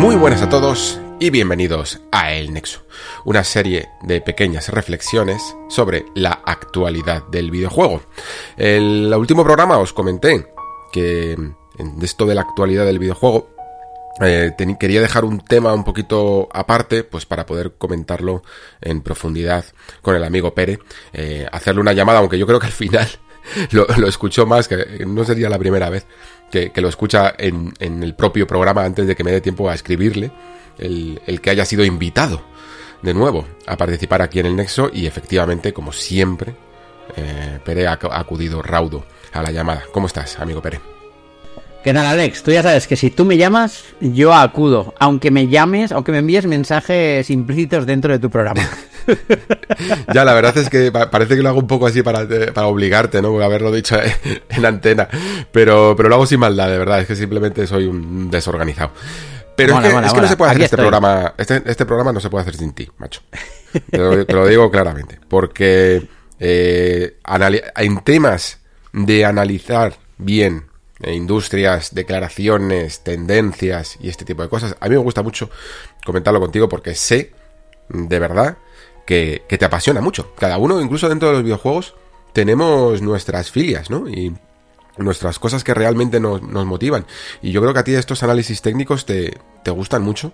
Muy buenas a todos y bienvenidos a El Nexo, una serie de pequeñas reflexiones sobre la actualidad del videojuego. El último programa os comenté que en esto de la actualidad del videojuego eh, quería dejar un tema un poquito aparte, pues para poder comentarlo en profundidad con el amigo Pere, eh, hacerle una llamada, aunque yo creo que al final lo, escuchó más, que no sería la primera vez que, lo escucha en, el propio programa antes de que me dé tiempo a escribirle, el, que haya sido invitado de nuevo a participar aquí en el Nexo y efectivamente, como siempre, eh, Pere ha acudido raudo a la llamada. ¿Cómo estás, amigo Pere? Que nada, Alex, tú ya sabes que si tú me llamas, yo acudo. Aunque me llames, aunque me envíes mensajes implícitos dentro de tu programa. ya, la verdad es que parece que lo hago un poco así para, para obligarte, ¿no? Por haberlo dicho en antena. Pero, pero lo hago sin maldad, de verdad. Es que simplemente soy un desorganizado. Pero es, que, no se puede hacer este programa. Este, este, programa no se puede hacer sin ti, macho. Te lo, digo claramente. Porque eh, en temas de analizar bien eh, industrias, declaraciones, tendencias y este tipo de cosas. A mí me gusta mucho comentarlo contigo porque sé, de verdad, que, te apasiona mucho. Cada uno, incluso dentro de los videojuegos, tenemos nuestras filias, ¿no? Y nuestras cosas que realmente nos, motivan. Y yo creo que a ti estos análisis técnicos te, gustan mucho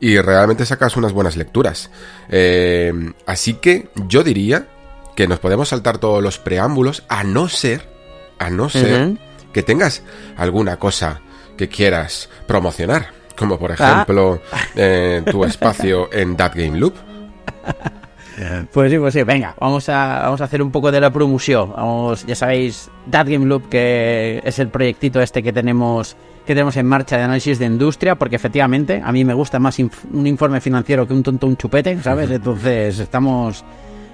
y realmente sacas unas buenas lecturas. Eh, así que yo diría que nos podemos saltar todos los preámbulos, a no ser, a no ser que tengas alguna cosa que quieras promocionar, como por ah. ejemplo eh, tu espacio en That Game Loop. Pues sí, pues sí, venga, vamos a, vamos a hacer un poco de la promoción. Vamos, ya sabéis, That Game Loop, que es el proyectito este que tenemos que tenemos en marcha de análisis de industria, porque efectivamente a mí me gusta más un informe financiero que un tonto un chupete, ¿sabes? Entonces estamos,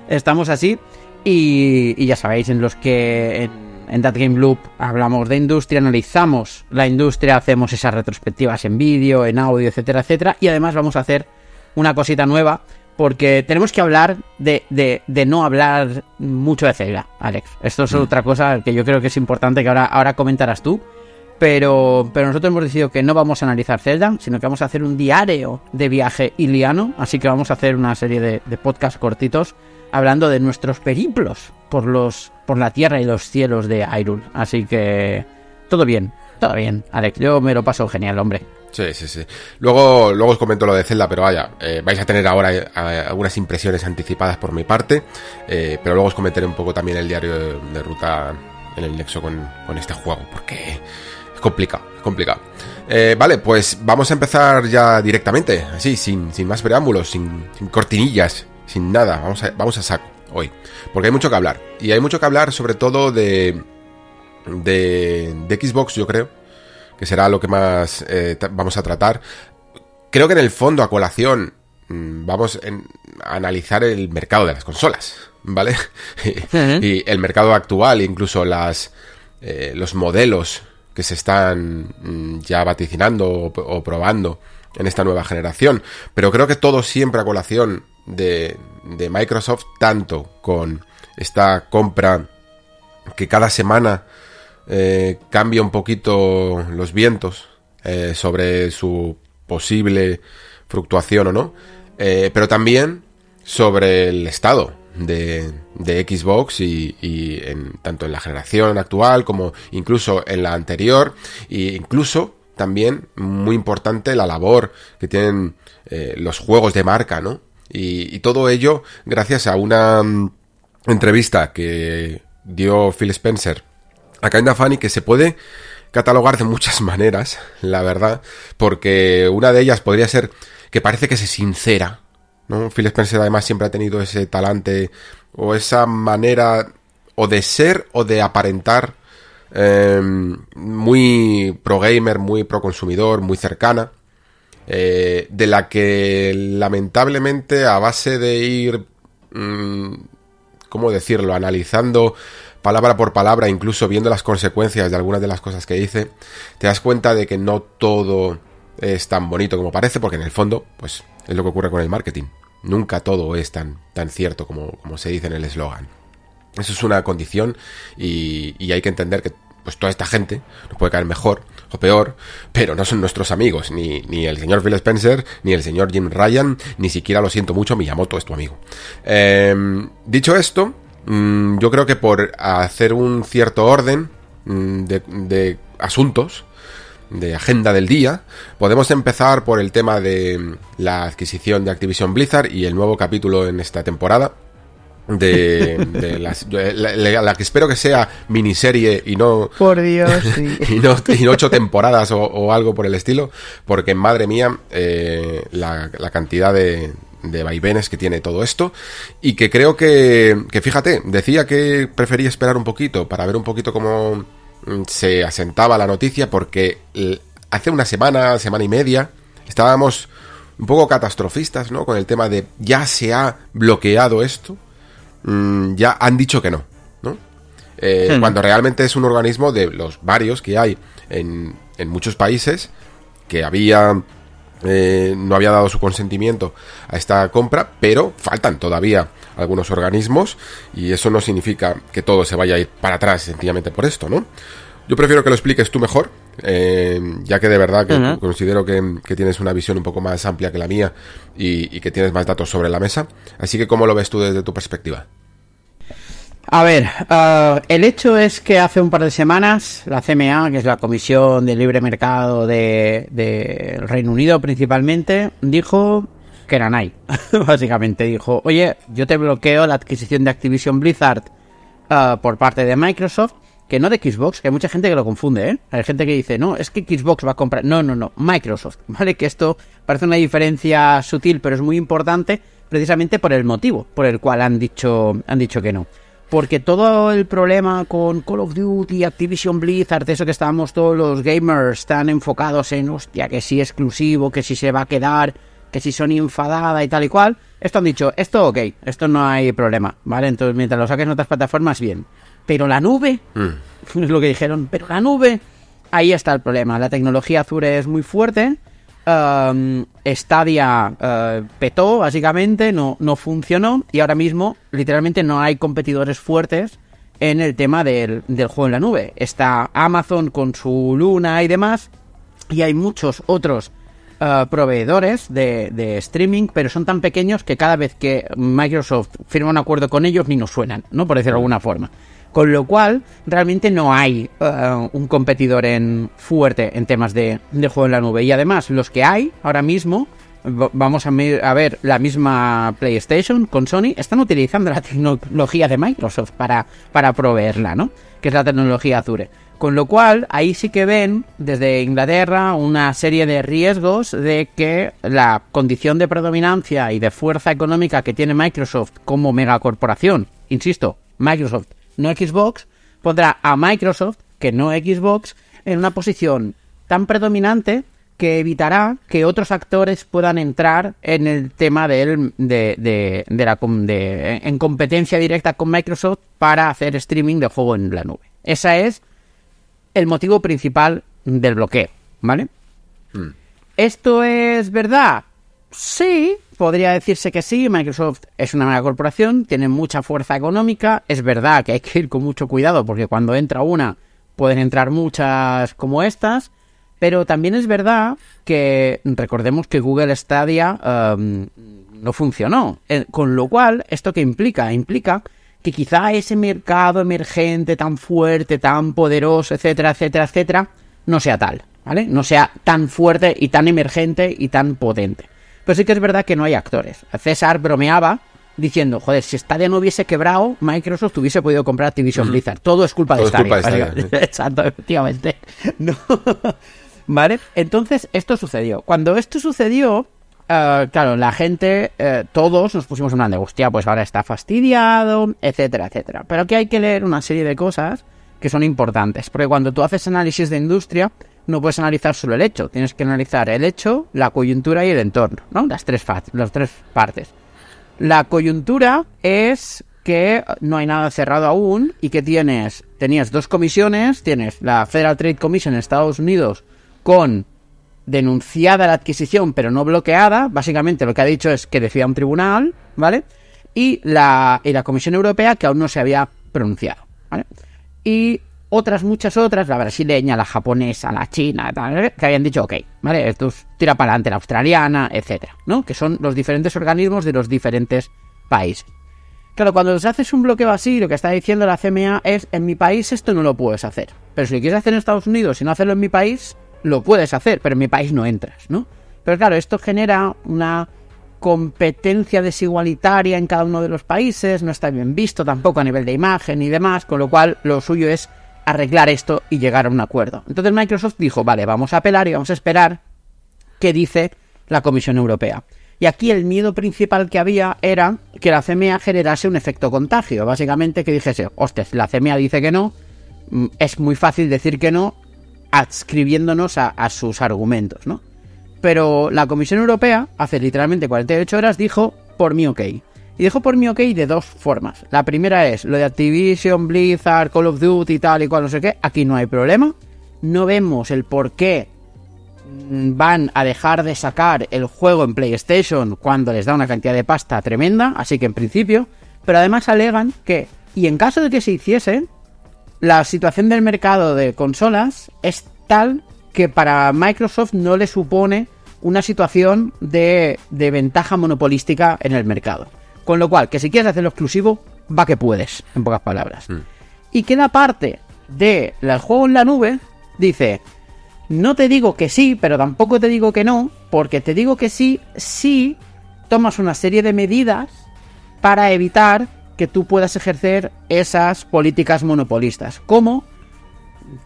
estamos así. Y, y ya sabéis, en los que en That Game Loop hablamos de industria, analizamos la industria, hacemos esas retrospectivas en vídeo, en audio, etcétera, etcétera. Y además vamos a hacer una cosita nueva porque tenemos que hablar de, de, no hablar mucho de Zelda, Alex. Esto es mm. otra cosa que yo creo que es importante que ahora, ahora comentarás tú. Pero, pero nosotros hemos decidido que no vamos a analizar Zelda, sino que vamos a hacer un diario de viaje iliano. Así que vamos a hacer una serie de, de podcasts cortitos hablando de nuestros periplos por los por la tierra y los cielos de Hyrule. Así que todo bien, todo bien, Alex. Yo me lo paso genial, hombre. Sí, sí, sí. Luego, luego os comento lo de Zelda, pero vaya, eh, vais a tener ahora eh, algunas impresiones anticipadas por mi parte, eh, pero luego os comentaré un poco también el diario de, ruta en el nexo con, este juego, porque es complicado, es complicado. vale, pues vamos a empezar ya directamente, así, sin, sin más preámbulos, sin, sin cortinillas, sin nada, vamos a, vamos a saco hoy. Porque hay mucho que hablar. Y hay mucho que hablar sobre todo de, de, de Xbox, yo creo. Que será lo que más eh, vamos a tratar. Creo que en el fondo, a colación, mm, vamos a analizar el mercado de las consolas, ¿vale? y el mercado actual, incluso las, eh, los modelos que se están mm, ya vaticinando o, probando en esta nueva generación. Pero creo que todo siempre a colación de, de Microsoft, tanto con esta compra que cada semana eh, cambia un poquito los vientos eh, sobre su posible fluctuación o no, eh, pero también sobre el estado de, de Xbox y, en, tanto en la generación actual como incluso en la anterior e incluso también muy importante la labor que tienen los juegos de marca, ¿no? Y, todo ello gracias a una mm, entrevista que dio Phil Spencer a Kinda Funny que se puede catalogar de muchas maneras, la verdad, porque una de ellas podría ser que parece que se sincera. Phil Spencer además siempre ha tenido ese talante o esa manera o de ser o de aparentar em, muy pro gamer, muy pro consumidor, muy cercana. Eh, de la que lamentablemente a base de ir, mm, ¿cómo decirlo?, analizando palabra por palabra, incluso viendo las consecuencias de algunas de las cosas que dice, te das cuenta de que no todo es tan bonito como parece, porque en el fondo, pues es lo que ocurre con el marketing. Nunca todo es tan, tan cierto como, como se dice en el eslogan. Eso es una condición y, y hay que entender que pues toda esta gente nos puede caer mejor peor, pero no son nuestros amigos, ni, ni el señor Phil Spencer, ni el señor Jim Ryan, ni siquiera lo siento mucho, Miyamoto es tu amigo. Em, dicho esto, mm, yo creo que por hacer un cierto orden mm, de asuntos, de agenda del día, podemos empezar por el tema de la adquisición de Activision Blizzard y el nuevo capítulo en esta temporada de, de las, la, la, que espero que sea miniserie y no por Dios sí. y, no, y no ocho temporadas o, o, algo por el estilo porque madre mía eh, la, la, cantidad de, de vaivenes que tiene todo esto. Y que creo que, que fíjate decía que prefería esperar un poquito para ver un poquito cómo se asentaba la noticia porque hace una semana semana y media estábamos un poco catastrofistas no con el tema de ya se ha bloqueado esto mmm, ya han dicho que no, ¿no? Eh. Cuando realmente es un organismo de los varios que hay en, en muchos países que había eh, no había dado su consentimiento a esta compra, pero faltan todavía algunos organismos y eso no significa que todo se vaya a ir para atrás sencillamente por esto, ¿no? Yo prefiero que lo expliques tú mejor, eh, ya que de verdad que uh -huh. considero que, que, tienes una visión un poco más amplia que la mía y, y, que tienes más datos sobre la mesa. Así que, ¿cómo lo ves tú desde tu perspectiva? A ver, uh, el hecho es que hace un par de semanas la CMA, que es la Comisión de Libre Mercado del de, de Reino Unido principalmente, dijo que era NAI. Básicamente dijo, oye, yo te bloqueo la adquisición de Activision Blizzard uh, por parte de Microsoft que no de Xbox, que hay mucha gente que lo confunde, ¿eh? Hay gente que dice, no, es que Xbox va a comprar. No, no, no, Microsoft, ¿vale? Que esto parece una diferencia sutil, pero es muy importante precisamente por el motivo por el cual han dicho, han dicho que no. Porque todo el problema con Call of Duty, Activision Blizzard, eso que estábamos todos los gamers tan enfocados en, hostia, que si exclusivo, que si se va a quedar, que si son enfadada y tal y cual, esto han dicho, esto ok, esto no hay problema, ¿vale? Entonces mientras lo saques en otras plataformas, bien. Pero la nube, mm. es lo que dijeron, pero la nube, ahí está el problema. La tecnología Azure es muy fuerte. Um, Stadia uh, petó, básicamente, no, no funcionó. Y ahora mismo, literalmente, no hay competidores fuertes en el tema del, del juego en la nube. Está Amazon con su Luna y demás. Y hay muchos otros Uh, proveedores de, de, streaming, pero son tan pequeños que cada vez que Microsoft firma un acuerdo con ellos ni nos suenan, ¿no? Por decirlo de alguna forma. Con lo cual, realmente no hay uh, un competidor en fuerte en temas de, juego en la nube. Y además, los que hay ahora mismo, vamos a, a, ver la misma PlayStation con Sony, están utilizando la tecnología de Microsoft para, para proveerla, ¿no? Que es la tecnología Azure. Con lo cual, ahí sí que ven desde Inglaterra una serie de riesgos de que la condición de predominancia y de fuerza económica que tiene Microsoft como megacorporación, insisto, Microsoft, no Xbox, pondrá a Microsoft, que no Xbox, en una posición tan predominante que evitará que otros actores puedan entrar en el tema de, él, de, de, de la de, en competencia directa con Microsoft para hacer streaming de juego en la nube. Esa es el motivo principal del bloqueo, ¿vale? Mm. ¿Esto es verdad? Sí, podría decirse que sí. Microsoft es una mega corporación, tiene mucha fuerza económica. Es verdad que hay que ir con mucho cuidado porque cuando entra una pueden entrar muchas como estas. Pero también es verdad que recordemos que Google Stadia um, no funcionó. Eh, con lo cual, ¿esto qué implica? Implica que quizá ese mercado emergente tan fuerte, tan poderoso, etcétera, etcétera, etcétera, no sea tal, ¿vale? No sea tan fuerte y tan emergente y tan potente. Pero sí que es verdad que no hay actores. César bromeaba diciendo, joder, si Stadia no hubiese quebrado, Microsoft hubiese podido comprar Activision. Blizzard. Todo es culpa Todo de Stadia. Es culpa de Stadia. Exacto, efectivamente. No. ¿Vale? Entonces, esto sucedió. Cuando esto sucedió, Uh, claro, la gente, uh, todos nos pusimos en de hostia, pues ahora está fastidiado, etcétera, etcétera. Pero aquí hay que leer una serie de cosas que son importantes, porque cuando tú haces análisis de industria, no puedes analizar solo el hecho, tienes que analizar el hecho, la coyuntura y el entorno, ¿no? Las tres, las tres partes. La coyuntura es que no hay nada cerrado aún y que tienes, tenías dos comisiones, tienes la Federal Trade Commission en Estados Unidos con denunciada la adquisición pero no bloqueada, básicamente lo que ha dicho es que decía un tribunal, ¿vale? Y la, y la Comisión Europea que aún no se había pronunciado, ¿vale? Y otras, muchas otras, la brasileña, la japonesa, la china, que habían dicho, ok, vale, esto tira para adelante, la australiana, etcétera, ¿no? Que son los diferentes organismos de los diferentes países. Claro, cuando se haces un bloqueo así, lo que está diciendo la CMA es, en mi país esto no lo puedes hacer. Pero si lo quieres hacer en Estados Unidos y no hacerlo en mi país, lo puedes hacer, pero en mi país no entras, ¿no? Pero claro, esto genera una competencia desigualitaria en cada uno de los países, no está bien visto tampoco a nivel de imagen y demás, con lo cual lo suyo es arreglar esto y llegar a un acuerdo. Entonces Microsoft dijo, vale, vamos a apelar y vamos a esperar qué dice la Comisión Europea. Y aquí el miedo principal que había era que la CMA generase un efecto contagio. Básicamente que dijese, hostia, la CMA dice que no, mm, es muy fácil decir que no adscribiéndonos a, a sus argumentos, ¿no? Pero la Comisión Europea, hace literalmente 48 horas, dijo, por mí ok. Y dijo por mí ok de dos formas. La primera es lo de Activision, Blizzard, Call of Duty y tal y cual, no sé qué. Aquí no hay problema. No vemos el por qué van a dejar de sacar el juego en PlayStation cuando les da una cantidad de pasta tremenda. Así que en principio. Pero además alegan que, y en caso de que se hiciese, la situación del mercado de consolas es tal que para Microsoft no le supone una situación de, de ventaja monopolística en el mercado. Con lo cual, que si quieres hacerlo exclusivo, va que puedes, en pocas palabras. Mm. Y queda parte del juego en la nube, dice, no te digo que sí, pero tampoco te digo que no, porque te digo que sí si tomas una serie de medidas para evitar que tú puedas ejercer esas políticas monopolistas, como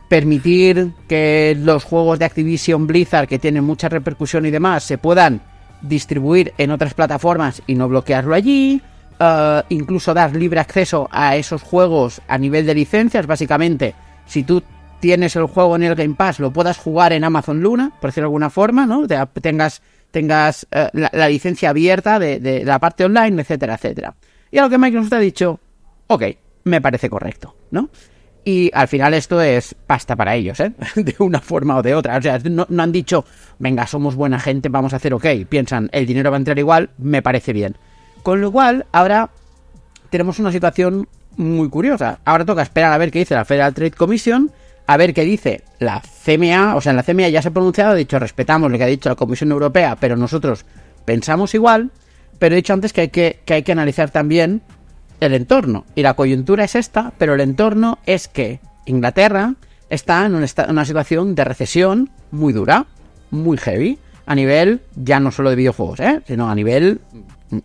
permitir que los juegos de Activision Blizzard, que tienen mucha repercusión y demás, se puedan distribuir en otras plataformas y no bloquearlo allí, eh, incluso dar libre acceso a esos juegos a nivel de licencias, básicamente, si tú tienes el juego en el Game Pass, lo puedas jugar en Amazon Luna, por decirlo de alguna forma, ¿no? tengas eh, la, licencia abierta de, de, la parte online, etcétera, etcétera. Y a lo que Microsoft ha dicho, ok, me parece correcto, ¿no? Y al final esto es pasta para ellos, ¿eh? De una forma o de otra. O sea, no, han dicho, venga, somos buena gente, vamos a hacer ok. Piensan, el dinero va a entrar igual, me parece bien. Con lo cual, ahora tenemos una situación muy curiosa. Ahora toca esperar a ver qué dice la Federal Trade Commission, a ver qué dice la CMA. O sea, en la CMA ya se ha pronunciado, ha dicho, respetamos lo que ha dicho la Comisión Europea, pero nosotros pensamos igual. Pero he dicho antes que hay que, que, hay que analizar también el entorno. Y la coyuntura es esta, pero el entorno es que Inglaterra está en una, situación de recesión muy dura, muy heavy, a nivel ya no solo de videojuegos, ¿eh? sino a nivel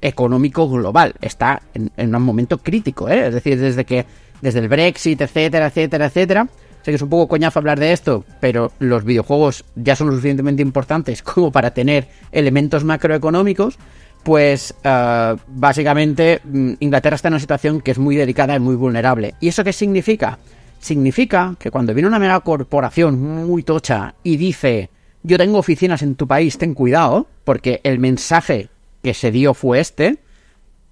económico global. Está en, un momento crítico, ¿eh? es decir, desde que desde el Brexit, etcétera, etcétera, etcétera. Sé que es un poco coñazo hablar de esto, pero los videojuegos ya son lo suficientemente importantes como para tener elementos macroeconómicos pues uh, básicamente mm, Inglaterra está en una situación que es muy delicada y muy vulnerable. ¿Y eso qué significa? Significa que cuando viene una mega corporación muy tocha y dice yo tengo oficinas en tu país, ten cuidado, porque el mensaje que se dio fue este,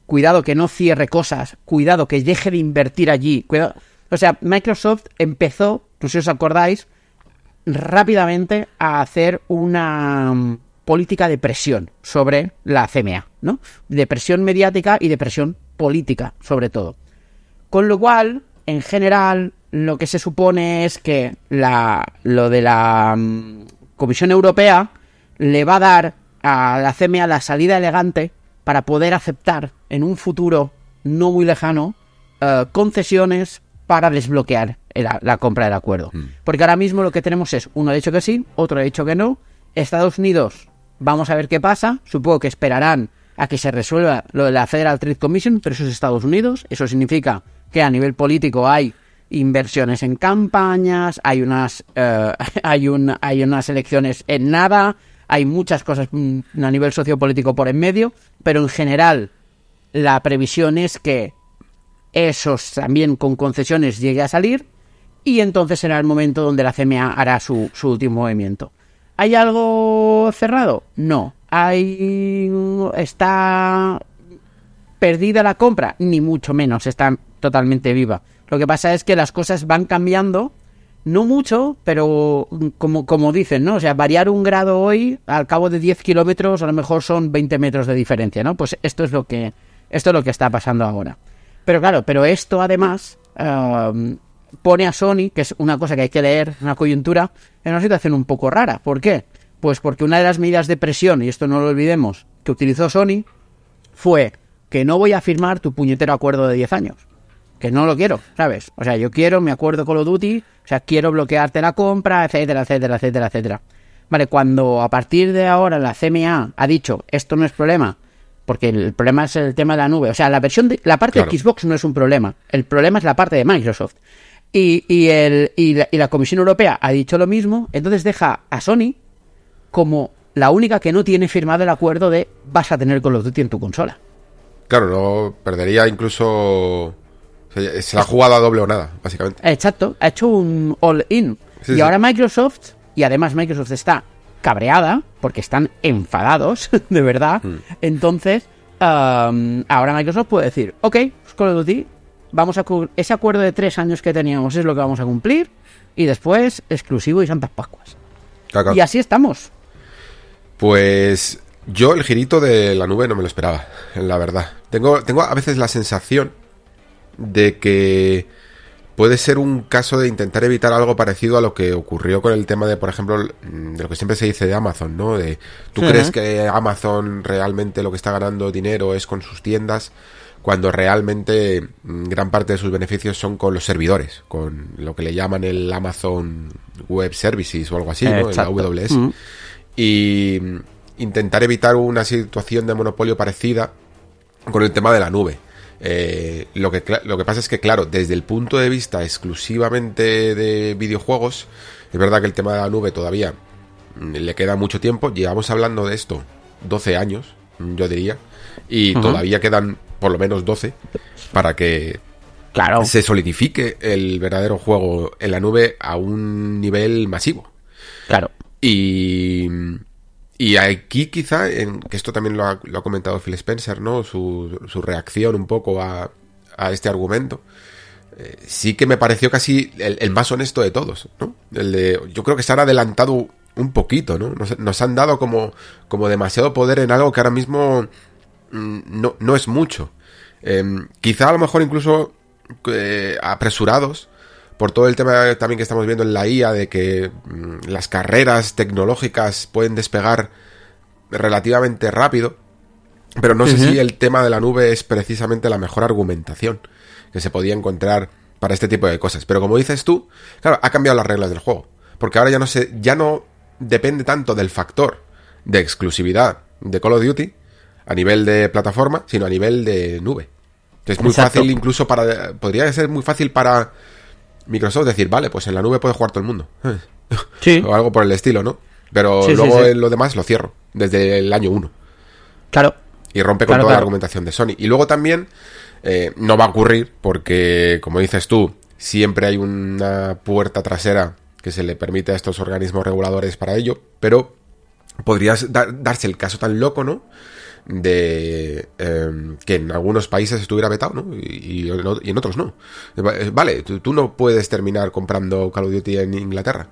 cuidado que no cierre cosas, cuidado que deje de invertir allí, cuidado. O sea, Microsoft empezó, no sé si os acordáis, rápidamente a hacer una política de presión sobre la CMA, ¿no? De presión mediática y de presión política, sobre todo. Con lo cual, en general, lo que se supone es que la, lo de la mm, Comisión Europea le va a dar a la CMA la salida elegante para poder aceptar en un futuro no muy lejano eh, concesiones para desbloquear la, compra del acuerdo. Mm. Porque ahora mismo lo que tenemos es, uno ha dicho que sí, otro ha dicho que no, Estados Unidos Vamos a ver qué pasa. Supongo que esperarán a que se resuelva lo de la Federal Trade Commission, pero eso es Estados Unidos. Eso significa que a nivel político hay inversiones en campañas, hay unas, eh, hay, hay unas elecciones en nada, hay muchas cosas mm, a nivel sociopolítico por en medio, pero en general la previsión es que esos también con concesiones llegue a salir y entonces será el momento donde la CMA hará su, su último movimiento. ¿Hay algo cerrado? No. ¿Hay. ¿Está perdida la compra? Ni mucho menos, está totalmente viva. Lo que pasa es que las cosas van cambiando, no mucho, pero como, como dicen, ¿no? O sea, variar un grado hoy, al cabo de 10 kilómetros, a lo mejor son 20 metros de diferencia, ¿no? Pues esto es lo que, esto es lo que está pasando ahora. Pero claro, pero esto además um, pone a Sony, que es una cosa que hay que leer, una coyuntura, en una situación un poco rara. ¿Por qué? Pues porque una de las medidas de presión, y esto no lo olvidemos, que utilizó Sony fue que no voy a firmar tu puñetero acuerdo de 10 años. Que no lo quiero, ¿sabes? O sea, yo quiero mi acuerdo Call of Duty, o sea, quiero bloquearte la compra, etcétera, etcétera, etcétera, etcétera. Vale, cuando a partir de ahora la CMA ha dicho esto no es problema, porque el problema es el tema de la nube, o sea, la versión de, la parte de Xbox no es un problema, el problema es la parte de Microsoft. Y, y, el, y, la, y la Comisión Europea ha dicho lo mismo, entonces deja a Sony como la única que no tiene firmado el acuerdo de vas a tener Call of Duty en tu consola. Claro, no perdería incluso. Se la ha jugado a doble o nada, básicamente. Exacto, ha hecho un all-in. Sí, y sí. ahora Microsoft, y además Microsoft está cabreada, porque están enfadados, de verdad. Mm. Entonces, um, ahora Microsoft puede decir, ok, pues Call of Duty, vamos a ese acuerdo de tres años que teníamos es lo que vamos a cumplir, y después exclusivo y Santas Pascuas. Y así estamos. Pues yo el girito de la nube no me lo esperaba, la verdad. Tengo, tengo a veces la sensación de que puede ser un caso de intentar evitar algo parecido a lo que ocurrió con el tema de, por ejemplo, de lo que siempre se dice de Amazon, ¿no? De, ¿Tú crees que Amazon realmente lo que está ganando dinero es con sus tiendas? Cuando realmente gran parte de sus beneficios son con los servidores, con lo que le llaman el Amazon Web Services o algo así, ¿no? El AWS. -huh y intentar evitar una situación de monopolio parecida con el tema de la nube. Eh, lo, que, lo que pasa es que, claro, desde el punto de vista exclusivamente de videojuegos, es verdad que el tema de la nube todavía le queda mucho tiempo. Llevamos hablando de esto 12 años, yo diría, y uh -huh. todavía quedan por lo menos 12 para que claro. se solidifique el verdadero juego en la nube a un nivel masivo. Claro. Y, y aquí quizá, en, que esto también lo ha, lo ha comentado Phil Spencer, ¿no? Su, su reacción un poco a, a este argumento. Eh, sí que me pareció casi el, el, más honesto de todos, ¿no? El de, yo creo que se han adelantado un poquito, ¿no? Nos, nos han dado como, como demasiado poder en algo que ahora mismo no, no es mucho. Eh, quizá a lo mejor incluso eh, apresurados por todo el tema también que estamos viendo en la IA de que mmm, las carreras tecnológicas pueden despegar relativamente rápido, pero no uh -huh. sé si el tema de la nube es precisamente la mejor argumentación que se podía encontrar para este tipo de cosas. Pero como dices tú, claro, ha cambiado las reglas del juego, porque ahora ya no se ya no depende tanto del factor de exclusividad de Call of Duty a nivel de plataforma, sino a nivel de nube. Es muy Exacto. fácil incluso para podría ser muy fácil para Microsoft decir, vale, pues en la nube puede jugar todo el mundo. Sí. o algo por el estilo, ¿no? Pero sí, luego sí, en lo demás lo cierro, desde el año 1. Claro. Y rompe con claro, toda claro. la argumentación de Sony. Y luego también, eh, no va a ocurrir, porque, como dices tú, siempre hay una puerta trasera que se le permite a estos organismos reguladores para ello, pero podría dar, darse el caso tan loco, ¿no? De eh, que en algunos países estuviera vetado, ¿no? Y, y, en otros no. Vale, tú, tú, no puedes terminar comprando Call of Duty en Inglaterra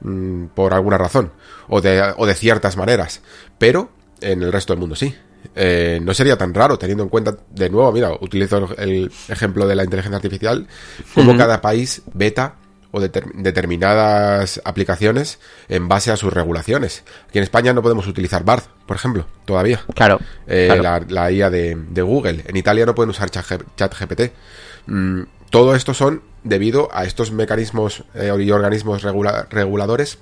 mmm, por alguna razón o de, o de ciertas maneras, pero en el resto del mundo sí. Eh, no sería tan raro teniendo en cuenta, de nuevo, mira, utilizo el ejemplo de la inteligencia artificial, como uh -huh. cada país beta o de determinadas aplicaciones en base a sus regulaciones. Aquí en España no podemos utilizar Bard, por ejemplo, todavía. Claro. Eh, claro. La, la, IA de, de, Google. En Italia no pueden usar ChatGPT. Mm, todo esto son debido a estos mecanismos eh, y organismos regula reguladores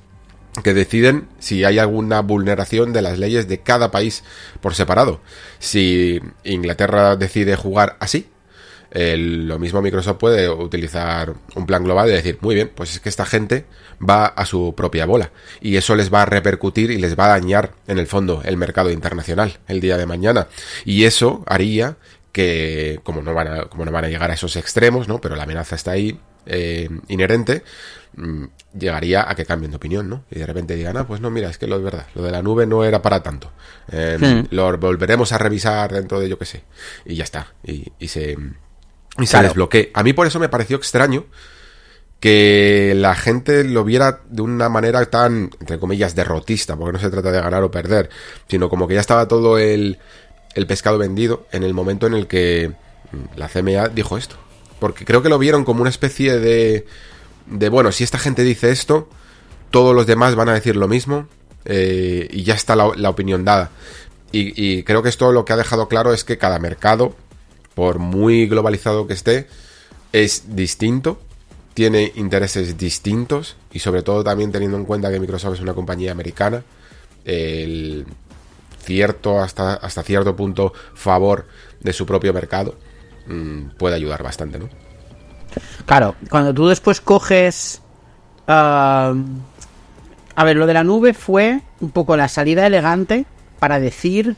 que deciden si hay alguna vulneración de las leyes de cada país por separado. Si Inglaterra decide jugar así, lo mismo Microsoft puede utilizar un plan global de decir, muy bien, pues es que esta gente va a su propia bola y eso les va a repercutir y les va a dañar en el fondo el mercado internacional el día de mañana y eso haría que como no van a, como no van a llegar a esos extremos, ¿no? Pero la amenaza está ahí eh, inherente, mmm, llegaría a que cambien de opinión, ¿no? Y de repente digan, ah, pues no, mira, es que lo es verdad, lo de la nube no era para tanto. Eh, hmm. Lo volveremos a revisar dentro de yo que sé. Y ya está. Y, y se y se claro. desbloquee. A mí por eso me pareció extraño que la gente lo viera de una manera tan, entre comillas, derrotista, porque no se trata de ganar o perder, sino como que ya estaba todo el, el pescado vendido en el momento en el que la CMA dijo esto. porque creo que lo vieron como una especie de, de bueno, si esta gente dice esto, todos los demás van a decir lo mismo eh, y ya está la, opinión dada. Y, creo que esto lo que ha dejado claro es que cada mercado, por muy globalizado que esté, es distinto, tiene intereses distintos y sobre todo también teniendo en cuenta que Microsoft es una compañía americana, el cierto hasta, hasta cierto punto favor de su propio mercado mm, puede ayudar bastante, ¿no? Claro, cuando tú después coges... Ah, a ver, lo de la nube fue un poco la salida elegante para decir...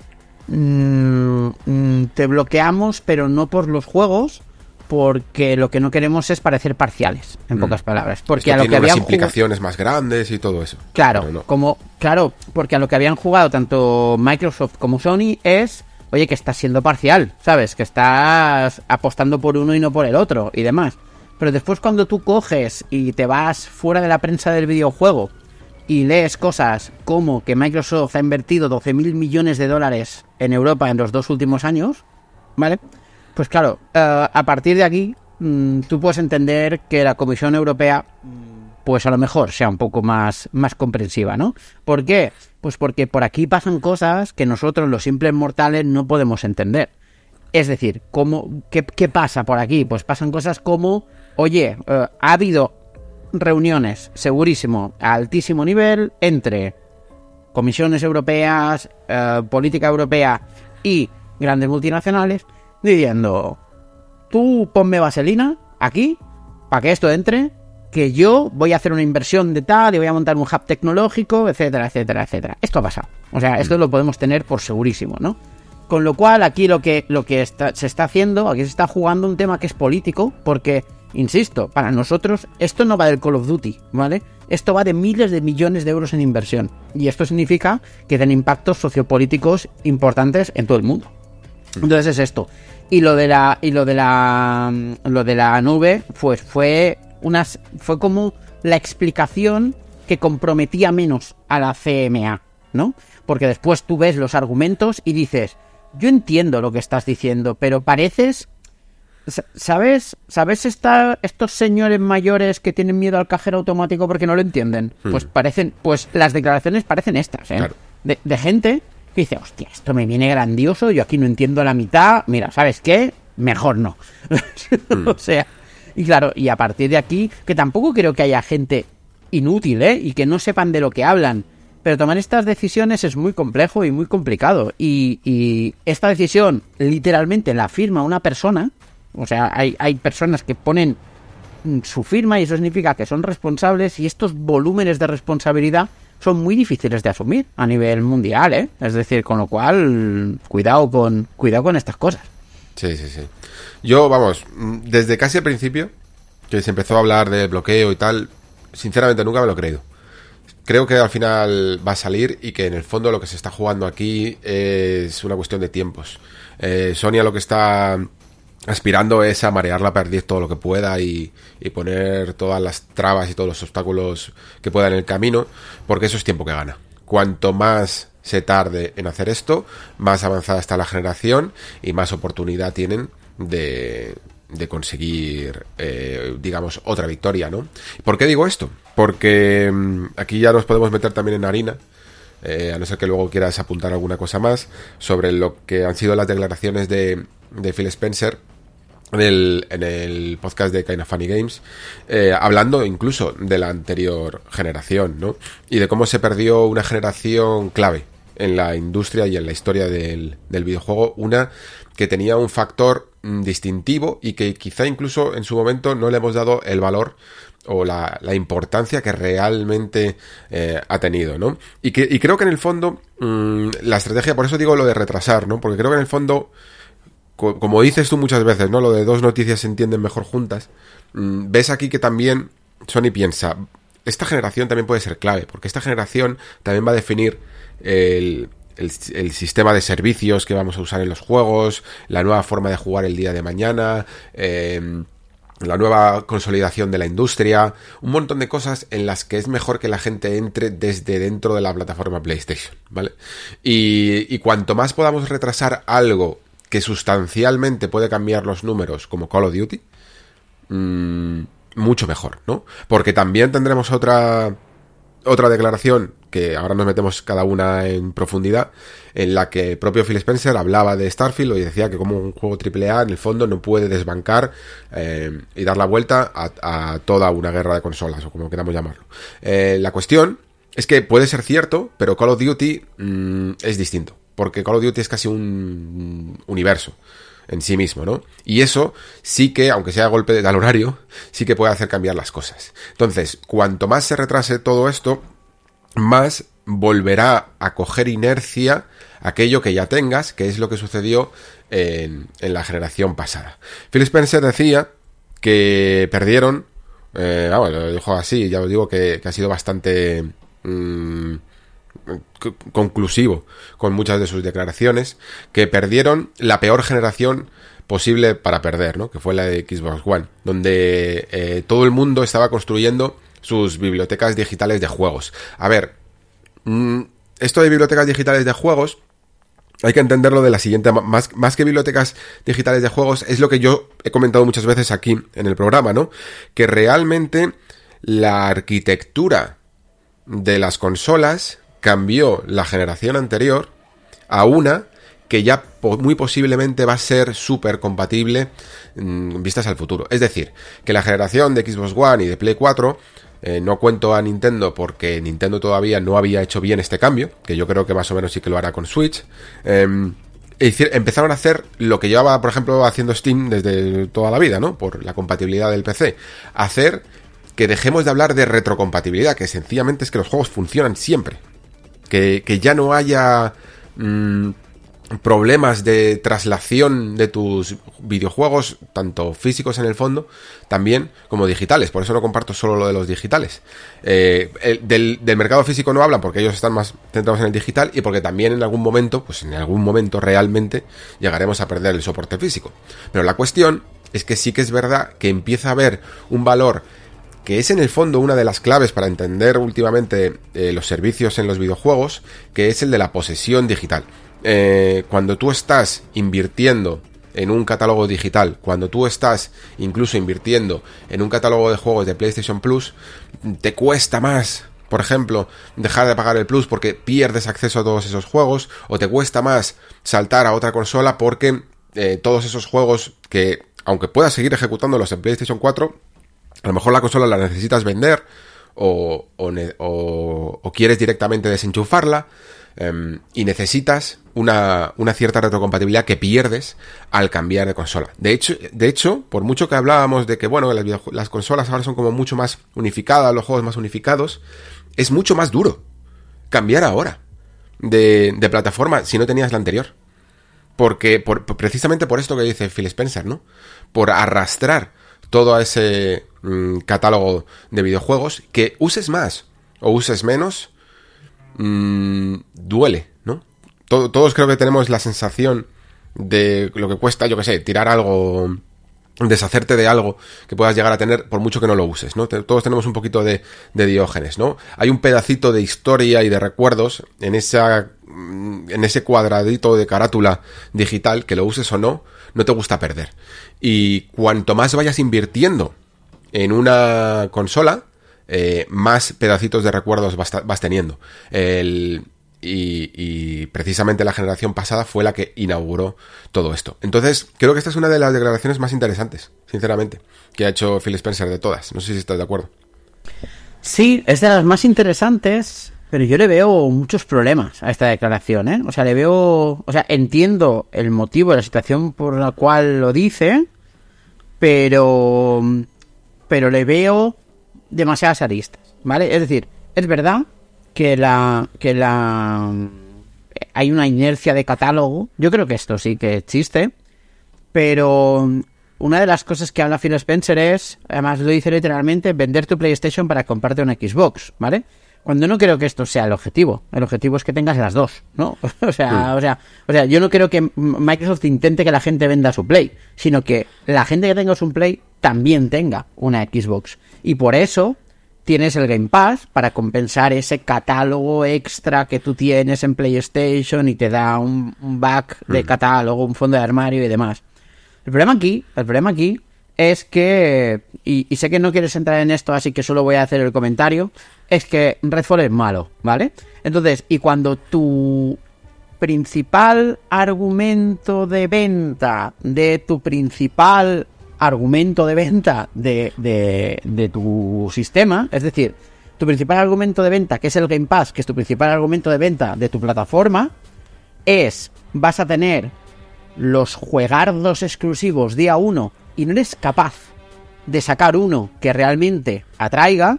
Mm, mm, te bloqueamos, pero no por los juegos, porque lo que no queremos es parecer parciales, en mm. pocas palabras. Porque a lo que habían implicaciones más grandes y todo eso. Claro, como claro, porque a lo que habían jugado tanto Microsoft como Sony es, oye, que estás siendo parcial, ¿sabes? Que estás apostando por uno y no por el otro y demás. Pero después cuando tú coges y te vas fuera de la prensa del videojuego y lees cosas como que Microsoft ha invertido 12 mil millones de dólares en Europa en los dos últimos años, ¿vale? Pues claro, eh, a partir de aquí mm, tú puedes entender que la Comisión Europea pues a lo mejor sea un poco más, más comprensiva, ¿no? ¿Por qué? Pues porque por aquí pasan cosas que nosotros los simples mortales no podemos entender. Es decir, ¿cómo, qué, qué pasa por aquí? Pues pasan cosas como Oye, eh, ha habido reuniones, segurísimo, a altísimo nivel entre comisiones europeas, eh, política europea y grandes multinacionales, diciendo, tú ponme vaselina aquí, para que esto entre, que yo voy a hacer una inversión de tal y voy a montar un hub tecnológico, etcétera, etcétera, etcétera. Esto ha pasado. O sea, esto lo podemos tener por segurísimo, ¿no? Con lo cual, aquí lo que, lo que se está haciendo, aquí se está jugando un tema que es político, porque Insisto, para nosotros esto no va del Call of Duty, ¿vale? Esto va de miles de millones de euros en inversión. Y esto significa que tiene impactos sociopolíticos importantes en todo el mundo. Mm. Entonces es esto. Y lo de la. Y lo de la. Lo de la nube, pues fue unas. fue como la explicación que comprometía menos a la CMA, ¿no? Porque después tú ves los argumentos y dices. Yo entiendo lo que estás diciendo, pero pareces ¿Sabes? ¿Sabes estos señores mayores que tienen miedo al cajero automático porque no lo entienden? Hmm. Pues parecen, pues las declaraciones parecen estas, ¿eh? De, gente que dice, hostia, esto me viene grandioso, yo aquí no entiendo la mitad, mira, ¿sabes qué? Mejor no. Hmm. o sea, y claro, y a partir de aquí, que tampoco creo que haya gente inútil, ¿eh? Y que no sepan de lo que hablan. Pero tomar estas decisiones es muy complejo y muy complicado. Y, y esta decisión literalmente la firma una persona o sea, hay, hay personas que ponen su firma y eso significa que son responsables y estos volúmenes de responsabilidad son muy difíciles de asumir a nivel mundial, ¿eh? Es decir, con lo cual, cuidado con, cuidado con estas cosas. Sí, sí, sí. Yo, vamos, desde casi el principio, que se empezó a hablar de bloqueo y tal, sinceramente nunca me lo he creído. Creo que al final va a salir y que en el fondo lo que se está jugando aquí es una cuestión de tiempos. Eh, Sonia lo que está aspirando es a marear la perdiz todo lo que pueda y, poner todas las trabas y todos los obstáculos que pueda en el camino, porque eso es tiempo que gana. Cuanto más se tarde en hacer esto, más avanzada está la generación y más oportunidad tienen de, de conseguir, eh, digamos, otra victoria, ¿no? ¿Por qué digo esto? Porque mm, aquí ya nos podemos meter también en harina, eh, a no ser que luego quieras apuntar alguna cosa más, sobre lo que han sido las declaraciones de, de Phil Spencer en el, podcast de Kind of Funny Games, eh, hablando incluso de la anterior generación, ¿no? Y de cómo se perdió una generación clave en la industria y en la historia del, del videojuego, una que tenía un factor mm, distintivo y que quizá incluso en su momento no le hemos dado el valor o la, la importancia que realmente eh, ha tenido, ¿no? Y, que, y creo que en el fondo mm, la estrategia, por eso digo lo de retrasar, ¿no? Porque creo que en el fondo como dices tú muchas veces, ¿no? Lo de dos noticias se entienden mejor juntas. Mm, ves aquí que también Sony piensa, esta generación también puede ser clave, porque esta generación también va a definir el, sistema de servicios que vamos a usar en los juegos, la nueva forma de jugar el día de mañana, em, la nueva consolidación de la industria, un montón de cosas en las que es mejor que la gente entre desde dentro de la plataforma PlayStation, ¿vale? Y cuanto más podamos retrasar algo que sustancialmente puede cambiar los números como Call of Duty, mm, mucho mejor, ¿no? Porque también tendremos otra otra declaración que ahora nos metemos cada una en profundidad, en la que el propio Phil Spencer hablaba de Starfield y decía que como un juego AAA en el fondo no puede desbancar eh, y dar la vuelta a, toda una guerra de consolas, o como queramos llamarlo. Eh, la cuestión es que puede ser cierto, pero Call of Duty mm, es distinto, porque Call of Duty es casi un universo en sí mismo, ¿no? Y eso sí que, aunque sea golpe de horario, sí que puede hacer cambiar las cosas. Entonces, cuanto más se retrase todo esto, más volverá a coger inercia aquello que ya tengas, que es lo que sucedió en, la generación pasada. Phil Spencer decía que perdieron, eh, ah, lo dijo así, ya os digo que, ha sido bastante... Mm, conclusivo con muchas de sus declaraciones, que perdieron la peor generación posible para perder, ¿no? Que fue la de Xbox One, donde eh, todo el mundo estaba construyendo sus bibliotecas digitales de juegos. A ver, mm, esto de bibliotecas digitales de juegos hay que entenderlo de la siguiente, más, más que bibliotecas digitales de juegos, es lo que yo he comentado muchas veces aquí en el programa, ¿no? Que realmente la arquitectura de las consolas cambió la generación anterior a una que ya muy posiblemente va a ser súper compatible mm, vistas al futuro. Es decir, que la generación de Xbox One y de Play 4 eh, no cuento a Nintendo porque Nintendo todavía no había hecho bien este cambio, que yo creo que más o menos sí que lo hará con Switch. Em, empezaron a hacer lo que llevaba, por ejemplo, haciendo Steam desde toda la vida, ¿no? Por la compatibilidad del PC. Hacer que dejemos de hablar de retrocompatibilidad, que sencillamente es que los juegos funcionan siempre que, ya no haya mm, problemas de traslación de tus videojuegos, tanto físicos en el fondo, también como digitales. Por eso no comparto solo lo de los digitales. Eh, del, mercado físico no hablan porque ellos están más centrados en el digital y porque también en algún momento, pues en algún momento realmente llegaremos a perder el soporte físico. Pero la cuestión es que sí que es verdad que empieza a haber un valor que es en el fondo una de las claves para entender últimamente eh, los servicios en los videojuegos, que es el de la posesión digital. Eh, cuando tú estás invirtiendo en un catálogo digital, cuando tú estás incluso invirtiendo en un catálogo de juegos de PlayStation Plus, te cuesta más por ejemplo, dejar de pagar el Plus porque pierdes acceso a todos esos juegos, o te cuesta más saltar a otra consola porque eh, todos esos juegos que, aunque puedas seguir ejecutándolos en PlayStation 4, a lo mejor la consola la necesitas vender o, quieres directamente desenchufarla em, y necesitas una, una, cierta retrocompatibilidad que pierdes al cambiar de consola. De hecho, de hecho, por mucho que hablábamos de que bueno, las, las consolas ahora son como mucho más unificadas, los juegos más unificados, es mucho más duro cambiar ahora de, de plataforma si no tenías la anterior. Porque por, precisamente por esto que dice Phil Spencer, ¿no? Por arrastrar todo ese mm, catálogo de videojuegos, que uses más o uses menos, mm, duele, ¿no? todos creo que tenemos la sensación de lo que cuesta, yo que sé, tirar algo, deshacerte de algo que puedas llegar a tener por mucho que no lo uses, ¿no? Todos tenemos un poquito de, de diógenes, ¿no? Hay un pedacito de historia y de recuerdos en esa mm, en ese cuadradito de carátula digital que lo uses o no, no te gusta perder. Y cuanto más vayas invirtiendo en una consola, eh, más pedacitos de recuerdos vas, teniendo. y, precisamente la generación pasada fue la que inauguró todo esto. Entonces, creo que esta es una de las declaraciones más interesantes, sinceramente, que ha hecho Phil Spencer de todas. No sé si estás de acuerdo. Sí, es de las más interesantes, pero yo le veo muchos problemas a esta declaración, ¿eh? O sea, le veo, o sea, entiendo el motivo, la situación por la cual lo dice, pero, pero le veo demasiadas aristas, ¿vale? Es decir, es verdad que la, que la, hay una inercia de catálogo, yo creo que esto sí que existe, pero una de las cosas que habla Phil Spencer es, además lo dice literalmente, vender tu PlayStation para comprarte una Xbox, ¿vale? Cuando no creo que esto sea el objetivo. El objetivo es que tengas las dos, ¿no? o sea, o sea, o sea, yo no creo que Microsoft intente que la gente venda su Play, sino que la gente que tenga su Play también tenga una Xbox. Y por eso tienes el Game Pass para compensar ese catálogo extra que tú tienes en PlayStation y te da un, back de mm. catálogo, un fondo de armario y demás. El problema aquí, el problema aquí es que, y, sé que no quieres entrar en esto, así que solo voy a hacer el comentario, es que Redfall es malo, ¿vale? Entonces, y cuando tu principal argumento de venta de tu principal argumento de venta de, de, de tu sistema, es decir, tu principal argumento de venta, que es el Game Pass, que es tu principal argumento de venta de tu plataforma, es vas a tener los juegardos exclusivos día 1 y no eres capaz de sacar uno que realmente atraiga,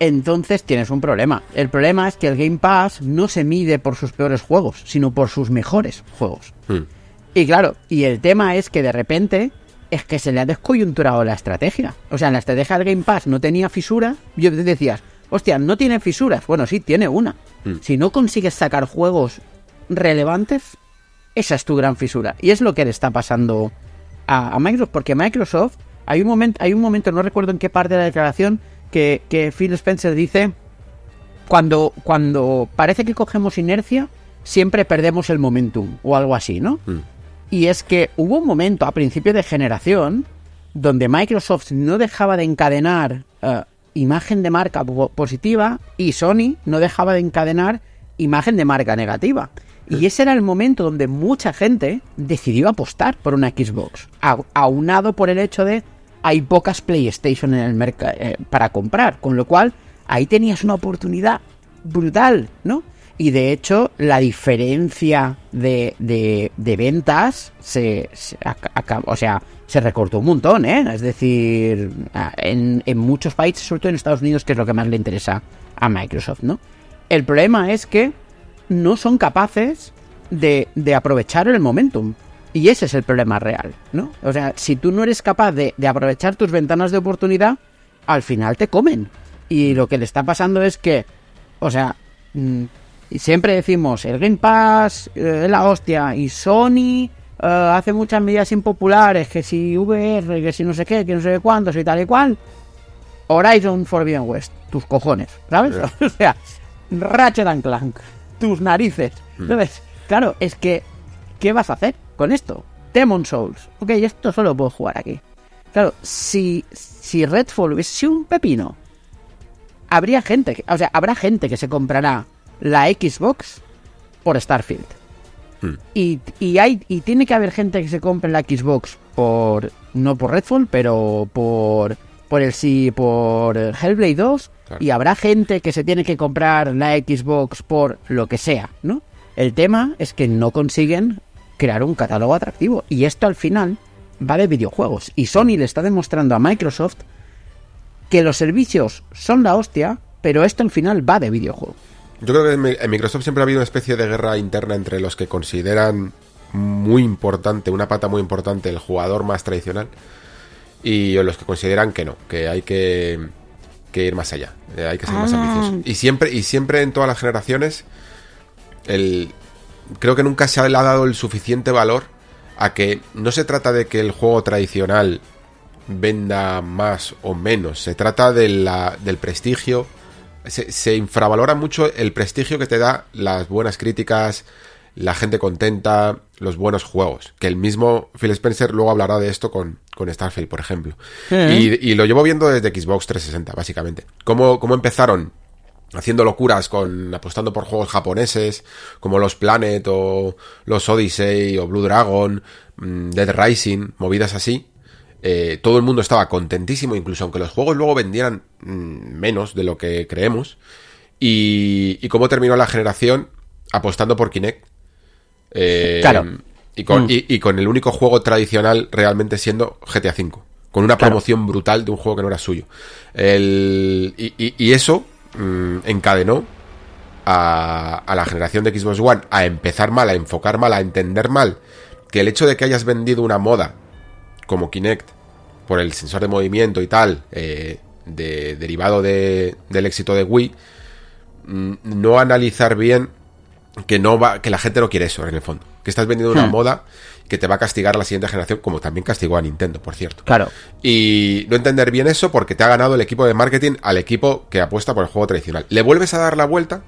entonces tienes un problema. El problema es que el Game Pass no se mide por sus peores juegos, sino por sus mejores juegos. Hmm. Y claro, y el tema es que de repente es que se le ha descoyunturado la estrategia. O sea, en la estrategia del Game Pass no tenía fisura. Yo te decías, hostia, no tiene fisuras. Bueno, sí, tiene una. Hmm. Si no consigues sacar juegos relevantes, esa es tu gran fisura. Y es lo que le está pasando a, a Microsoft, porque Microsoft, hay un momento, hay un momento, no recuerdo en qué parte de la declaración, que, que Phil Spencer dice, cuando, cuando parece que cogemos inercia, siempre perdemos el momentum, o algo así, ¿no? Mm. Y es que hubo un momento a principio de generación donde Microsoft no dejaba de encadenar eh, imagen de marca po- positiva y Sony no dejaba de encadenar imagen de marca negativa. Y ese era el momento donde mucha gente decidió apostar por una Xbox, aunado por el hecho de hay pocas PlayStation en el mercado para comprar, con lo cual ahí tenías una oportunidad brutal, ¿no? Y de hecho, la diferencia de, de- de ventas se, o sea, se recortó un montón, ¿eh? Es decir, en, en muchos países, sobre todo en Estados Unidos, que es lo que más le interesa a Microsoft, ¿no? El problema es que no son capaces de, de aprovechar el momentum. Y ese es el problema real, ¿no? O sea, si tú no eres capaz de, de aprovechar tus ventanas de oportunidad, al final te comen. Y lo que le está pasando es que, o sea, mm, siempre decimos, el Game Pass eh, es la hostia, y Sony eh, hace muchas medidas impopulares, que si VR, que si no sé qué, que no sé cuántos y tal y cual. Horizon Forbidden West, tus cojones, ¿sabes? o sea, Ratchet and Clank, tus narices. Entonces, claro, es que, ¿qué vas a hacer con esto? Demon Souls, ok, esto solo puedo jugar aquí. Claro, si, si Redfall hubiese sido un pepino, habría gente, que- o sea, habrá gente que se comprará la Xbox por Starfield. Hmm. Y, y hay y tiene que haber gente que se compre la Xbox por no por Redfall, pero por por el sí por Hellblade 2 Claro. y habrá gente que se tiene que comprar la Xbox por lo que sea, ¿no? El tema es que no consiguen crear un catálogo atractivo y esto al final va de videojuegos y Sony le está demostrando a Microsoft que los servicios son la hostia, pero esto al final va de videojuegos. Yo creo que en Microsoft siempre ha habido una especie de guerra interna entre los que consideran muy importante, una pata muy importante, el jugador más tradicional, y los que consideran que no, que hay que, que ir más allá, eh, hay que ser más Ah. ambiciosos. Y siempre, y siempre en todas las generaciones, el, creo que nunca se le ha dado el suficiente valor a que no se trata de que el juego tradicional venda más o menos, se trata de la, del prestigio, se, se infravalora mucho el prestigio que te da las buenas críticas, la gente contenta, los buenos juegos. Que el mismo Phil Spencer luego hablará de esto con, con Starfield, por ejemplo. Y, y lo llevo viendo desde Xbox 360, básicamente. Cómo, cómo empezaron haciendo locuras con apostando por juegos japoneses como los Planet o los Odyssey o Blue Dragon, mm, Dead Rising, movidas así. Eh, todo el mundo estaba contentísimo, incluso aunque los juegos luego vendieran mm, menos de lo que creemos. Y, y cómo terminó la generación apostando por Kinect. Eh, Claro. Y con, Mm. y, y con el único juego tradicional realmente siendo GTA V. Con una Claro. promoción brutal de un juego que no era suyo. El, y, y- y eso mm, encadenó a, a la generación de Xbox One a empezar mal, a enfocar mal, a entender mal que el hecho de que hayas vendido una moda como Kinect por el sensor de movimiento y tal, eh, de, derivado de- del éxito de Wii, mm, no analizar bien que no va, que la gente no quiere eso en el fondo. Que estás vendiendo una Hmm. moda que te va a castigar a la siguiente generación, como también castigó a Nintendo, por cierto. Claro. Y no entender bien eso porque te ha ganado el equipo de marketing al equipo que apuesta por el juego tradicional. Le vuelves a dar la vuelta,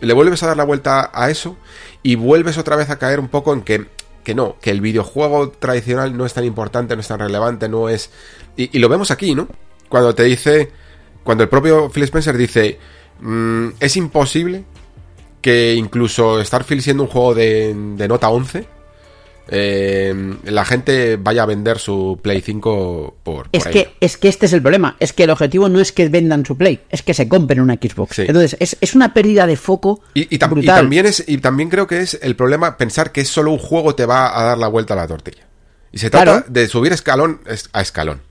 le vuelves a dar la vuelta a eso y vuelves otra vez a caer un poco en que que no, que el videojuego tradicional no es tan importante, no es tan relevante, no es... Y, lo vemos aquí, ¿no? Cuando te dice, cuando el propio Phil Spencer dice, mm, es imposible que incluso Starfield siendo un juego de, de nota 11, eh, la gente vaya a vender su Play 5 por, es que es que este es el problema. Es que el objetivo no es que vendan su Play es que se compren una Xbox. Entonces es, una pérdida de foco y, también es y también creo que es el problema pensar que solo un juego te va a dar la vuelta a la tortilla. Y se trata de subir escalón a escalón.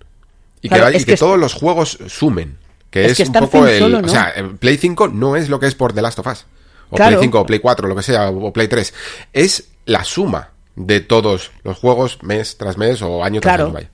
Y que, todos los juegos sumen que es, un poco el o sea Play 5 no es lo que es por The Last of Us o Play 5 o Play 4 lo que sea o Play 3 es la suma de todos los juegos mes tras mes o año tras año.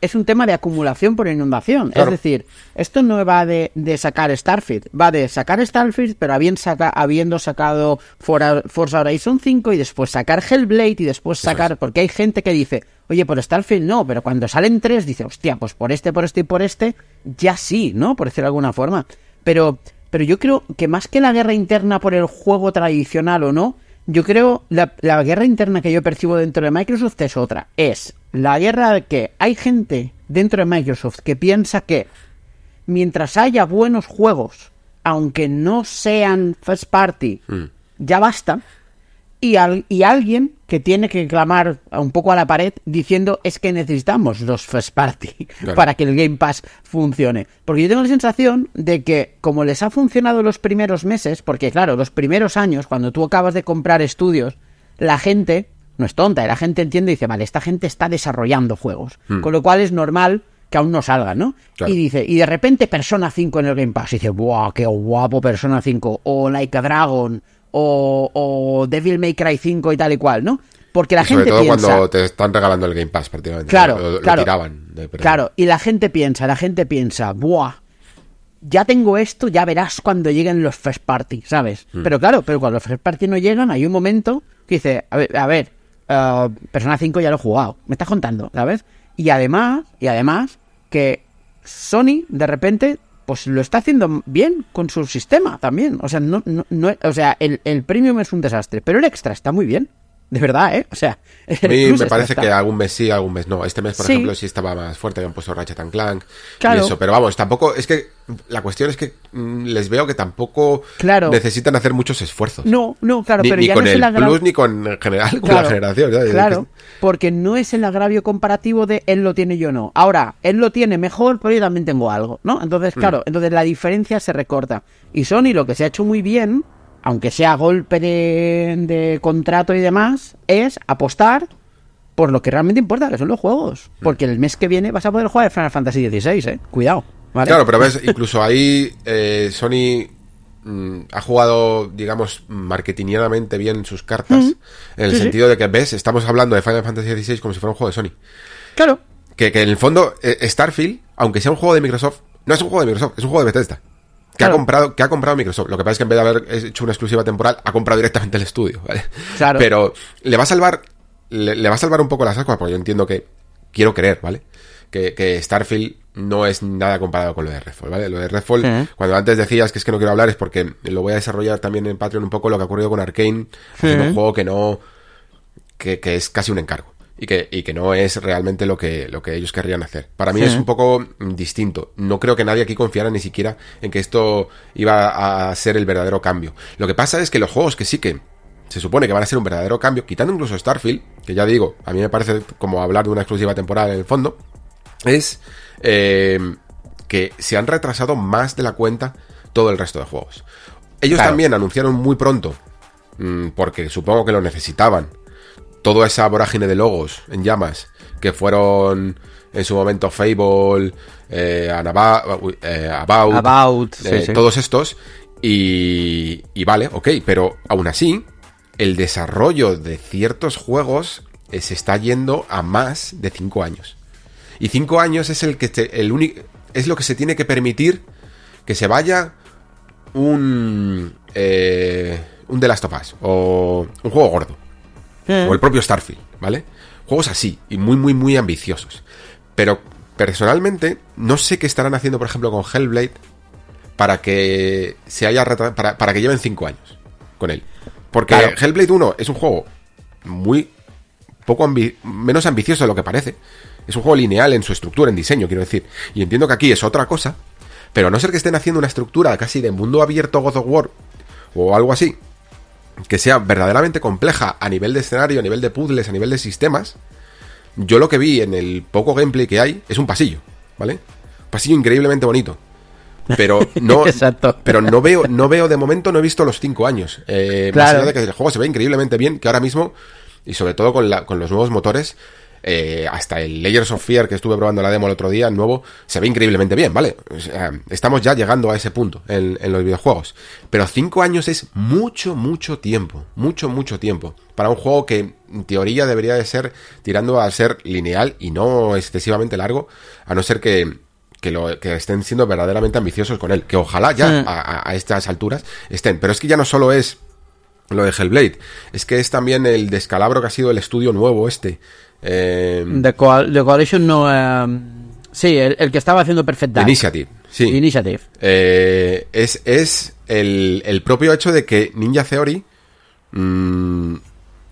Es un tema de acumulación por inundación. Es decir, esto no va de, sacar Starfield, va de sacar Starfield, pero habiendo sacado Forza Horizon 5 y después sacar Hellblade y después sacar. Porque hay gente que dice, oye, por Starfield no, pero cuando salen tres dice, hostia, pues por este, por este y por este, ya sí, ¿no? Por decirlo de alguna forma. Pero, pero yo creo que más que la guerra interna por el juego tradicional o no, yo creo la, la guerra interna que yo percibo dentro de Microsoft es otra. Es la guerra de que hay gente dentro de Microsoft que piensa que mientras haya buenos juegos, aunque no sean first party, mm. ya basta y, y alguien que tiene que clamar un poco a la pared diciendo es que necesitamos los first party para que el Game Pass funcione. Porque yo tengo la sensación de que como les ha funcionado los primeros meses, porque claro, los primeros años, cuando tú acabas de comprar estudios, la gente no es tonta, la gente entiende y dice, vale, esta gente está desarrollando juegos, hmm. con lo cual es normal que aún no salgan, ¿no? Y dice, y de repente Persona 5 en el Game Pass, y dice, ¡buah, qué guapo Persona 5! O Like a Dragon, o, Devil May Cry 5 y tal y cual, ¿no? Porque la gente todo cuando te están regalando el Game Pass prácticamente. Claro, claro. claro, y la gente piensa, la gente piensa, ¡buah! Ya tengo esto, ya verás cuando lleguen los first party, ¿sabes? Hmm. Pero claro, pero cuando los first party no llegan, hay un momento que dice, a ver, a ver uh, Persona 5 ya lo he jugado, me estás contando, ¿sabes? Y además, y además, que Sony de repente pues lo está haciendo bien con su sistema también. O sea, no, no, no o sea, el, el premium es un desastre, pero el extra está muy bien. De verdad, ¿eh? O sea, a mí me parece que algún mes sí, algún mes no. Este mes, por ejemplo, sí estaba más fuerte, habían puesto Ratchet and Clank claro. y eso. Pero vamos, tampoco, es que la cuestión es que mm, les veo que tampoco necesitan hacer muchos esfuerzos. No, no, claro, ni, pero ni con el, Plus ni con en general con la generación. Claro, porque no es el agravio comparativo de él lo tiene yo no. Ahora, él lo tiene mejor, pero yo también tengo algo, ¿no? Entonces, mm. claro, entonces la diferencia se recorta. Y Sony lo que se ha hecho muy bien aunque sea golpe de, contrato y demás, es apostar por lo que realmente importa, que son los juegos. Porque el mes que viene vas a poder jugar Final Fantasy XVI, ¿eh? Cuidado. Claro, pero ves, incluso ahí eh, Sony mm, ha jugado, digamos, marketingianamente bien sus cartas. En el sentido de que, ves, estamos hablando de Final Fantasy XVI como si fuera un juego de Sony. Claro. Que, que en el fondo, eh, Starfield, aunque sea un juego de Microsoft, no es un juego de Microsoft, es un juego de Bethesda. Que, ha comprado, que ha comprado Microsoft. Lo que pasa es que en vez de haber hecho una exclusiva temporal, ha comprado directamente el estudio, ¿vale? Claro. Pero le va a salvar, le, va a salvar un poco las ascuas, porque yo entiendo que, quiero creer, ¿vale? Que, Starfield no es nada comparado con lo de Redfall, ¿vale? Lo de Redfall, cuando antes decías que es que no quiero hablar, es porque lo voy a desarrollar también en Patreon un poco lo que ha ocurrido con Arkane, un juego que no, que, que es casi un encargo y que, y que no es realmente lo que, lo que ellos querrían hacer. Para mí es un poco distinto. No creo que nadie aquí confiara ni siquiera en que esto iba a ser el verdadero cambio. Lo que pasa es que los juegos que sí que se supone que van a ser un verdadero cambio, quitando incluso Starfield, que ya digo, a mí me parece como hablar de una exclusiva temporal en el fondo, es eh, que se han retrasado más de la cuenta todo el resto de juegos. Ellos también anunciaron muy pronto, mm, porque supongo que lo necesitaban, toda esa vorágine de logos en llamas que fueron en su momento Fable, eh, eh About, eh, todos estos. Y, y vale, ok, pero aún así, el desarrollo de ciertos juegos se está yendo a más de 5 años. Y 5 años es el que el único es lo que se tiene que permitir que se vaya un un The Last of Us o un juego gordo. O el propio Starfield, ¿vale? Juegos así, y muy, muy, muy ambiciosos. Pero personalmente, no sé qué estarán haciendo, por ejemplo, con Hellblade para que se haya para, para que lleven 5 años con él. Porque Hellblade 1 es un juego muy poco menos ambicioso de lo que parece. Es un juego lineal en su estructura, en diseño, quiero decir. Y entiendo que aquí es otra cosa, pero a no ser que estén haciendo una estructura casi de mundo abierto God of War o algo así, que sea verdaderamente compleja a nivel de escenario, a nivel de puzzles, a nivel de sistemas, yo lo que vi en el poco gameplay que hay es un pasillo, ¿vale? Un pasillo increíblemente bonito. Pero no, pero no veo, no veo de momento, no he visto los cinco años. Eh, Más allá de que el juego se ve increíblemente bien, que ahora mismo, y sobre todo con, la, con los nuevos motores, eh, hasta el Layers of Fear que estuve probando la demo el otro día, el nuevo, se ve increíblemente bien, ¿vale? estamos ya llegando a ese punto en, los videojuegos. Pero cinco años es mucho, mucho tiempo. Mucho, mucho tiempo. Para un juego que en teoría debería de ser tirando a ser lineal y no excesivamente largo, a no ser que, que, lo, que estén siendo verdaderamente ambiciosos con él. Que ojalá ya a, a, estas alturas estén. Pero es que ya no solo es lo de Hellblade, es que es también el descalabro que ha sido el estudio nuevo este, eh, The, Coalition no... Eh, sí, el, que estaba haciendo Perfect Dark. Initiative, sí. Initiative. Eh, es es el, propio hecho de que Ninja Theory mm,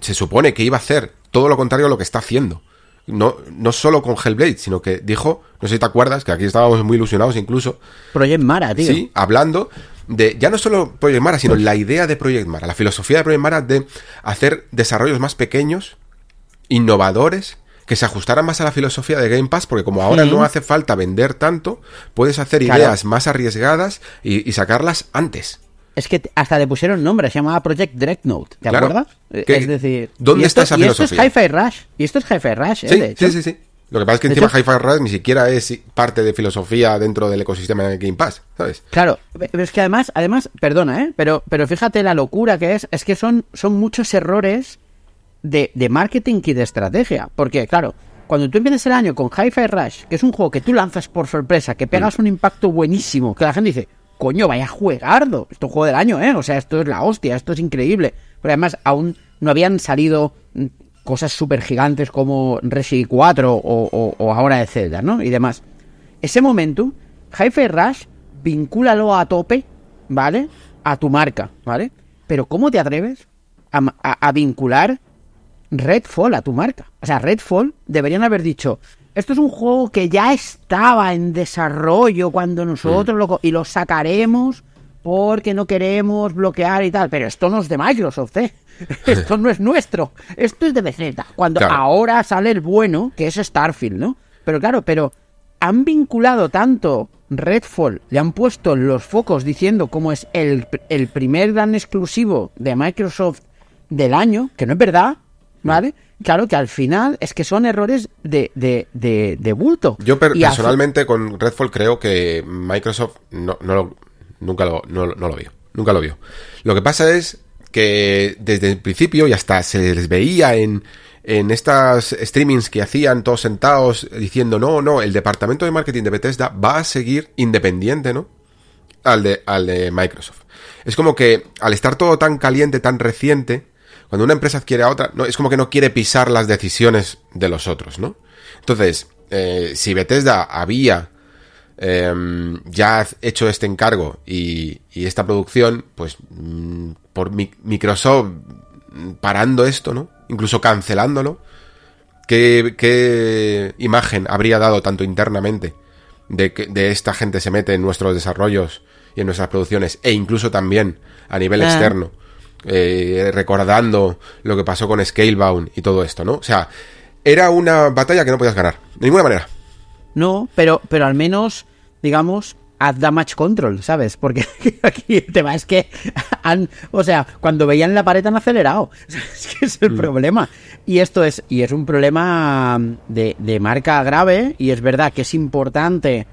se supone que iba a hacer todo lo contrario a lo que está haciendo. No, no solo con Hellblade, sino que dijo, no sé si te acuerdas, que aquí estábamos muy ilusionados incluso. Project Mara, tío. Sí, hablando de, ya no solo Project Mara, sino la idea de Project Mara, la filosofía de Project Mara de hacer desarrollos más pequeños innovadores que se ajustaran más a la filosofía de Game Pass, porque como ahora no hace falta vender tanto, puedes hacer ideas más arriesgadas y, sacarlas antes. Es que hasta le pusieron nombre, se llamaba Project Dreadnought, ¿te acuerdas? Es decir, ¿dónde está esa filosofía? Y esto es Hi-Fi Rush, y esto es Hi-Fi Rush, ¿eh? Sí, sí, sí, Lo que pasa es que encima Hi-Fi Rush ni siquiera es parte de filosofía dentro del ecosistema de Game Pass, ¿sabes? Claro, pero es que además, además, perdona, ¿eh? Pero, pero fíjate la locura que es, es que son, son muchos errores de, de marketing y de estrategia. Porque, claro, cuando tú empiezas el año con Hi-Fi Rush, que es un juego que tú lanzas por sorpresa, que pegas mm. un impacto buenísimo, que la gente dice, coño, vaya juegardo, esto es un juego del año, ¿eh? O sea, esto es la hostia, esto es increíble. Pero además, aún no habían salido mm, cosas súper gigantes como Resident 4 o, o, ahora de Zelda, ¿no? Y demás. Ese momento, Hi-Fi Rush, vincúlalo a tope, ¿vale? A tu marca, ¿vale? Pero ¿cómo te atreves a, a vincular Redfall a tu marca. O sea, Redfall deberían haber dicho, esto es un juego que ya estaba en desarrollo cuando nosotros lo... y lo sacaremos porque no queremos bloquear y tal, pero esto no es de Microsoft, ¿eh? Esto no es nuestro, esto es de Bethesda. Cuando ahora sale el bueno, que es Starfield, ¿no? Pero claro, pero han vinculado tanto Redfall, le han puesto los focos diciendo cómo es el, el primer gran exclusivo de Microsoft del año, que no es verdad, ¿Vale? Claro que al final es que son errores de, de, de, bulto. Yo personalmente con Redfall creo que Microsoft no, no nunca lo, no, lo vio. Nunca lo vio. Lo que pasa es que desde el principio y hasta se les veía en, en estas streamings que hacían todos sentados diciendo no, no, el departamento de marketing de Bethesda va a seguir independiente, ¿no? Al de, al de Microsoft. Es como que al estar todo tan caliente, tan reciente, cuando una empresa adquiere a otra, no, es como que no quiere pisar las decisiones de los otros, ¿no? Entonces, eh, si Bethesda había em, ya hecho este encargo y, esta producción, pues mm, por Microsoft parando esto, ¿no? Incluso cancelándolo, ¿qué, ¿qué, imagen habría dado tanto internamente de que de esta gente se mete en nuestros desarrollos y en nuestras producciones e incluso también a nivel ah. externo? Eh, recordando lo que pasó con Scalebound y todo esto, ¿no? O sea, era una batalla que no podías ganar, de ninguna manera. No, pero, pero al menos, digamos, haz damage control, ¿sabes? Porque aquí el tema es que han, o sea, cuando veían la pared han acelerado. Es que es el mm. problema. Y esto es, y es un problema de, de marca grave, y es verdad que es importante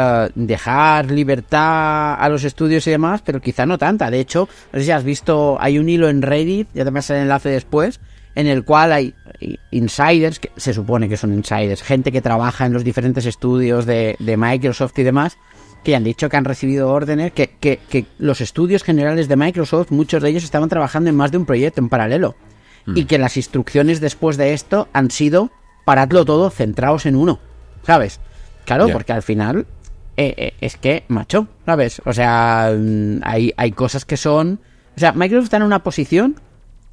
eh, dejar libertad a los estudios y demás, pero quizá no tanta. De hecho, no sé si has visto, hay un hilo en Reddit, ya te pasaré el enlace después, en el cual hay insiders, que se supone que son insiders, gente que trabaja en los diferentes estudios de, Microsoft y demás, que han dicho que han recibido órdenes, que, que, los estudios generales de Microsoft, muchos de ellos estaban trabajando en más de un proyecto en paralelo. Mm. Y que las instrucciones después de esto han sido paradlo todo, centraos en uno. ¿Sabes? Claro, porque al final eh, eh, es que, macho, ¿sabes? O sea, mm, hay, hay cosas que son... O sea, Microsoft está en una posición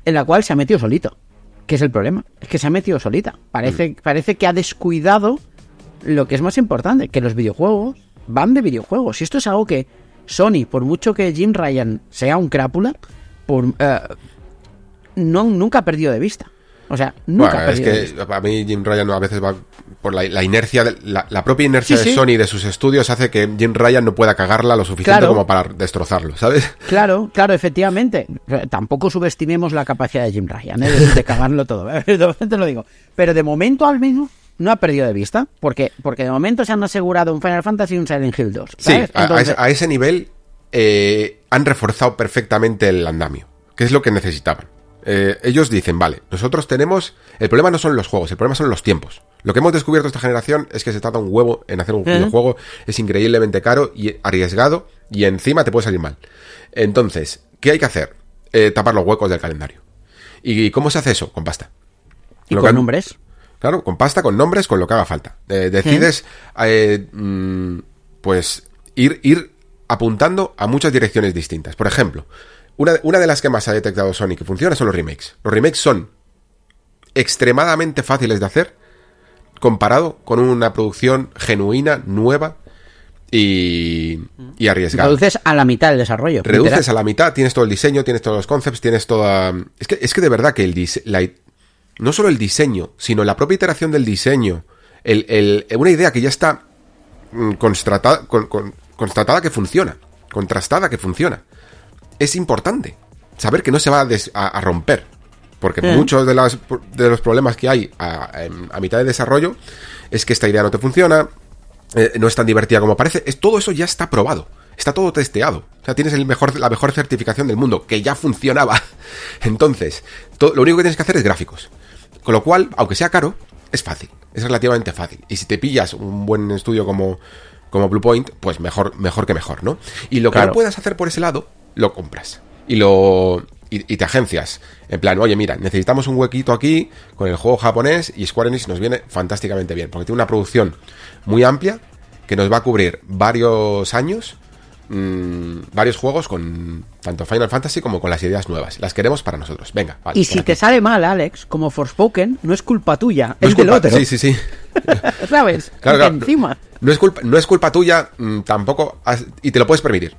en la cual se ha metido solito. ¿Qué es el problema? Es que se ha metido solita. Parece, parece que ha descuidado lo que es más importante, que los videojuegos van de videojuegos. Y esto es algo que Sony, por mucho que Jim Ryan sea un crápula, por, eh, no, nunca ha perdido de vista. O sea, nunca Bueno, es que a mí Jim Ryan a veces va por la, la inercia, de- la, la propia inercia Sí, de sí. Sony y de sus estudios hace que Jim Ryan no pueda cagarla lo suficiente Claro. como para destrozarlo, ¿sabes? Claro, claro, efectivamente. Tampoco subestimemos la capacidad de Jim Ryan, ¿eh? de, de cagarlo todo. Te lo digo. Pero de momento, al menos, no ha perdido de vista. Porque, porque de momento se han asegurado un Final Fantasy y un Silent Hill 2. Sí, a ese nivel eh, han reforzado perfectamente el andamio, que es lo que necesitaban. Eh, ellos dicen, vale, nosotros tenemos... El problema no son los juegos, el problema son los tiempos. Lo que hemos descubierto esta generación es que se tarda un huevo en hacer un Ujú. videojuego, es increíblemente caro y arriesgado y encima te puede salir mal. Entonces, ¿qué hay que hacer? Eh, tapar los huecos del calendario. ¿Y cómo se hace eso? Con pasta. y Lo con que nombres. Claro, con pasta, con nombres, con lo que haga falta. Eh, decides, eh, mm, pues, ir, ir apuntando a muchas direcciones distintas. Por ejemplo, una, una de las que más ha detectado Sony que funciona son los remakes. Los remakes son extremadamente fáciles de hacer comparado con una producción genuina, nueva y, y arriesgada. Reduces a la mitad del desarrollo. Reduces literal. a la mitad, tienes todo el diseño, tienes todos los concepts, tienes toda... Es que, es que de verdad que el la- no solo el diseño, sino la propia iteración del diseño, el, el- una idea que ya está mm, constrata- con- con- constatada que funciona, contrastada que funciona. Es importante saber que no se va a, des- a- a romper, porque Eh. muchos de, las- de los problemas que hay a, mitad de desarrollo es que esta idea no te funciona, eh, no es tan divertida como parece. Es, todo eso ya está probado. Está todo testeado. O sea, tienes el mejor, la mejor certificación del mundo, que ya funcionaba. Entonces, to- lo único que tienes que hacer es gráficos. Con lo cual, aunque sea caro, es fácil. Es relativamente fácil. Y si te pillas un buen estudio como, como Bluepoint, pues mejor, mejor que mejor, ¿no? Y lo que Claro. no puedas hacer por ese lado, lo compras. Y lo. Y, y te agencias. En plan, oye, mira, necesitamos un huequito aquí con el juego japonés y Square Enix nos viene fantásticamente bien. Porque tiene una producción muy amplia que nos va a cubrir varios años. mm, varios juegos con tanto Final Fantasy como con las ideas nuevas. Las queremos para nosotros. Venga, vale. Y si aquí. te sale mal, Alex, como Forspoken, no es culpa tuya, No es, del culpa- otro. Sí, sí, sí. ¿Sabes? Claro, encima. No es culpa, no es culpa tuya, mm, tampoco. has- y te lo puedes permitir.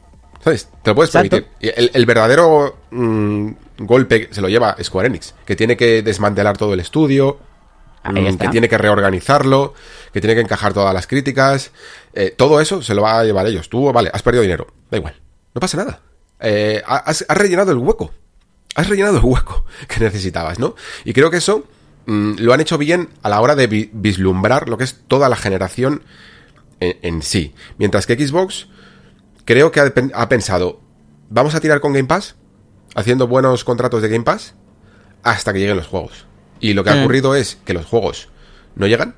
¿Sabes? Te lo puedes permitir. El, el verdadero mm, golpe se lo lleva Square Enix, que tiene que desmantelar todo el estudio, mm, que tiene que reorganizarlo, que tiene que encajar todas las críticas. eh, todo eso se lo va a llevar ellos. Tú, vale, has perdido dinero. Da igual. No pasa nada. Eh, has, has rellenado el hueco. Has rellenado el hueco que necesitabas, ¿no? Y creo que eso mm, lo han hecho bien a la hora de vi- vislumbrar lo que es toda la generación en, en sí. Mientras que Xbox creo que ha, pen- ha pensado, vamos a tirar con Game Pass, haciendo buenos contratos de Game Pass, hasta que lleguen los juegos. Y lo que ha Mm. ocurrido es que los juegos no llegan,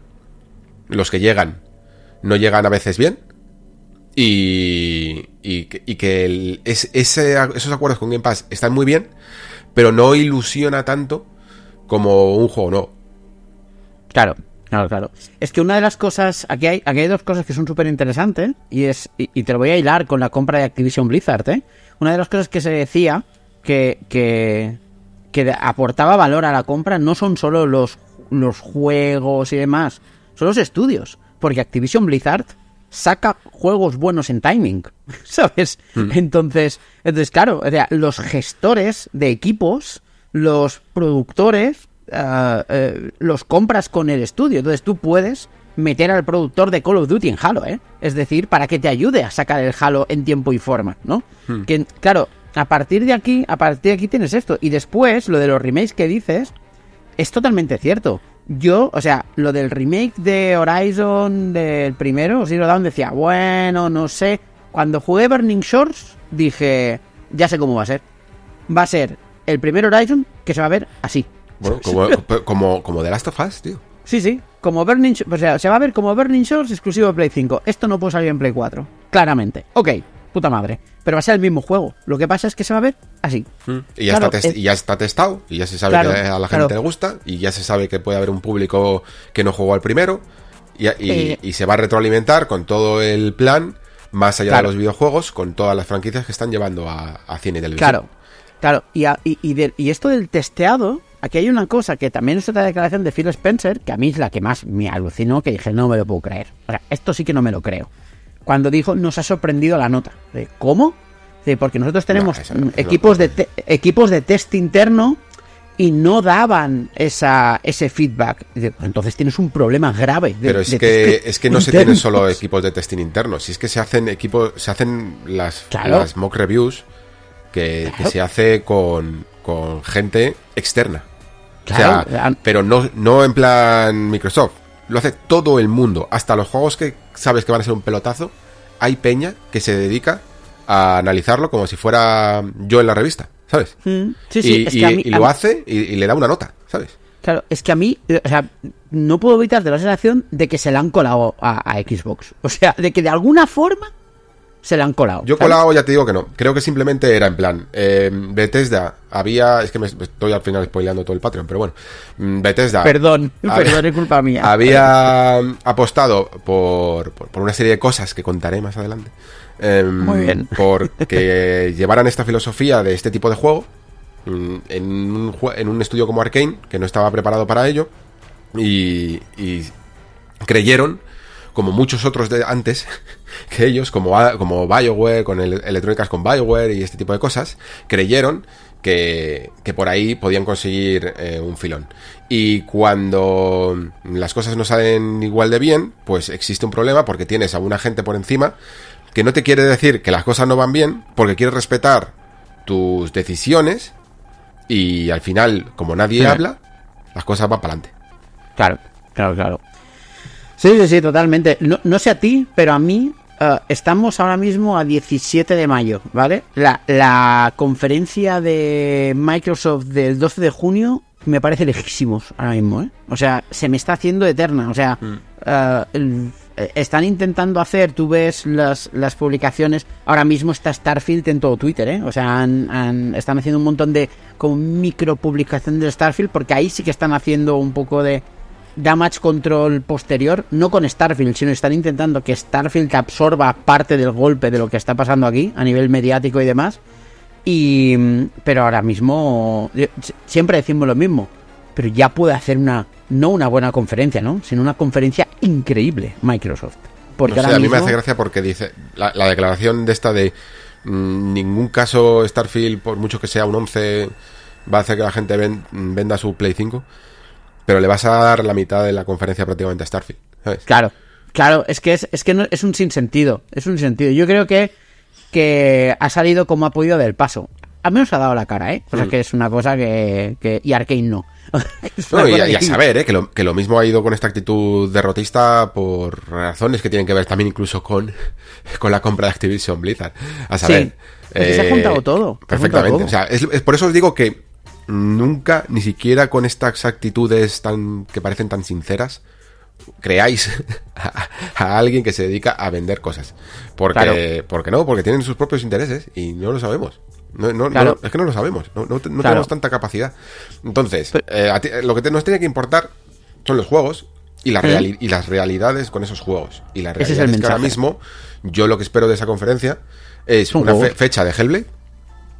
los que llegan no llegan a veces bien, y, y, que- y que el- es- ese- esos acuerdos con Game Pass están muy bien, pero no ilusiona tanto como un juego nuevo. Claro, claro, claro. Es que una de las cosas, aquí hay, aquí hay dos cosas que son súper interesantes y es y, y te lo voy a hilar con la compra de Activision Blizzard, ¿eh? Una de las cosas que se decía que, que, que aportaba valor a la compra no son solo los, los juegos y demás, son los estudios, porque Activision Blizzard saca juegos buenos en timing, ¿sabes? Entonces, entonces claro, o sea, los gestores de equipos, los productores, ah, eh, los compras con el estudio. Entonces tú puedes meter al productor de Call of Duty en Halo, ¿eh? Es decir, para que te ayude a sacar el Halo en tiempo y forma, ¿no? Que, claro, a partir de aquí, a partir de aquí tienes esto. Y después, lo de los remakes que dices, es totalmente cierto. Yo, o sea, lo del remake de Horizon del primero, Zero Dawn, decía, bueno, no sé. Cuando jugué Burning Shores, dije, ya sé cómo va a ser. Va a ser el primer Horizon que se va a ver así. Bueno, como, como, como The Last of Us, tío. Sí, sí, como Burning o sea, se va a ver como Burning Shores exclusivo de Play 5. Esto no puede salir en Play 4, claramente. Ok, puta madre. Pero va a ser el mismo juego. Lo que pasa es que se va a ver así. Y ya, Claro, está test- es- y ya está testado, y ya se sabe Claro, que a la claro. gente le gusta, y ya se sabe que puede haber un público que no jugó al primero, y, y- Eh. y se va a retroalimentar con todo el plan, más allá de los videojuegos, con todas las franquicias que están llevando a, a cine y televisión. Claro, claro. Y, a- de- y esto del testeado aquí hay una cosa que también es otra declaración de Phil Spencer, que a mí es la que más me alucinó, que dije, no me lo puedo creer. O sea, esto sí que no me lo creo. Cuando dijo, nos ha sorprendido la nota. De, ¿Cómo? Porque nosotros tenemos equipos, no de te- equipos de test interno y no daban esa, ese feedback. Digo, Entonces tienes un problema grave. de- Pero es de que, es que no se tienen solo equipos de testing interno, si es que se hacen equipos, se hacen las, Claro. las mock reviews que, que se hace con, con gente externa. Claro, o sea, an- pero no, no en plan Microsoft. Lo hace todo el mundo. Hasta los juegos que sabes que van a ser un pelotazo, hay peña que se dedica a analizarlo como si fuera yo en la revista, ¿sabes? Mm, Sí, sí, y, es que a y- mí- y a lo mí- hace y, y le da una nota, ¿sabes? Claro, es que a mí, eh, o sea, no puedo evitar de la sensación de que se le han colado a, a Xbox. O sea, de que de alguna forma se le han colado. Yo ¿sabes? colado ya te digo que no. Creo que simplemente era en plan. eh, Bethesda había. Es que me estoy al final spoileando todo el Patreon, pero bueno. Mm, Bethesda. Perdón, había- perdón, es culpa mía. Había apostado por, por, por una serie de cosas que contaré más adelante. Em, Muy bien. Porque llevaran esta filosofía de este tipo de juego mm, en un, en un estudio como Arkane, que no estaba preparado para ello. Y, y creyeron, como muchos otros de antes, que ellos, como, a- como BioWare, con el, electrónicas con BioWare y este tipo de cosas, creyeron que, que por ahí podían conseguir eh, un filón. Y cuando las cosas no salen igual de bien, pues existe un problema porque tienes a una gente por encima que no te quiere decir que las cosas no van bien, porque quiere respetar tus decisiones y al final, como nadie Sí. habla, las cosas van para adelante. Claro, claro, claro. Sí, sí, sí, totalmente. No, no sé a ti, pero a mí eh, estamos ahora mismo a 17 de mayo, ¿vale? La, la conferencia de Microsoft del 12 de junio me parece lejísimos ahora mismo, ¿eh? O sea, se me está haciendo eterna. O sea, eh, están intentando hacer, tú ves las, las publicaciones, ahora mismo está Starfield en todo Twitter, ¿eh? O sea, han- han- están haciendo un montón de como micro publicación de Starfield porque ahí sí que están haciendo un poco de damage control posterior, no con Starfield, sino están intentando que Starfield absorba parte del golpe de lo que está pasando aquí a nivel mediático y demás. Y pero ahora mismo eh, si- siempre decimos lo mismo, pero ya puede hacer una no una buena conferencia, ¿no? Sino una conferencia increíble Microsoft. Porque No sé, ahora a mí me hace gracia porque dice la, la declaración de esta de mm, ningún caso Starfield, por mucho que sea un 11, va a hacer que la gente ven- venda su Play 5, pero le vas a dar la mitad de la conferencia prácticamente a Starfield, ¿sabes? Claro, claro, es que es, es que no, es un sinsentido, es un sinsentido. Yo creo que, que ha salido como ha podido del paso. Al menos ha dado la cara, ¿eh? O sea Mm. que es una cosa que, que y Arkane no. Y, a- y a que- saber, ¿eh? que, lo, que lo mismo ha ido con esta actitud derrotista por razones que tienen que ver también incluso con, con la compra de Activision Blizzard. A saber. Sí, es que se ha juntado todo, ha juntado Perfectamente. todo. O sea, es, es por eso os digo que nunca, ni siquiera con estas actitudes tan que parecen tan sinceras, creáis a, a alguien que se dedica a vender cosas. Porque, Claro. porque no, porque tienen sus propios intereses y no lo sabemos. No, no- es que no lo sabemos, no, no- no Claro. tenemos tanta capacidad. Entonces, eh, ti- lo que te- nos tiene que importar son los juegos y, la y las realidades con esos juegos. Y la realidad es el es, que ahora mismo, yo lo que espero de esa conferencia es una fe- fecha de Hellblade.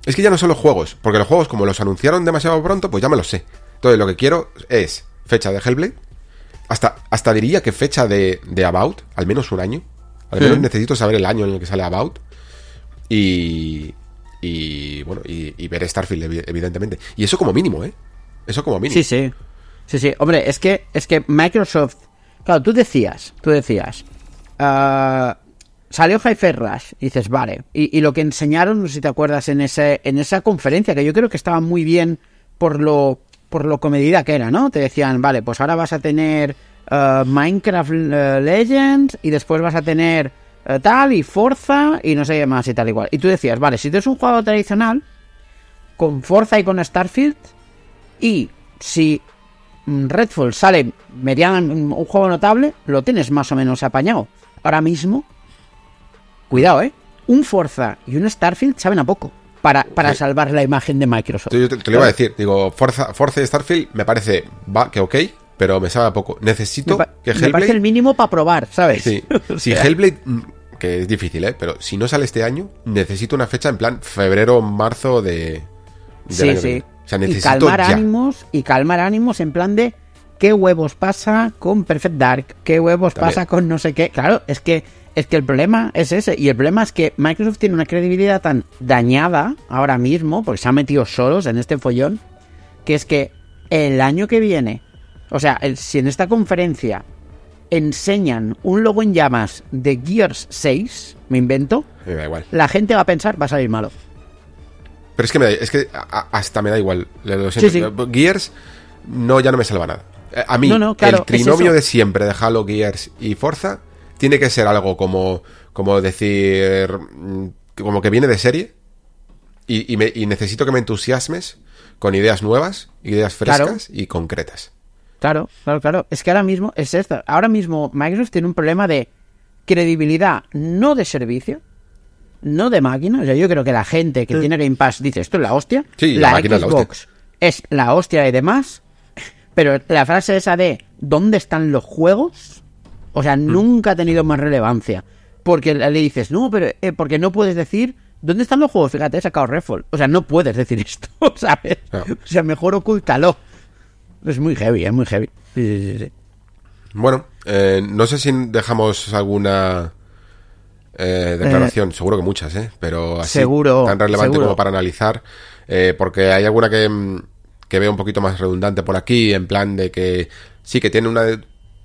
Es que ya no son los juegos, porque los juegos, como los anunciaron demasiado pronto, pues ya me los sé. Entonces, lo que quiero es fecha de Hellblade. Hasta, hasta diría que fecha de, de About, al menos un año. Al menos Sí. necesito saber el año en el que sale About. Y. Y bueno, y, y ver Starfield, evi- evidentemente. Y eso como mínimo, ¿eh? Eso como mínimo. Sí, sí. Sí, sí. Hombre, es que, es que Microsoft. Claro, tú decías, tú decías. ah, salió Hi-Fi Rush. Y dices, vale. Y, lo que enseñaron, no sé si te acuerdas, en, en esa conferencia, que yo creo que estaba muy bien por lo, por lo comedida que era, ¿no? Te decían, vale, pues ahora vas a tener ah, Minecraft eh, Legends y después vas a tener eh, tal y Forza y no sé qué más y tal igual. Y tú decías, vale, si tienes un juego tradicional con Forza y con Starfield y si mm, Redfall sale median un juego notable, lo tienes más o menos apañado. Ahora mismo, cuidado, ¿eh? Un Forza y un Starfield saben a poco para, para Sí. salvar la imagen de Microsoft. Yo te, te lo iba a decir, digo, Forza, Forza y Starfield me parece va, que ok, pero me sabe a poco. Necesito que me parece el Hellblade. mínimo para probar, ¿sabes? Sí, O si Hellblade, mm, que es difícil, ¿eh? Pero si no sale este año, necesito una fecha en plan febrero, marzo de. Sí, sí. viene. sea, y necesito calmar ya. ánimos y calmar ánimos en plan de qué huevos pasa con Perfect Dark, qué huevos También. pasa con no sé qué. Claro, es que es que el problema es ese y el problema es que Microsoft tiene una credibilidad tan dañada ahora mismo porque se han metido solos en este follón que es que el año que viene, o sea, el- si en esta conferencia enseñan un logo en llamas de Gears 6, me invento, Me da igual. la gente va a pensar va a salir malo. Pero es que, me da- es que a- hasta me da igual. Le- lo siento. Sí, sí. Gears no, ya no me salva nada. Eh, A mí, No, no, claro, el trinomio de siempre de Halo, Gears y Forza tiene que ser algo como, como decir, mm, como que viene de serie y, y me- y necesito que me entusiasmes con ideas nuevas, ideas Claro. frescas y concretas. Claro, claro, claro. Es que ahora mismo es esto. Ahora mismo Microsoft tiene un problema de credibilidad, no de servicio, no de máquina. O sea, yo creo que la gente que tiene Game Pass dice esto es la hostia. Sí, la la máquina es la Xbox es la hostia y demás. Pero la frase esa de ¿dónde están los juegos? O sea, nunca ha tenido más relevancia. Porque le dices, no, pero eh, porque no puedes decir ¿dónde están los juegos? Fíjate, he sacado Redfall. O sea, no puedes decir esto, ¿sabes? O sea, mejor ocúltalo. Es muy heavy, es muy heavy. Sí, sí, sí, sí. Bueno, eh, no sé si dejamos alguna eh, declaración, seguro que muchas, ¿eh? Pero así Seguro, tan relevante seguro. como para analizar, eh, porque hay alguna que, mm, que veo un poquito más redundante por aquí, en plan de que sí que tiene una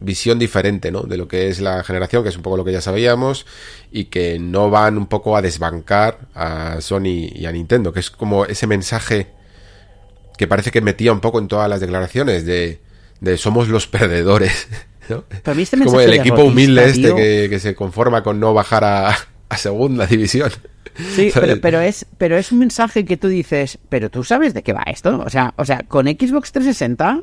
visión diferente, ¿no? De lo que es la generación, que es un poco lo que ya sabíamos, y que no van un poco a desbancar a Sony y a Nintendo, que es como ese mensaje que parece que metía un poco en todas las declaraciones de, de somos los perdedores. ¿no? Mí este Es como el equipo humilde este que, que se conforma con no bajar a, a segunda división. Sí, pero, pero es, pero es un mensaje que tú dices, pero tú sabes de qué va esto. O sea, o sea, con Xbox 360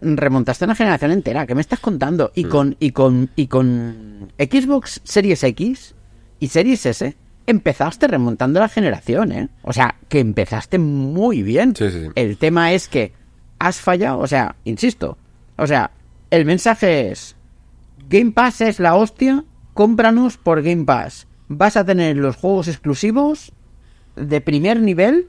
remontaste una generación entera. ¿Qué me estás contando? Mm. Y con, y con, y con Xbox Series X y Series S empezaste remontando la generación, ¿eh? O sea, que empezaste muy bien. Sí, sí, sí. El tema es que has fallado, o sea, insisto, o sea, el mensaje es Game Pass es la hostia, cómpranos por Game Pass. Vas a tener los juegos exclusivos de primer nivel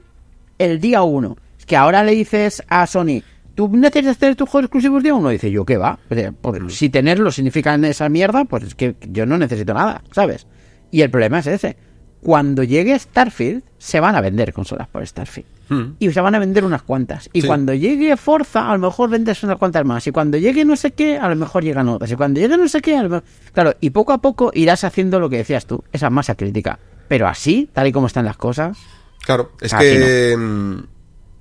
el día 1. Es que ahora le dices a Sony, ¿tú necesitas tener tus juegos exclusivos día 1? Dice, ¿yo qué va? Sea, por- Si tenerlo significa esa mierda, pues es que yo no necesito nada, ¿sabes? Y el problema es ese. Cuando llegue Starfield, se van a vender consolas por Starfield. Y se van a vender unas cuantas. Y Sí. cuando llegue Forza, a lo mejor vendes unas cuantas más. Y cuando llegue no sé qué, a lo mejor llegan otras. Y cuando llegue no sé qué, a lo mejor... Claro, y poco a poco irás haciendo lo que decías tú, esa masa crítica. Pero así, tal y como están las cosas, Claro, es que mm,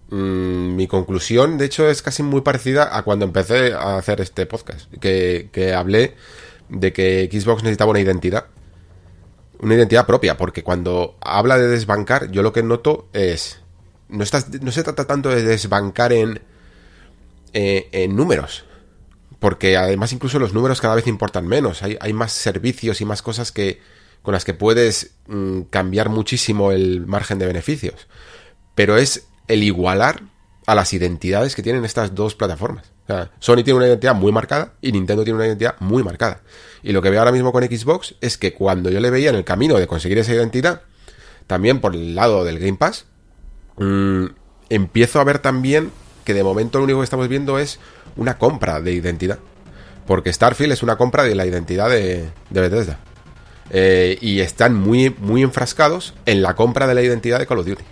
mm, mi conclusión, de hecho, es casi muy parecida a cuando empecé a hacer este podcast, que, que hablé de que Xbox necesitaba una identidad. Una identidad propia, porque cuando habla de desbancar, yo lo que noto es. No, no se trata tanto de desbancar en, eh, en números. Porque además incluso los números cada vez importan menos. Hay, hay más servicios y más cosas que con las que puedes mm, cambiar muchísimo el margen de beneficios. Pero es el igualar a las identidades que tienen estas dos plataformas. O sea, Sony tiene una identidad muy marcada y Nintendo tiene una identidad muy marcada. Y lo que veo ahora mismo con Xbox es que cuando yo le veía en el camino de conseguir esa identidad, también por el lado del Game Pass, mm, empiezo a ver también que de momento lo único que estamos viendo es una compra de identidad. Porque Starfield es una compra de la identidad de, Bethesda. Eh, y están muy, muy enfrascados en la compra de la identidad de Call of Duty.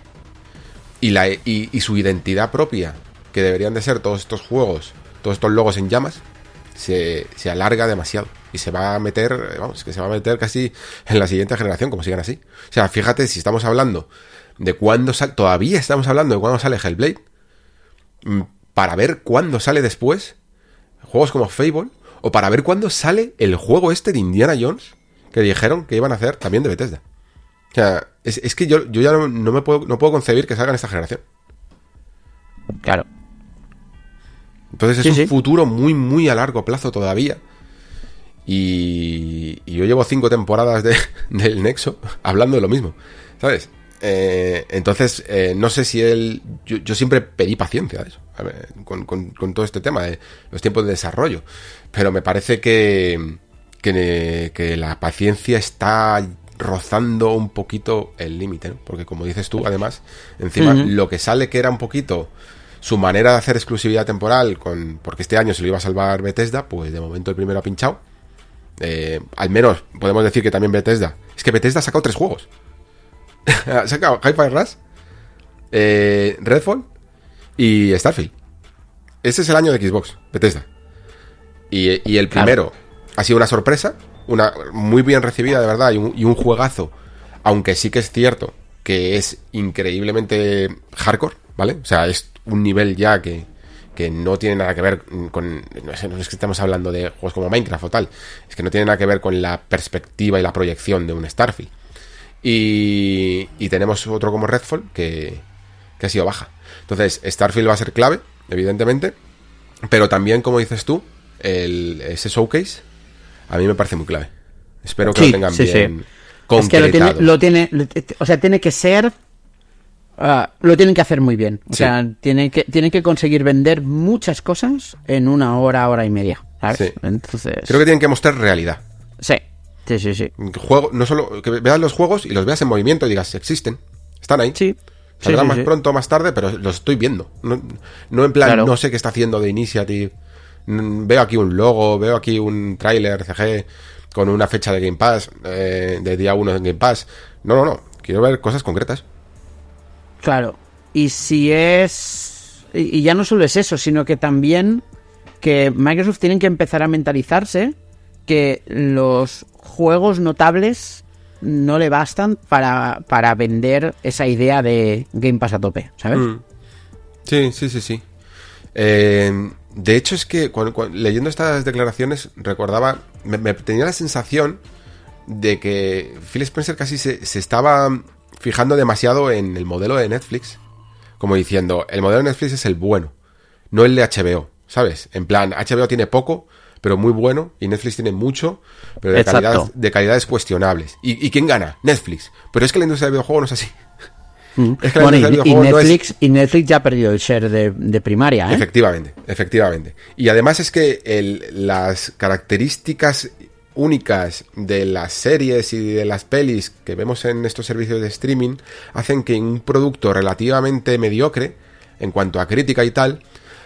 Y, su identidad propia, que deberían de ser todos estos juegos, todos estos logos en llamas, se, se alarga demasiado. Y se va a meter, vamos, que se va a meter casi en la siguiente generación, como sigan así. O sea, fíjate si estamos hablando de cuándo sale, todavía estamos hablando de cuándo sale Hellblade, mm, para ver cuándo sale después juegos como Fable, o para ver cuándo sale el juego este de Indiana Jones, que dijeron que iban a hacer también de Bethesda. O sea, es, es que yo, yo ya no, no me puedo, no puedo concebir que salgan esta generación. claro. Entonces es Sí, un sí. futuro muy, muy a largo plazo todavía. Y, y yo llevo cinco temporadas de, del Nexo hablando de lo mismo, ¿sabes? Eh, entonces, eh, no sé si él... Yo, yo siempre pedí paciencia eso, con, con- con todo este tema de los tiempos de desarrollo. Pero me parece que, que, que la paciencia está rozando un poquito el límite, ¿no? Porque como dices tú, además, encima, lo que sale que era un poquito su manera de hacer exclusividad temporal, con porque este año se lo iba a salvar Bethesda, pues de momento el primero ha pinchado. Eh, al menos podemos decir que también Bethesda. Es que Bethesda ha sacado tres juegos. ha sacado Hi-Fi Rush, eh, Redfall y Starfield. Ese es el año de Xbox, Bethesda. Y, el primero ha sido una sorpresa, una muy bien recibida, de verdad, y un, y un juegazo. Aunque sí que es cierto que es increíblemente hardcore, ¿vale? O sea, es un nivel ya que, que no tiene nada que ver con. No, es que estamos hablando de juegos como Minecraft o tal. Es que no tiene nada que ver con la perspectiva y la proyección de un Starfield. Y, y tenemos otro como Redfall que, que ha sido baja. Entonces, Starfield va a ser clave, evidentemente. Pero también, como dices tú, el, ese showcase a mí me parece muy clave. Espero que lo tengan bien. Es que lo tiene, lo tiene, o sea, tiene que ser Ah, lo tienen que hacer muy bien. O sea, tienen que, tienen que conseguir vender muchas cosas en una hora, hora y media. ¿sabes? Entonces. Creo que tienen que mostrar realidad. Sí, sí, sí, sí. Juego, no solo que veas los juegos y los veas en movimiento y digas, existen. Están ahí. Sí. Saldrán más pronto o más tarde, pero los estoy viendo. No, en plan, no sé qué está haciendo de Initiative. Veo aquí un logo, veo aquí un tráiler CG con una fecha de Game Pass, eh, de día 1 en Game Pass. No, no, no. Quiero ver cosas concretas. Claro. Y si es... Y ya no solo es eso, sino que también que Microsoft tienen que empezar a mentalizarse que los juegos notables no le bastan para, para vender esa idea de Game Pass a tope, ¿sabes? Mm. Sí, sí, sí, sí. Eh, de hecho, es que leyendo estas declaraciones recordaba, me, tenía la sensación de que Phil Spencer casi se, se estaba fijando demasiado en el modelo de Netflix, como diciendo, el modelo de Netflix es el bueno, no el de HBO, ¿sabes? En plan, HBO tiene poco, pero muy bueno, y Netflix tiene mucho, pero de, calidad, de calidades cuestionables. ¿Y, quién gana? Netflix. Pero es que la industria del videojuego no es así. Mm. Es que y, Netflix, y, Netflix, ya ha perdido el share de, primaria. ¿eh? Efectivamente, efectivamente. Y además es que el, las características únicas de las series y de las pelis que vemos en estos servicios de streaming hacen que un producto relativamente mediocre en cuanto a crítica y tal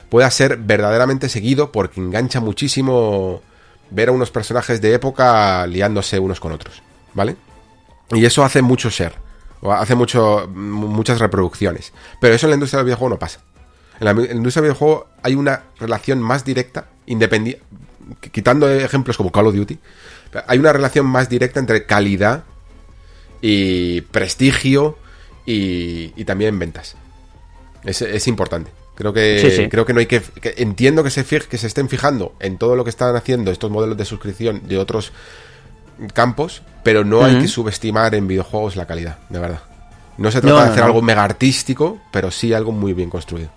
pueda ser verdaderamente seguido porque engancha muchísimo ver a unos personajes de época liándose unos con otros, ¿vale? Y eso hace mucho ser, o hace mucho, muchas reproducciones. Pero eso en la industria del videojuego no pasa. En la, industria del videojuego hay una relación más directa, independiente, quitando ejemplos como Call of Duty, hay una relación más directa entre calidad y prestigio y, también ventas. Es, importante. Creo que, creo que no hay que, entiendo que se que se estén fijando en todo lo que están haciendo estos modelos de suscripción de otros campos, pero no hay que subestimar en videojuegos la calidad, de verdad. No se trata de hacer algo mega artístico, pero sí algo muy bien construido.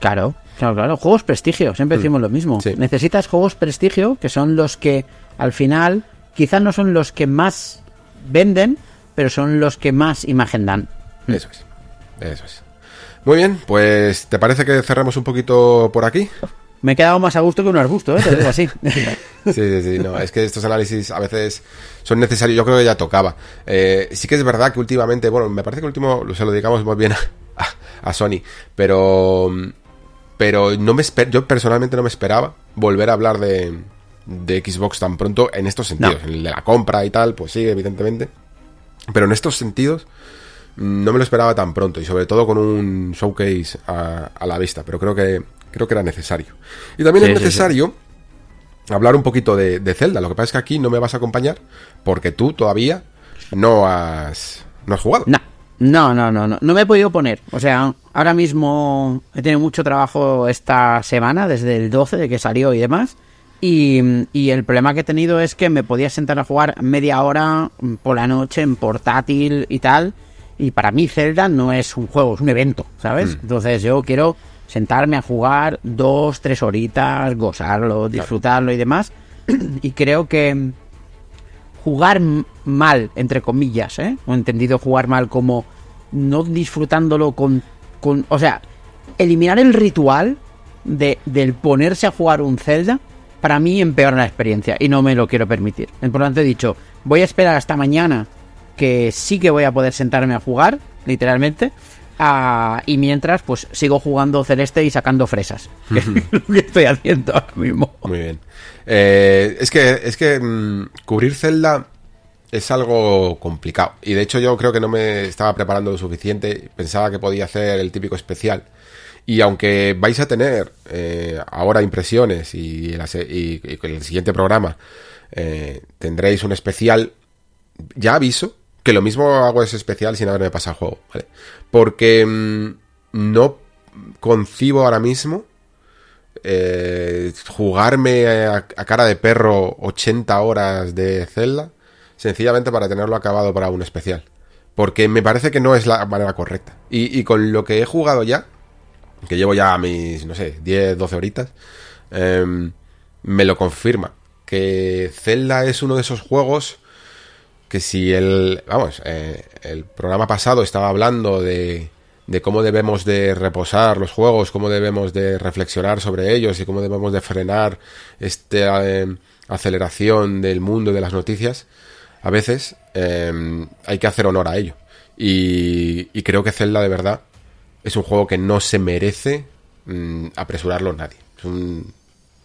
Claro, claro, claro. Juegos prestigio, siempre mm. decimos lo mismo. Necesitas juegos prestigio, que son los que al final quizás no son los que más venden, pero son los que más imagen dan. Eso es, eso es. Muy bien, pues ¿te parece que cerramos un poquito por aquí? Me he quedado más a gusto que un arbusto, ¿eh? Te digo así. sí, sí, sí, no, es que estos análisis a veces son necesarios, yo creo que ya tocaba. Eh, sí que es verdad que últimamente, bueno, me parece que el último se lo dedicamos muy bien a Sony, pero pero no me yo personalmente no me esperaba volver a hablar de, de Xbox tan pronto en estos sentidos. En el de la compra y tal, pues sí, evidentemente. Pero en estos sentidos no me lo esperaba tan pronto y sobre todo con un showcase a, la vista, pero creo que creo que era necesario. Y también es necesario hablar un poquito de, de, Zelda. Lo que pasa es que aquí no me vas a acompañar porque tú todavía no has no has jugado. No. No, no, no, no, no me he podido poner. O sea, ahora mismo he tenido mucho trabajo esta semana, desde el 12 de que salió y demás. Y, el problema que he tenido es que me podía sentar a jugar media hora por la noche en portátil y tal. Y para mí Zelda no es un juego, es un evento, ¿sabes? Mm. Entonces yo quiero sentarme a jugar dos, tres horitas, gozarlo, disfrutarlo y demás. y creo que jugar mal, entre comillas, ¿eh? O entendido jugar mal como no disfrutándolo con, con o sea, eliminar el ritual de, del ponerse a jugar un Zelda, para mí empeora la experiencia y no me lo quiero permitir. Por lo tanto he dicho, voy a esperar hasta mañana que sí que voy a poder sentarme a jugar, literalmente, Ah, y mientras, pues sigo jugando Celeste y sacando fresas. Que es lo que estoy haciendo ahora mismo. Muy bien. Eh, es que, es que mm, cubrir Zelda es algo complicado. Y de hecho yo creo que no me estaba preparando lo suficiente. Pensaba que podía hacer el típico especial. Y aunque vais a tener eh, ahora impresiones y, la y- y el siguiente programa eh, tendréis un especial, ya aviso que lo mismo hago ese especial sin haberme pasado el juego, ¿vale? Porque mm, no concibo ahora mismo eh, jugarme a, cara de perro 80 horas de Zelda sencillamente para tenerlo acabado para un especial. Porque me parece que no es la manera correcta. Y, y con lo que he jugado ya, que llevo ya mis, no sé, 10, 12 horitas, em, me lo confirma. Que Zelda es uno de esos juegos que si el, vamos, eh, el programa pasado estaba hablando de, de cómo debemos de reposar los juegos, cómo debemos de reflexionar sobre ellos y cómo debemos de frenar esta eh, aceleración del mundo de las noticias, a veces eh, hay que hacer honor a ello. Y, y creo que Zelda de verdad es un juego que no se merece mm, apresurarlo nadie. Es un,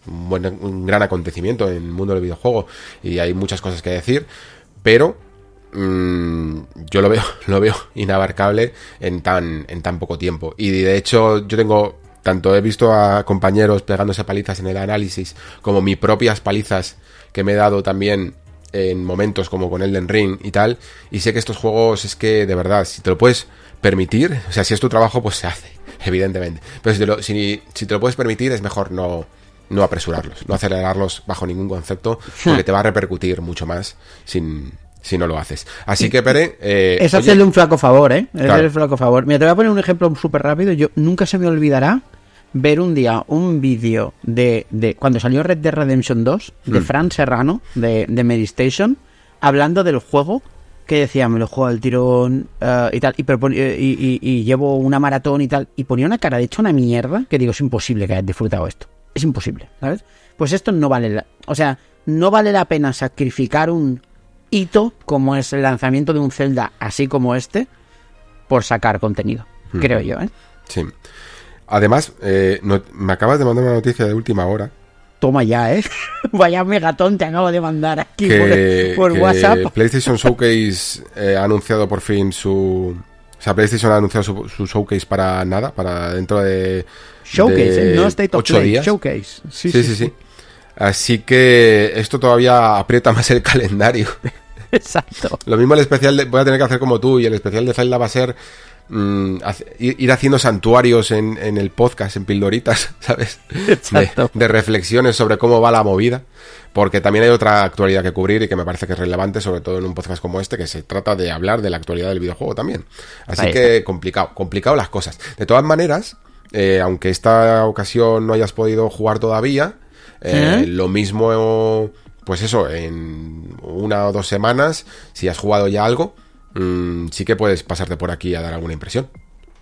un buen, un gran acontecimiento en el mundo del videojuego y hay muchas cosas que decir, pero mm, yo lo veo, lo veo inabarcable en tan, en tan poco tiempo. Y de hecho, yo tengo, tanto he visto a compañeros pegándose palizas en el análisis, como mis propias palizas que me he dado también en momentos como con Elden Ring y tal, y sé que estos juegos es que, de verdad, si te lo puedes permitir, o sea, si es tu trabajo, pues se hace, evidentemente. Pero si te lo, si, si te lo puedes permitir, es mejor no, no apresurarlos, no acelerarlos bajo ningún concepto, porque te va a repercutir mucho más sin, si no lo haces. Así que, Pere, eh, Es oye, hacerle un flaco favor, ¿eh? Es Claro. hacerle un flaco favor. Mira, te voy a poner un ejemplo súper rápido. Yo nunca se me olvidará ver un día un vídeo de, de cuando salió Red Dead Redemption 2 de Hmm. Fran Serrano de, de Medistation hablando del juego que decía me lo juego al tirón eh, y tal y, propon- eh, y, y- y llevo una maratón y tal y ponía una cara de hecho una mierda que digo es imposible que hayas disfrutado esto es imposible ¿sabes? pues esto no vale la, o sea no vale la pena sacrificar un hito como es el lanzamiento de un Zelda así como este por sacar contenido creo yo ¿eh? Sí. Además, eh, no- me acabas de mandar una noticia de última hora Toma ya, ¿eh? Vaya megatón te acabo de mandar aquí que, por, por que WhatsApp. PlayStation Showcase eh, ha anunciado por fin su... O sea, PlayStation ha anunciado su, su showcase para nada, para dentro de... Showcase, ¿eh? no State of ocho Play, días. Showcase. Sí sí, sí, Así que esto todavía aprieta más el calendario. Exacto. Lo mismo el especial de, voy a tener que hacer como tú y el especial de Zelda va a ser mm, ir, haciendo santuarios en, en el podcast, en pildoritas, ¿sabes? Exacto. De, de reflexiones sobre cómo va la movida, porque también hay otra actualidad que cubrir y que me parece que es relevante, sobre todo en un podcast como este, que se trata de hablar de la actualidad del videojuego también. Así Ahí que complicado, complicado las cosas. De todas maneras, eh, aunque esta ocasión no hayas podido jugar todavía, eh, ¿Eh? lo mismo, pues eso, en una o dos semanas, si has jugado ya algo, mm, sí que puedes pasarte por aquí a dar alguna impresión.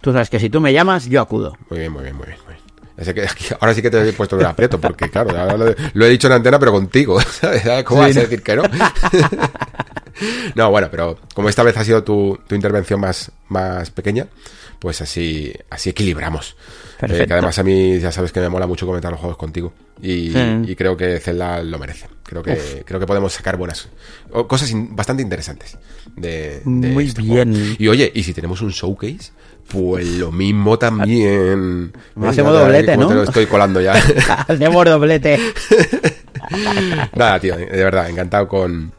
Tú sabes que si tú me llamas, yo acudo. Muy bien, muy bien, muy bien. Muy bien. Ya sé que aquí- ahora sí que te he puesto en aprieto, porque claro, lo, lo he dicho en antena, pero contigo, ¿sabes? ¿Cómo Sí, vas a ¿no? decir que no? no, bueno, pero como esta vez ha sido tu, tu intervención más, más pequeña, pues así, así equilibramos. Eh, que además a mí ya sabes que me mola mucho comentar los juegos contigo. Y, Sí. y creo que Zelda lo merece. Creo que, creo que podemos sacar buenas cosas bastante interesantes de, de Muy este bien. juego. Y oye, y si tenemos un showcase, pues lo mismo también. Hacemos doblete, ¿no? Te lo estoy colando ya. Hacemos doblete. Nada, tío, de verdad, encantado con,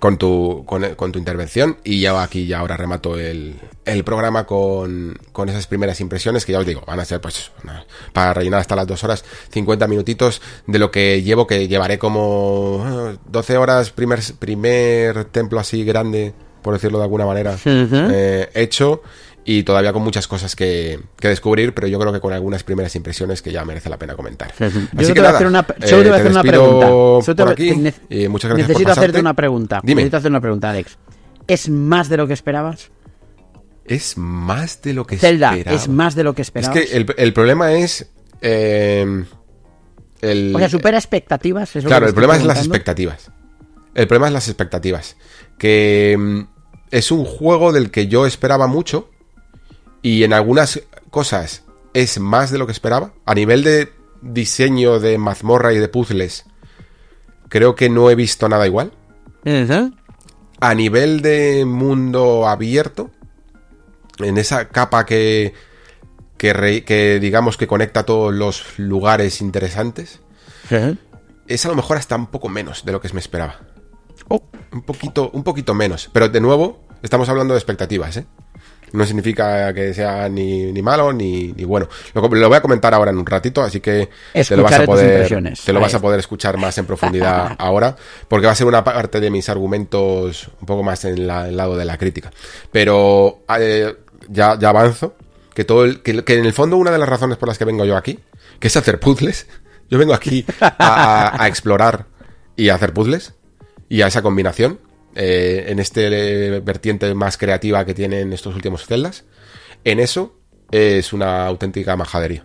con, tu, con, con tu intervención. Y ya aquí ya ahora remato el, el programa con, con esas primeras impresiones que ya os digo, van a ser pues una- para rellenar hasta las dos horas, 50 minutitos de lo que llevo, que llevaré como ah, 12 horas, primer, primer templo así grande, por decirlo de alguna manera, eh, hecho. Y todavía con muchas cosas que, que descubrir, pero yo creo que con algunas primeras impresiones que ya merece la pena comentar. Yo Así te que voy a nada, hacer una, eh, te voy a te hacer una pregunta. Te por aquí, y muchas gracias por Necesito hacerte una pregunta. Dime. Necesito hacer una pregunta, Alex. ¿Es más de lo que esperabas? Es más de lo que Zelda, esperaba. ¿es más de lo que Es esperabas? que el, el problema es. eh, el, O sea, supera expectativas. es claro, el problema es las expectativas. El problema es las expectativas. Que mm, es un juego del que yo esperaba mucho Y en algunas cosas es más de lo que esperaba. A nivel de diseño de mazmorra y de puzzles, creo que no he visto nada igual. A nivel de mundo abierto, en esa capa que, que, digamos que conecta todos los lugares interesantes, es a lo mejor hasta un poco menos de lo que me esperaba. Oh. Un poquito, un poquito menos. Pero de nuevo, estamos hablando de expectativas, ¿eh? No significa que sea ni, malo ni, bueno. Lo, voy a comentar ahora en un ratito, así que te lo, vas a, poder, te lo vas a poder escuchar más en profundidad ahora, porque va a ser una parte de mis argumentos un poco más en el lado de la crítica. Pero eh, ya, avanzo, que, todo que, en el fondo una de las razones por las que vengo yo aquí, que es hacer puzzles, yo vengo aquí a, a explorar y a hacer puzzles, y a esa combinación, eh, en este vertiente más creativa que tienen estos últimos celdas, en eso es una auténtica majadería.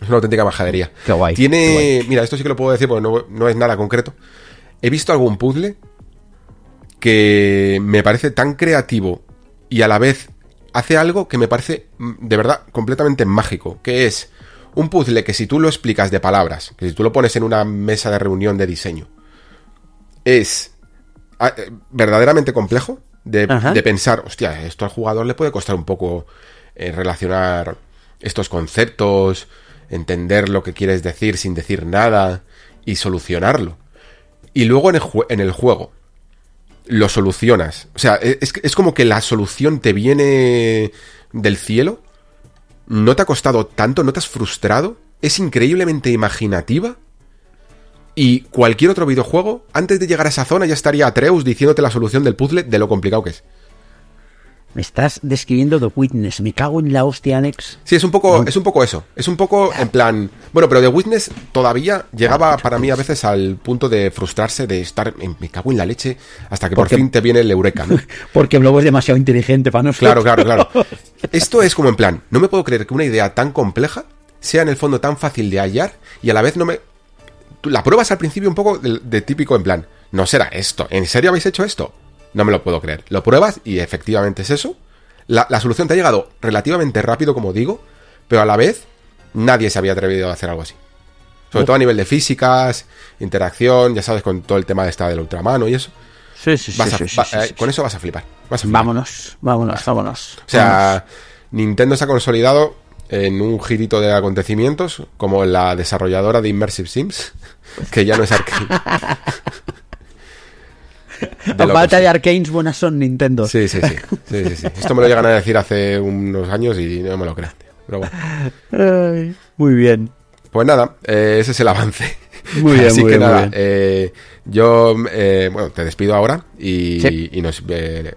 Es una auténtica majadería. Qué guay. Tiene. Mira, esto sí que lo puedo decir porque no, no, es nada concreto. He visto algún puzzle que me parece tan creativo y a la vez hace algo que me parece mm, de verdad completamente mágico. Que es un puzzle que si tú lo explicas de palabras, que si tú lo pones en una mesa de reunión de diseño, es eh, verdaderamente complejo de, pensar, hostia, esto al jugador le puede costar un poco eh, relacionar estos conceptos, entender lo que quieres decir sin decir nada y solucionarlo. Y luego en el, en el juego lo solucionas. O sea, e, es, es como que la solución te viene del cielo. No te ha costado tanto, no te has frustrado. Es increíblemente imaginativa y cualquier otro videojuego, antes de llegar a esa zona ya estaría Atreus diciéndote la solución del puzzle de lo complicado que es. Me estás describiendo The Witness. Me cago en la hostia, Alex. Sí, es un poco, es un poco eso. Es un poco en plan. Bueno, pero The Witness todavía llegaba para mí a veces al punto de frustrarse, de estar. me cago en la leche, hasta que por fin te viene el Eureka, ¿no? Porque luego es demasiado inteligente para nosotros. Claro, claro, claro. Esto es como en plan. No me puedo creer que una idea tan compleja sea en el fondo tan fácil de hallar y a la vez no me la pruebas al principio un poco de, típico en plan, no será esto, ¿en serio habéis hecho esto? No me lo puedo creer. Lo pruebas y efectivamente es eso. La, solución te ha llegado relativamente rápido, como digo, pero a la vez nadie se había atrevido a hacer algo así. Sobre todo a nivel de físicas, interacción, ya sabes, con todo el tema de esta del ultramano y eso. Sí, sí, sí, eh, Con eso vas a flipar. Vámonos, vámonos, vámonos. O sea, Nintendo se ha consolidado en un girito de acontecimientos como la desarrolladora de Immersive Sims que ya no es Arkane. La falta de Arcanes buenas son Nintendo. Sí, sí, sí, Esto me lo llegan a decir hace unos años y no me lo crean. muy bien. Pues nada, eh, ese es el avance. Muy bien, Así que nada, eh, yo eh, bueno, te despido ahora y, nos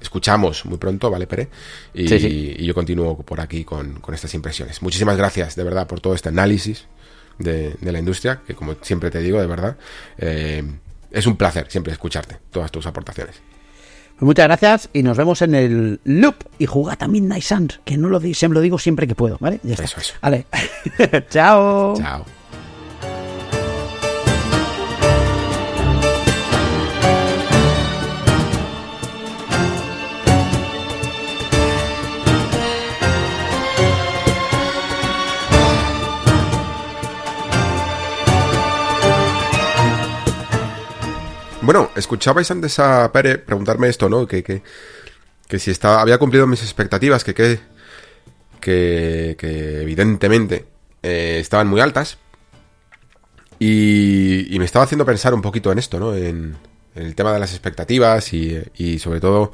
escuchamos muy pronto, ¿vale, Pere? Y, yo continúo por aquí con, con estas impresiones. Muchísimas gracias, de verdad, por todo este análisis de, la industria, que como siempre te digo, de verdad, eh, es un placer siempre escucharte, todas tus aportaciones. Pues muchas gracias y nos vemos en el loop y jugad a Midnight Suns, que no lo, se lo digo siempre que puedo, ¿vale? Ya Eso, eso. Vale. Chao. Chao. Bueno, escuchabais antes a Pere preguntarme esto, ¿no? Que, que, que si estaba, había cumplido mis expectativas, que, que, que, evidentemente eh, estaban muy altas. Y, y, me estaba haciendo pensar un poquito en esto, ¿no? En, el tema de las expectativas y, y, sobre todo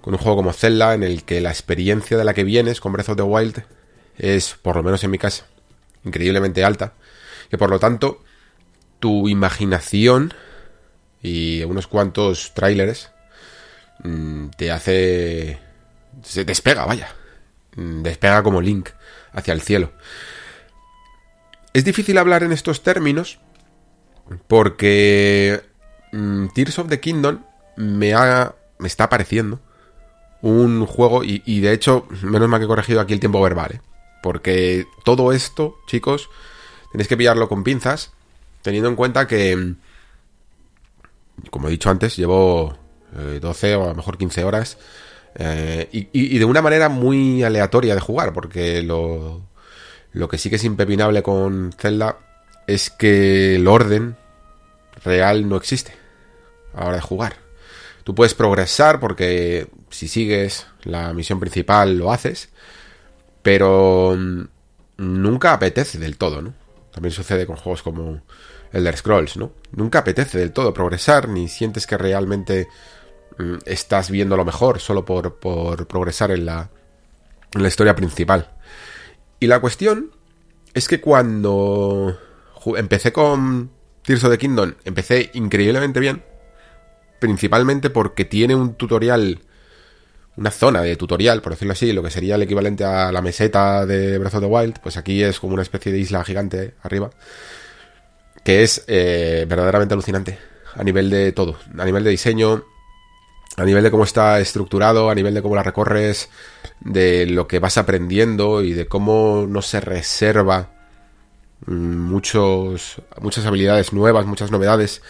con un juego como Zelda en el que la experiencia de la que vienes con Breath of the Wild es, por lo menos en mi caso, increíblemente alta. Que por lo tanto, tu imaginación y unos cuantos trailers mm, te hace... se despega, vaya. Mm, despega como Link hacia el cielo. Es difícil hablar en estos términos porque mm, Tears of the Kingdom me, ha, me está pareciendo un juego y, y, de hecho, menos mal que he corregido aquí el tiempo verbal, ¿eh? porque todo esto, chicos, tenéis que pillarlo con pinzas, teniendo en cuenta que como he dicho antes, llevo 12 eh, o a lo mejor 15 horas Eh, y, de una manera muy aleatoria de jugar, porque lo, lo que sí que es impepinable con Zelda es que el orden real no existe a la hora de jugar. Tú puedes progresar porque si sigues la misión principal lo haces, pero nunca apetece del todo, ¿no? También sucede con juegos como Elder Scrolls, ¿no? Nunca apetece del todo progresar, ni sientes que realmente mm, estás viendo lo mejor solo por, progresar en la, en la historia principal. Y la cuestión es que cuando empecé con Tears of the Kingdom, empecé increíblemente bien, principalmente porque tiene un tutorial, una zona de tutorial, por decirlo así, lo que sería el equivalente a la meseta de Breath of the Wild, pues aquí es como una especie de isla gigante arriba que es eh, verdaderamente alucinante a nivel de todo, a nivel de diseño, a nivel de cómo está estructurado, a nivel de cómo la recorres, de lo que vas aprendiendo y de cómo no se reserva mm, muchos, muchas habilidades nuevas, muchas novedades,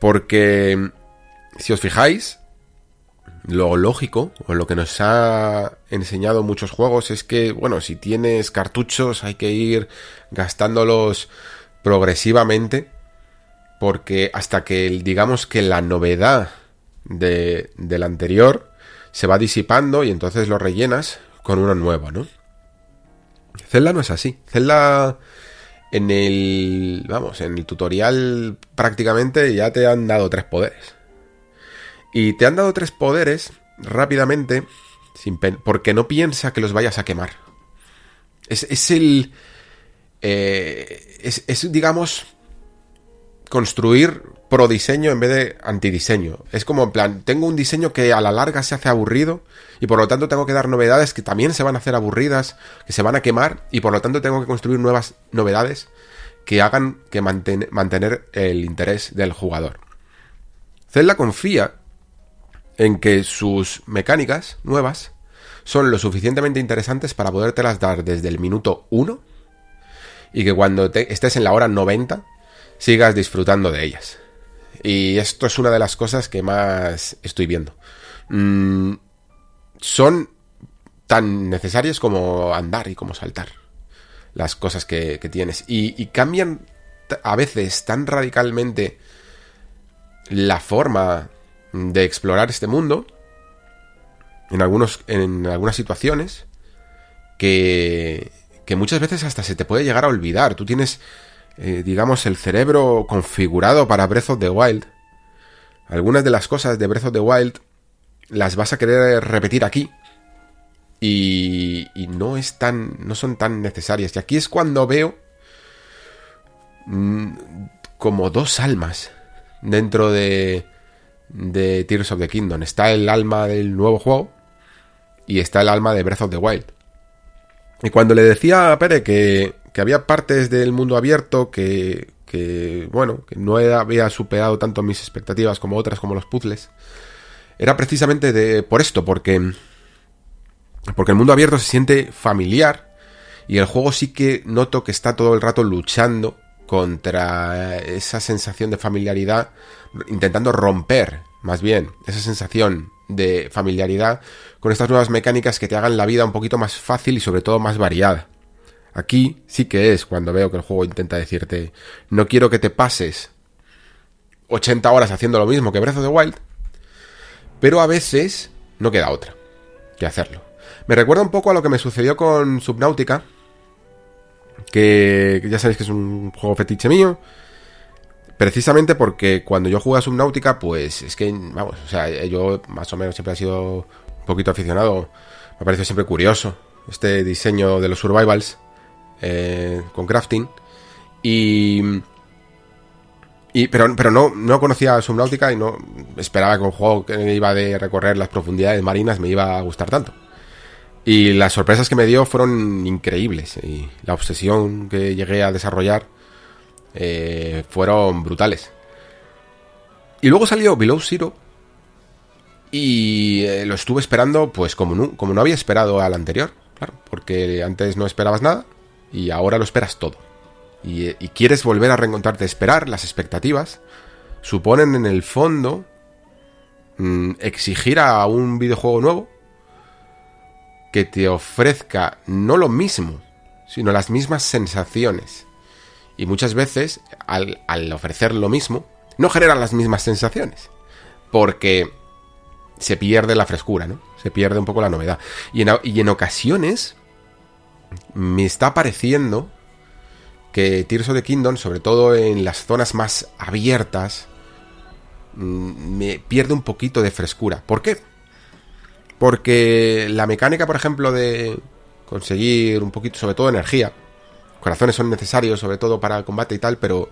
porque si os fijáis, lo lógico, o lo que nos ha enseñado muchos juegos es que, bueno, si tienes cartuchos hay que ir gastándolos progresivamente porque hasta que digamos que la novedad de, del anterior se va disipando y entonces lo rellenas con uno nuevo, ¿no? Zelda no es así. Zelda en el vamos, en el tutorial prácticamente ya te han dado tres poderes. Y te han dado tres poderes rápidamente sin porque no piensa que los vayas a quemar. Es, es el eh, es, digamos, construir pro diseño en vez de antidiseño. Es como en plan, tengo un diseño que a la larga se hace aburrido y por lo tanto tengo que dar novedades que también se van a hacer aburridas, que se van a quemar y por lo tanto tengo que construir nuevas novedades que hagan que mantener el interés del jugador. Zelda confía en que sus mecánicas nuevas son lo suficientemente interesantes para podértelas dar desde el minuto 1 y que cuando estés en la hora 90 sigas disfrutando de ellas. Y esto es una de las cosas que más estoy viendo. Mm, son tan necesarias como andar y como saltar las cosas que, tienes. Y, cambian a veces tan radicalmente la forma de explorar este mundo en, algunos, en algunas situaciones que, que muchas veces hasta se te puede llegar a olvidar. Tú tienes, eh, digamos, el cerebro configurado para Breath of the Wild. Algunas de las cosas de Breath of the Wild las vas a querer repetir aquí. Y, no, es tan, no son tan necesarias. Y aquí es cuando veo mm, como dos almas dentro de, de Tears of the Kingdom. Está el alma del nuevo juego y está el alma de Breath of the Wild. Y cuando le decía a Pere que, había partes del mundo abierto que, que, bueno, que no había superado tanto mis expectativas como otras, como los puzzles, era precisamente de, por esto, porque, porque el mundo abierto se siente familiar y el juego sí que noto que está todo el rato luchando contra esa sensación de familiaridad, intentando romper, más bien, esa sensación de familiaridad con estas nuevas mecánicas que te hagan la vida un poquito más fácil y sobre todo más variada. Aquí sí que es cuando veo que el juego intenta decirte no quiero que te pases 80 horas haciendo lo mismo que Breath of the Wild, pero a veces no queda otra que hacerlo. Me recuerda un poco a lo que me sucedió con Subnautica, que ya sabéis que es un juego fetiche mío, Precisamente porque cuando yo jugué a Subnautica, pues es que, vamos, o sea, yo más o menos siempre he sido poquito aficionado. Me parece siempre curioso este diseño de los survivals eh, con crafting. Y. Y, pero pero no, no conocía Subnautica y no esperaba que un juego que iba de recorrer las profundidades marinas me iba a gustar tanto. Y las sorpresas que me dio fueron increíbles. Y la obsesión que llegué a desarrollar eh, fueron brutales. Y luego salió Below Zero. Y eh, lo estuve esperando, pues como no, como no había esperado al anterior, claro, porque antes no esperabas nada y ahora lo esperas todo. Y, quieres volver a reencontrarte, esperar las expectativas, suponen en el fondo mm, exigir a un videojuego nuevo que te ofrezca no lo mismo, sino las mismas sensaciones. Y muchas veces, al, ofrecer lo mismo, no generan las mismas sensaciones. Porque se pierde la frescura, ¿no? Se pierde un poco la novedad. Y en, ocasiones me está pareciendo que Tears of the Kingdom, sobre todo en las zonas más abiertas, mm, me pierde un poquito de frescura. ¿Por qué? Porque la mecánica, por ejemplo, de conseguir un poquito, sobre todo energía, corazones son necesarios, sobre todo para el combate y tal, pero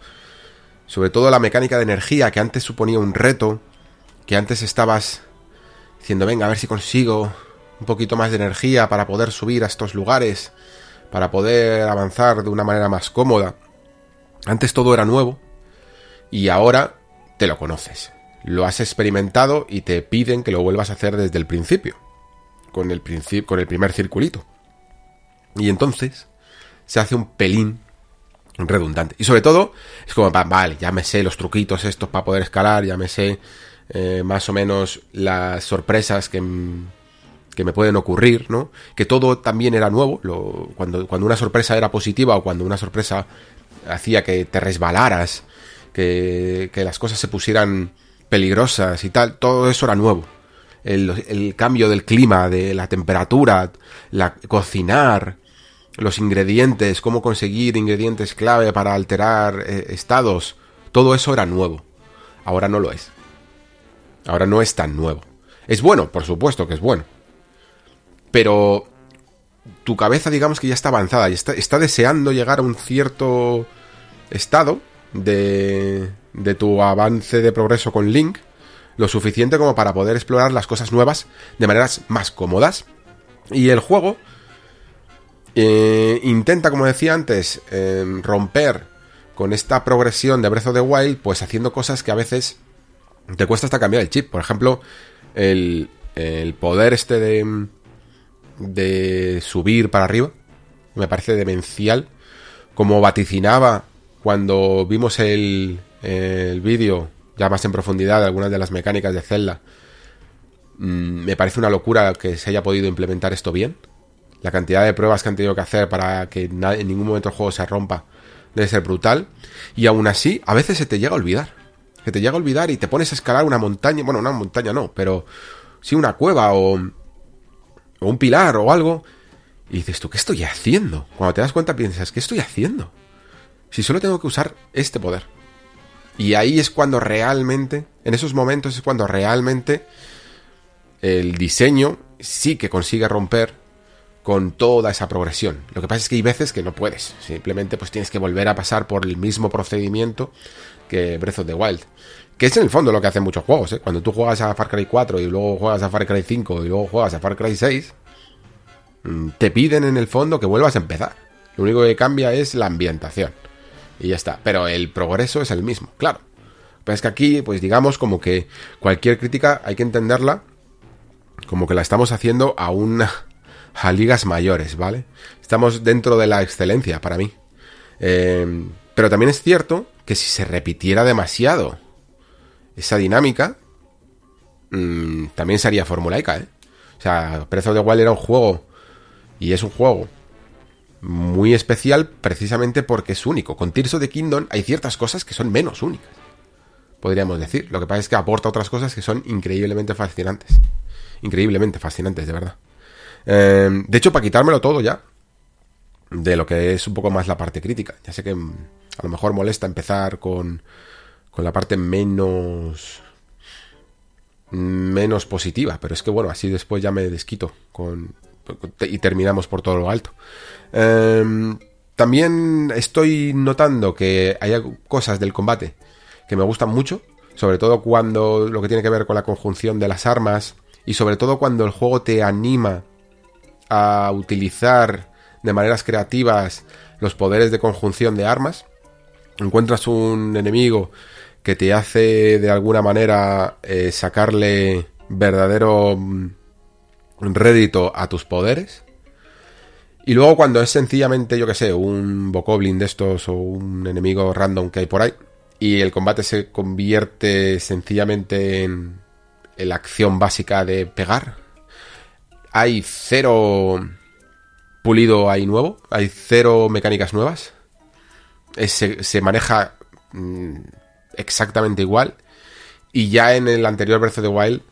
sobre todo la mecánica de energía, que antes suponía un reto, que antes estabas diciendo, venga, a ver si consigo un poquito más de energía para poder subir a estos lugares, para poder avanzar de una manera más cómoda. Antes todo era nuevo y ahora te lo conoces. Lo has experimentado y te piden que lo vuelvas a hacer desde el principio. Con el, con el primer circulito. Y entonces se hace un pelín redundante. Y sobre todo, es como, vale, ya me sé los truquitos estos para poder escalar, ya me sé eh, más o menos las sorpresas que, que me pueden ocurrir, ¿no? Que todo también era nuevo, cuando, cuando una sorpresa era positiva o cuando una sorpresa hacía que te resbalaras, que, que las cosas se pusieran peligrosas y tal, todo eso era nuevo. El, el cambio del clima, de la temperatura, la cocinar, los ingredientes, cómo conseguir ingredientes clave para alterar eh, estados, todo eso era nuevo. Ahora no lo es. Ahora no es tan nuevo. Es bueno, por supuesto que es bueno pero tu cabeza digamos que ya está avanzada y está, deseando llegar a un cierto estado de, de tu avance de progreso con Link, lo suficiente como para poder explorar las cosas nuevas de maneras más cómodas. Y el juego eh, intenta, como decía antes, em, romper con esta progresión de Breath of the Wild, pues haciendo cosas que a veces te cuesta hasta cambiar el chip. Por ejemplo, el, el poder este de de subir para arriba. Me parece demencial. Como vaticinaba cuando vimos el, el vídeo ya más en profundidad de algunas de las mecánicas de Zelda. Mm, me parece una locura que se haya podido implementar esto bien. La cantidad de pruebas que han tenido que hacer para que en ningún momento el juego se rompa debe ser brutal. Y aún así, a veces se te llega a olvidar. Te llega a olvidar y te pones a escalar una montaña. Bueno, una montaña no, pero sí una cueva o, o un pilar o algo, y dices tú, ¿qué estoy haciendo? Cuando te das cuenta piensas, ¿qué estoy haciendo? Si solo tengo que usar este poder. Y ahí es cuando realmente, en esos momentos es cuando realmente el diseño sí que consigue romper con toda esa progresión. Lo que pasa es que hay veces que no puedes. Simplemente pues tienes que volver a pasar por el mismo procedimiento que Breath of the Wild. Que es en el fondo lo que hacen muchos juegos, ¿eh? Cuando tú juegas a Far Cry 4 y luego juegas a Far Cry 5 y luego juegas a Far Cry 6, mm, te piden en el fondo que vuelvas a empezar. Lo único que cambia es la ambientación. Y ya está. Pero el progreso es el mismo, claro. Pero es que aquí, pues digamos como que cualquier crítica hay que entenderla como que la estamos haciendo a una a ligas mayores, ¿vale? Estamos dentro de la excelencia para mí. Eh, pero también es cierto que si se repitiera demasiado esa dinámica, mmm, también sería formulaica, ¿eh? O sea, Breath of the Wild era un juego, y es un juego muy especial precisamente porque es único. Con Tears of the Kingdom hay ciertas cosas que son menos únicas, podríamos decir. Lo que pasa es que aporta otras cosas que son increíblemente fascinantes. Increíblemente fascinantes, de verdad. Eh, de hecho, para quitármelo todo ya, de lo que es un poco más la parte crítica. Ya sé que mm, a lo mejor molesta empezar con con la parte menos menos positiva, pero es que bueno, así después ya me desquito y terminamos por todo lo alto. Em, también estoy notando que hay cosas del combate que me gustan mucho, sobre todo cuando lo que tiene que ver con la conjunción de las armas y sobre todo cuando el juego te anima a utilizar de maneras creativas los poderes de conjunción de armas. Encuentras un enemigo que te hace de alguna manera eh, sacarle verdadero mm, rédito a tus poderes. Y luego cuando es sencillamente, yo que sé, un Bokoblin de estos o un enemigo random que hay por ahí, y el combate se convierte sencillamente en, la acción básica de pegar, hay cero pulido ahí nuevo, hay cero mecánicas nuevas. Se, maneja mm, exactamente igual. Y ya en el anterior Breath of the Wild,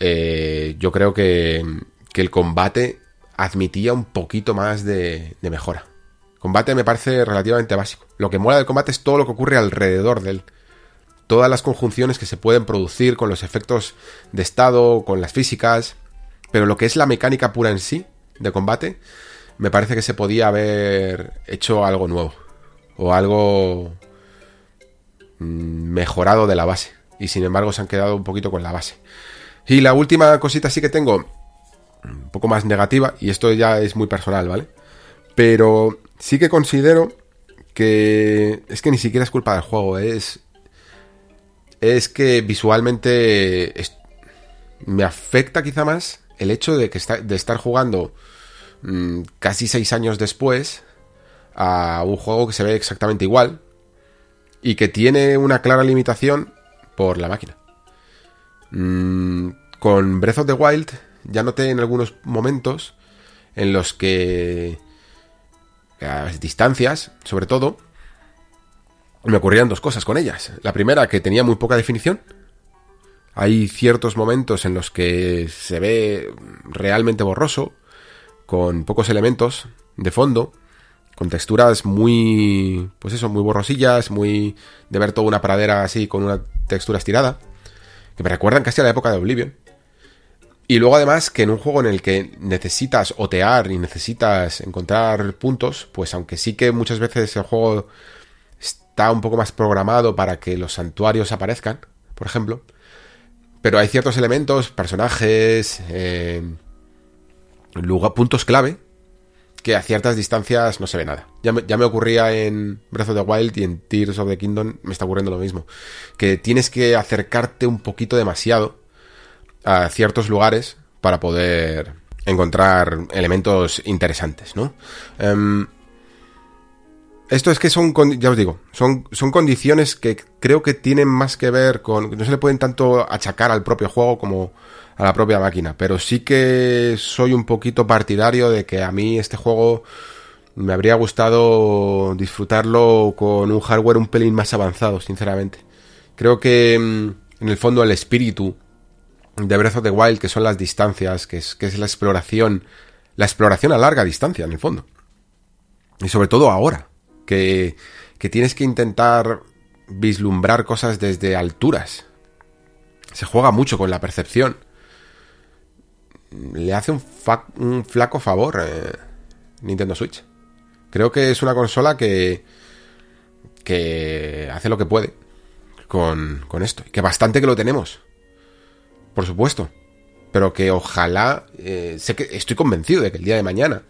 eh, yo creo que, el combate admitía un poquito más de, de mejora. Combate me parece relativamente básico. Lo que mola del combate es todo lo que ocurre alrededor de él. Todas las conjunciones que se pueden producir con los efectos de estado, con las físicas. Pero lo que es la mecánica pura en sí, de combate, me parece que se podía haber hecho algo nuevo. O algo mm, mejorado de la base. Y sin embargo se han quedado un poquito con la base. Y la última cosita sí que tengo, un poco más negativa, y esto ya es muy personal, ¿vale? Pero sí que considero que es que ni siquiera es culpa del juego, es es que visualmente me afecta quizá más el hecho de que de estar jugando mm, casi seis años después a un juego que se ve exactamente igual y que tiene una clara limitación por la máquina. Mm, con Breath of the Wild ya noté en algunos momentos en los que a distancias, sobre todo, me ocurrían dos cosas con ellas. La primera, que tenía muy poca definición. Hay ciertos momentos en los que se ve realmente borroso, con pocos elementos de fondo, con texturas muy, pues eso, muy borrosillas, muy de ver toda una pradera así con una textura estirada, que me recuerdan casi a la época de Oblivion. Y luego además que en un juego en el que necesitas otear y necesitas encontrar puntos, pues aunque sí que muchas veces el juego está un poco más programado para que los santuarios aparezcan, por ejemplo, pero hay ciertos elementos, personajes, eh, puntos clave, que a ciertas distancias no se ve nada. Ya me, ya me, ocurría en Breath of the Wild y en Tears of the Kingdom me está ocurriendo lo mismo. Que tienes que acercarte un poquito demasiado a ciertos lugares para poder encontrar elementos interesantes, ¿no? Em, esto es que son, ya os digo, son, son condiciones que creo que tienen más que ver con... No se le pueden tanto achacar al propio juego como a la propia máquina, pero sí que soy un poquito partidario de que a mí este juego me habría gustado disfrutarlo con un hardware un pelín más avanzado, sinceramente. Creo que mm, en el fondo el espíritu de Breath of the Wild, que son las distancias, que es, que es la exploración, la exploración a larga distancia, en el fondo. Y sobre todo ahora, que, que tienes que intentar vislumbrar cosas desde alturas. Se juega mucho con la percepción. Le hace un, un flaco favor eh, Nintendo Switch. Creo que es una consola que, que hace lo que puede con, con esto. Que bastante que lo tenemos por supuesto. Pero que ojalá, eh, sé que estoy convencido de que el día de mañana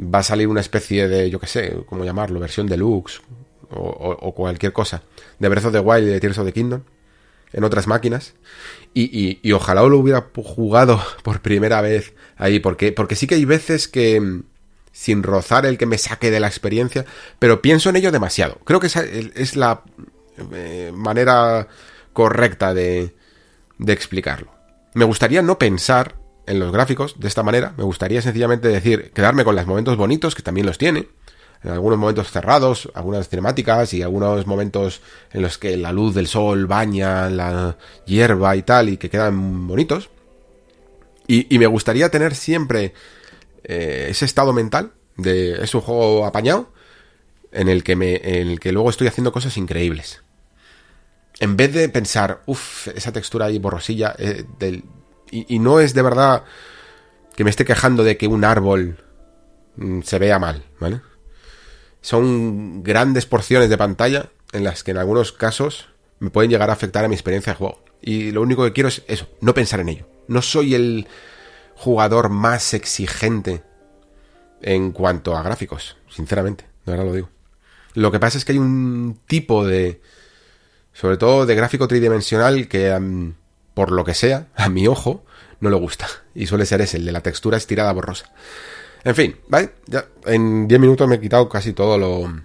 va a salir una especie de, yo qué sé, cómo llamarlo, versión deluxe o, o, cualquier cosa de Breath of the Wild y de Tears of the Kingdom en otras máquinas. Y, y, ojalá lo hubiera jugado por primera vez ahí, porque, porque sí que hay veces que sin rozar el que me saque de la experiencia, pero pienso en ello demasiado. Creo que esa es la eh, manera correcta de, de explicarlo. Me gustaría no pensar en los gráficos de esta manera, me gustaría sencillamente decir, quedarme con los momentos bonitos, que también los tiene, en algunos momentos cerrados, algunas cinemáticas y algunos momentos en los que la luz del sol baña la hierba y tal, y que quedan bonitos. Y, me gustaría tener siempre eh, ese estado mental de es un juego apañado en el que me en el que luego estoy haciendo cosas increíbles en vez de pensar, uff, esa textura ahí borrosilla, eh, del, y, no es de verdad que me esté quejando de que un árbol mm, se vea mal, ¿vale? Son grandes porciones de pantalla en las que en algunos casos me pueden llegar a afectar a mi experiencia de juego. Y lo único que quiero es eso, no pensar en ello. No soy el jugador más exigente en cuanto a gráficos, sinceramente, de verdad lo digo. Lo que pasa es que hay un tipo de sobre todo de gráfico tridimensional que por lo que sea, a mi ojo, no le gusta. Y suele ser ese, el de la textura estirada borrosa. En fin, ¿vale? Ya en 10 minutos me he quitado casi todo lo...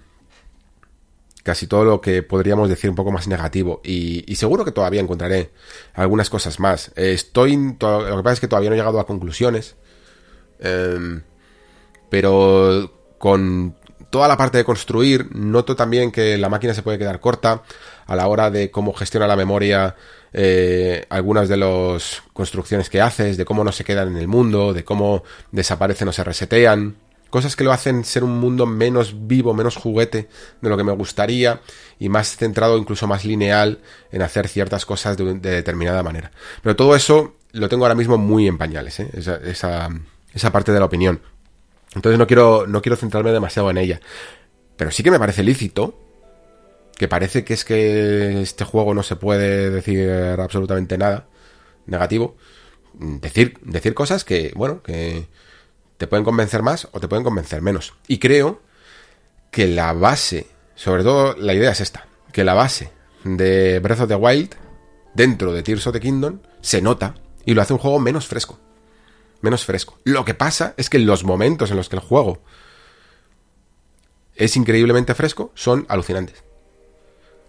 casi todo lo que podríamos decir un poco más negativo. Y, seguro que todavía encontraré algunas cosas más. estoy. Lo que pasa es que todavía no he llegado a conclusiones. Em, pero con toda la parte de construir, noto también que la máquina se puede quedar corta a la hora de cómo gestiona la memoria eh, algunas de las construcciones que haces, de cómo no se quedan en el mundo, de cómo desaparecen o se resetean. Cosas que lo hacen ser un mundo menos vivo, menos juguete de lo que me gustaría y más centrado, incluso más lineal en hacer ciertas cosas de, determinada manera. Pero todo eso lo tengo ahora mismo muy en pañales, ¿eh? esa, esa, esa parte de la opinión. Entonces no quiero, no quiero centrarme demasiado en ella. Pero sí que me parece lícito, que parece que es que este juego no se puede decir absolutamente nada negativo. Decir, decir cosas que, bueno, que te pueden convencer más o te pueden convencer menos. Y creo que la base, sobre todo la idea es esta, que la base de Breath of the Wild, dentro de Tears of the Kingdom, se nota y lo hace un juego menos fresco menos fresco. Lo que pasa es que los momentos en los que el juego es increíblemente fresco son alucinantes.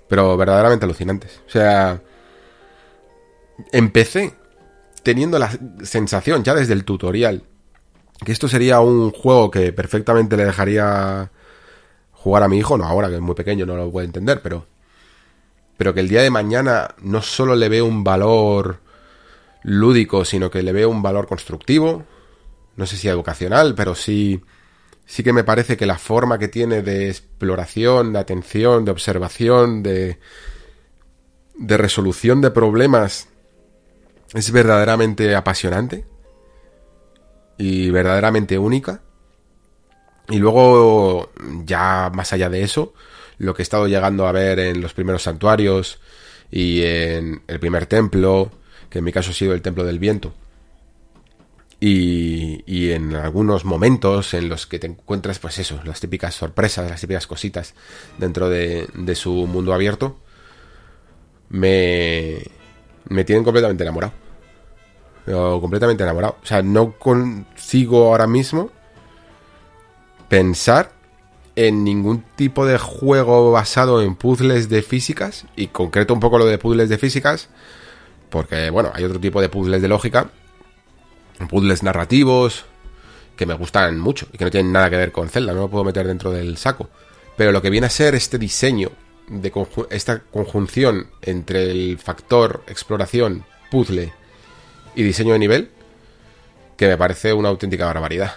Pero verdaderamente alucinantes. O sea, empecé teniendo la sensación ya desde el tutorial que esto sería un juego que perfectamente le dejaría jugar a mi hijo, no ahora que es muy pequeño, no lo puede entender, pero pero que el día de mañana no solo le veo un valor lúdico, sino que le veo un valor constructivo, no sé si educacional, pero sí, sí que me parece que la forma que tiene de exploración, de atención, de observación, de, de resolución de problemas es verdaderamente apasionante y verdaderamente única. Y luego, ya más allá de eso, lo que he estado llegando a ver en los primeros santuarios y en el primer templo, que en mi caso ha sido el Templo del Viento. Y, y, en algunos momentos en los que te encuentras, pues eso, las típicas sorpresas, las típicas cositas dentro de, su mundo abierto, me, me tienen completamente enamorado. completamente enamorado. O sea, no consigo ahora mismo pensar en ningún tipo de juego basado en puzzles de físicas, y concreto un poco lo de puzzles de físicas, porque, bueno, hay otro tipo de puzzles de lógica, puzzles narrativos, que me gustan mucho y que no tienen nada que ver con Zelda, no lo puedo meter dentro del saco. Pero lo que viene a ser este diseño, de esta conjunción entre el factor exploración, puzzle y diseño de nivel, que me parece una auténtica barbaridad.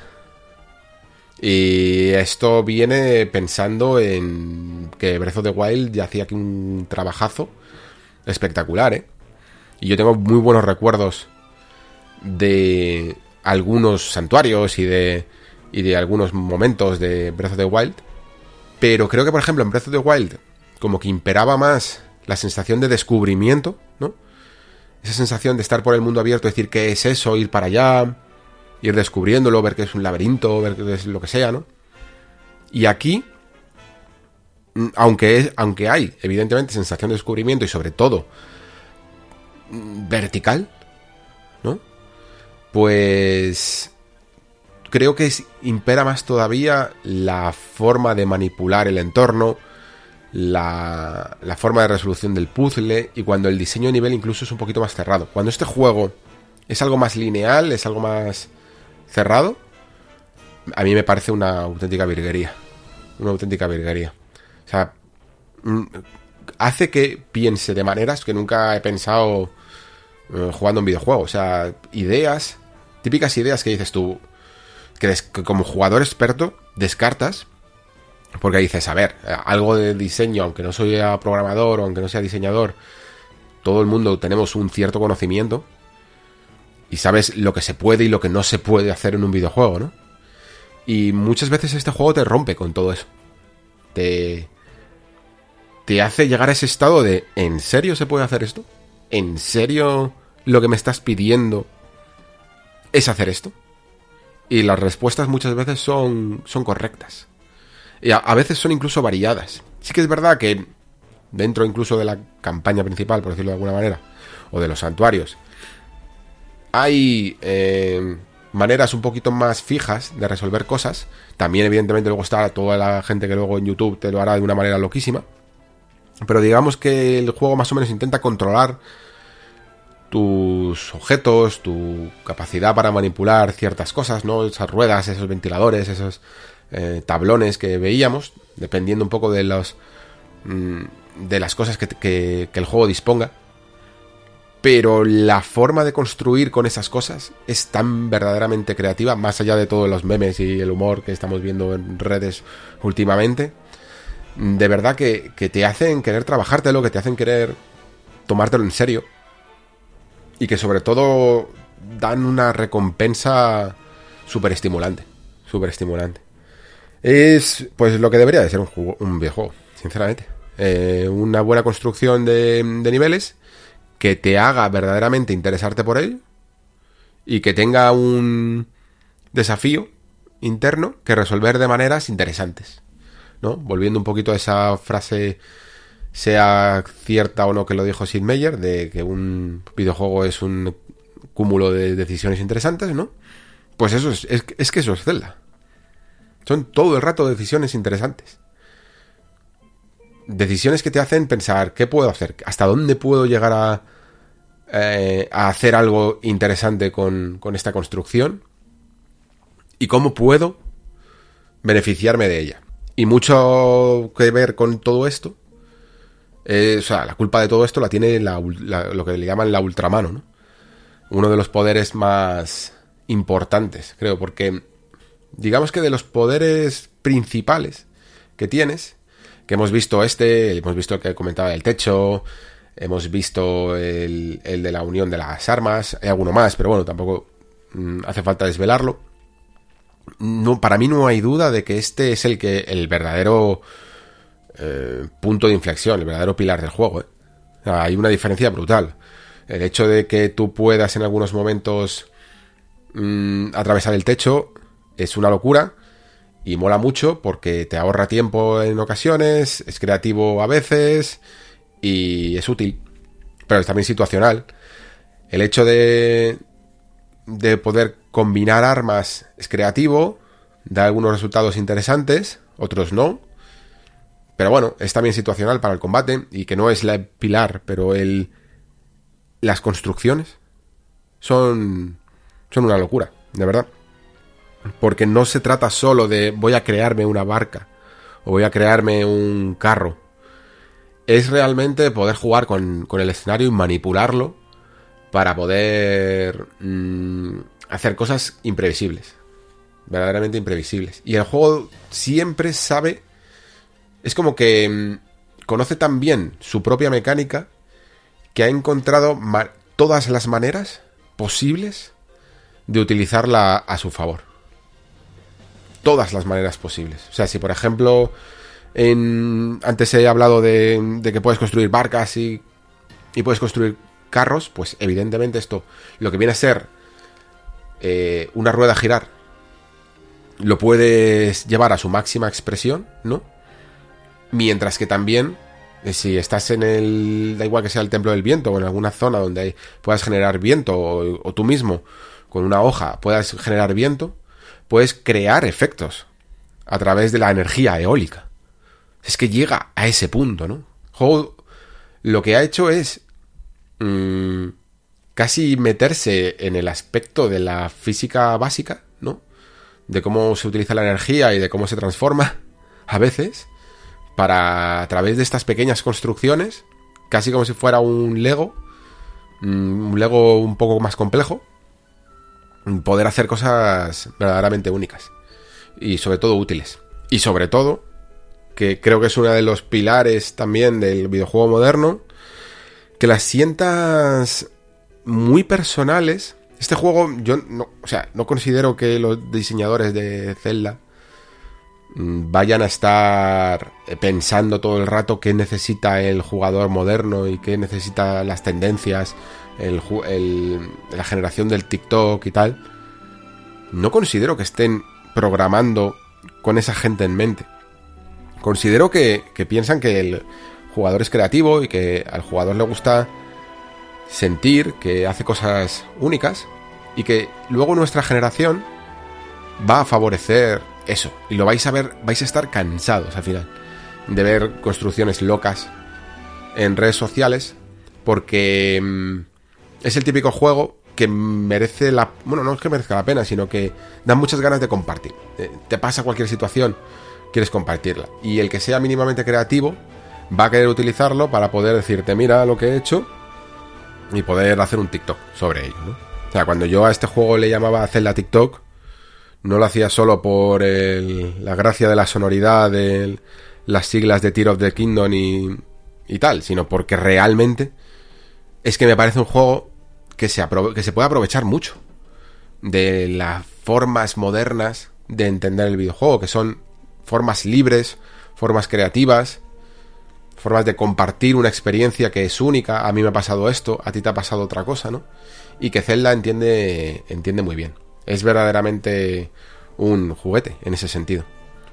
Y esto viene pensando en que Breath of the Wild ya hacía aquí un trabajazo espectacular, ¿eh? Y yo tengo muy buenos recuerdos de algunos santuarios y de, y de algunos momentos de Breath of the Wild. Pero creo que, por ejemplo, en Breath of the Wild, como que imperaba más la sensación de descubrimiento, ¿no? Esa sensación de estar por el mundo abierto, decir qué es eso, ir para allá, ir descubriéndolo, ver que es un laberinto, ver que es lo que sea, ¿no? Y aquí, mm, aunque, es, aunque hay, evidentemente, sensación de descubrimiento y sobre todo vertical, ¿no? Pues creo que impera más todavía la forma de manipular el entorno, la, la, forma de resolución del puzzle y cuando el diseño de nivel incluso es un poquito más cerrado. Cuando este juego es algo más lineal, es algo más cerrado, a mí me parece una auténtica virguería. Una auténtica virguería. O sea, mm, hace que piense de maneras que nunca he pensado jugando un videojuego. O sea, ideas, típicas ideas que dices tú, que, como jugador experto descartas, porque dices, a ver, algo de diseño, aunque no soy programador o aunque no sea diseñador, todo el mundo tenemos un cierto conocimiento y sabes lo que se puede y lo que no se puede hacer en un videojuego, ¿no? Y muchas veces este juego te rompe con todo eso. Te, te hace llegar a ese estado de, ¿en serio se puede hacer esto? ¿En serio lo que me estás pidiendo es hacer esto? Y las respuestas muchas veces son, son correctas. Y a, veces son incluso variadas. Sí que es verdad que dentro incluso de la campaña principal, por decirlo de alguna manera, o de los santuarios, hay eh, maneras un poquito más fijas de resolver cosas. También, evidentemente, luego está toda la gente que luego en YouTube te lo hará de una manera loquísima. Pero digamos que el juego más o menos intenta controlar tus objetos, tu capacidad para manipular ciertas cosas, ¿no? Esas ruedas, esos ventiladores, esos eh, tablones que veíamos, dependiendo un poco de los mm, de las cosas que, que, el juego disponga. Pero la forma de construir con esas cosas es tan verdaderamente creativa, más allá de todos los memes y el humor que estamos viendo en redes últimamente. De verdad que, que te hacen querer trabajártelo, que te hacen querer tomártelo en serio y que sobre todo dan una recompensa súper estimulante. Súper estimulante. Es pues lo que debería de ser un, un videojuego, sinceramente. Eh, una buena construcción de, de niveles que te haga verdaderamente interesarte por él y que tenga un desafío interno que resolver de maneras interesantes. ¿No? Volviendo un poquito a esa frase sea cierta o no que lo dijo Sid Meier, de que un videojuego es un cúmulo de decisiones interesantes, ¿no? Pues eso es, es, que eso es Zelda. Son todo el rato decisiones interesantes. Decisiones que te hacen pensar, ¿qué puedo hacer? ¿Hasta dónde puedo llegar a, eh, hacer algo interesante con esta construcción? ¿Y cómo puedo beneficiarme de ella? Y mucho que ver con todo esto o sea, la culpa de todo esto la tiene lo que le llaman la ultramano, ¿no? Uno de los poderes más importantes, creo, porque digamos que de los poderes principales que tienes, que hemos visto este, hemos visto el que comentaba el techo, hemos visto el, el de la unión de las armas, hay alguno más, pero bueno, tampoco mm, hace falta desvelarlo. No, para mí no hay duda de que este es el que el verdadero eh, punto de inflexión, el verdadero pilar del juego. ¿eh? hay una diferencia brutal. El hecho de que tú puedas en algunos momentos mm, atravesar el techo es una locura y mola mucho porque te ahorra tiempo en ocasiones, es creativo a veces y es útil, pero es también situacional. El hecho de, de poder combinar armas es creativo, da algunos resultados interesantes, otros no, pero bueno, es también situacional para el combate y que no es la pilar, pero el las construcciones son son una locura, de verdad. Porque no se trata solo de voy a crearme una barca o voy a crearme un carro. Es realmente poder jugar con, el escenario y manipularlo para poder mm, hacer cosas imprevisibles. Verdaderamente imprevisibles. Y el juego siempre sabe es como que mm, conoce tan bien su propia mecánica que ha encontrado todas las maneras posibles de utilizarla a su favor. Todas las maneras posibles. O sea, si por ejemplo, antes he hablado de, que puedes construir barcas y, y, puedes construir carros, pues evidentemente esto, lo que viene a ser eh, una rueda a girar, lo puedes llevar a su máxima expresión, ¿no? Mientras que también, eh, si estás en el, da igual que sea el templo del viento o en alguna zona donde puedas generar viento o, tú mismo con una hoja puedas generar viento, puedes crear efectos a través de la energía eólica. Es que llega a ese punto, ¿no? lo que ha hecho es mm, casi meterse en el aspecto de la física básica, ¿no? De cómo se utiliza la energía y de cómo se transforma a veces para a través de estas pequeñas construcciones, casi como si fuera un Lego, mm, un Lego un poco más complejo, poder hacer cosas verdaderamente únicas y sobre todo útiles. Y sobre todo, que creo que es uno de los pilares también del videojuego moderno, que las sientas muy personales. Este juego, yo no, o sea, no considero que los diseñadores de Zelda Mm, vayan a estar eh, pensando todo el rato qué necesita el jugador moderno y qué necesita las tendencias, el, la generación del TikTok y tal. No considero que estén programando con esa gente en mente. Considero que, que piensan que el jugador es creativo y que al jugador le gusta sentir que hace cosas únicas y que luego nuestra generación va a favorecer eso. Y lo vais a ver, vais a estar cansados al final de ver construcciones locas en redes sociales porque mm, es el típico juego que merece la... Bueno, no es que merezca la pena, sino que da muchas ganas de compartir. Eh, te pasa cualquier situación, quieres compartirla. Y el que sea mínimamente creativo va a querer utilizarlo para poder decirte, mira lo que he hecho y poder hacer un TikTok sobre ello, ¿no? O sea, cuando yo a este juego le llamaba la TikTok, no lo hacía solo por la gracia de la sonoridad de las siglas de Tear of the Kingdom y, y tal, sino porque realmente es que me parece un juego que se, que se puede aprovechar mucho de las formas modernas de entender el videojuego, que son formas libres, formas creativas, formas de compartir una experiencia que es única. A mí me ha pasado esto, a ti te ha pasado otra cosa, ¿no? Y que Zelda entiende, entiende muy bien. Es verdaderamente un juguete en ese sentido.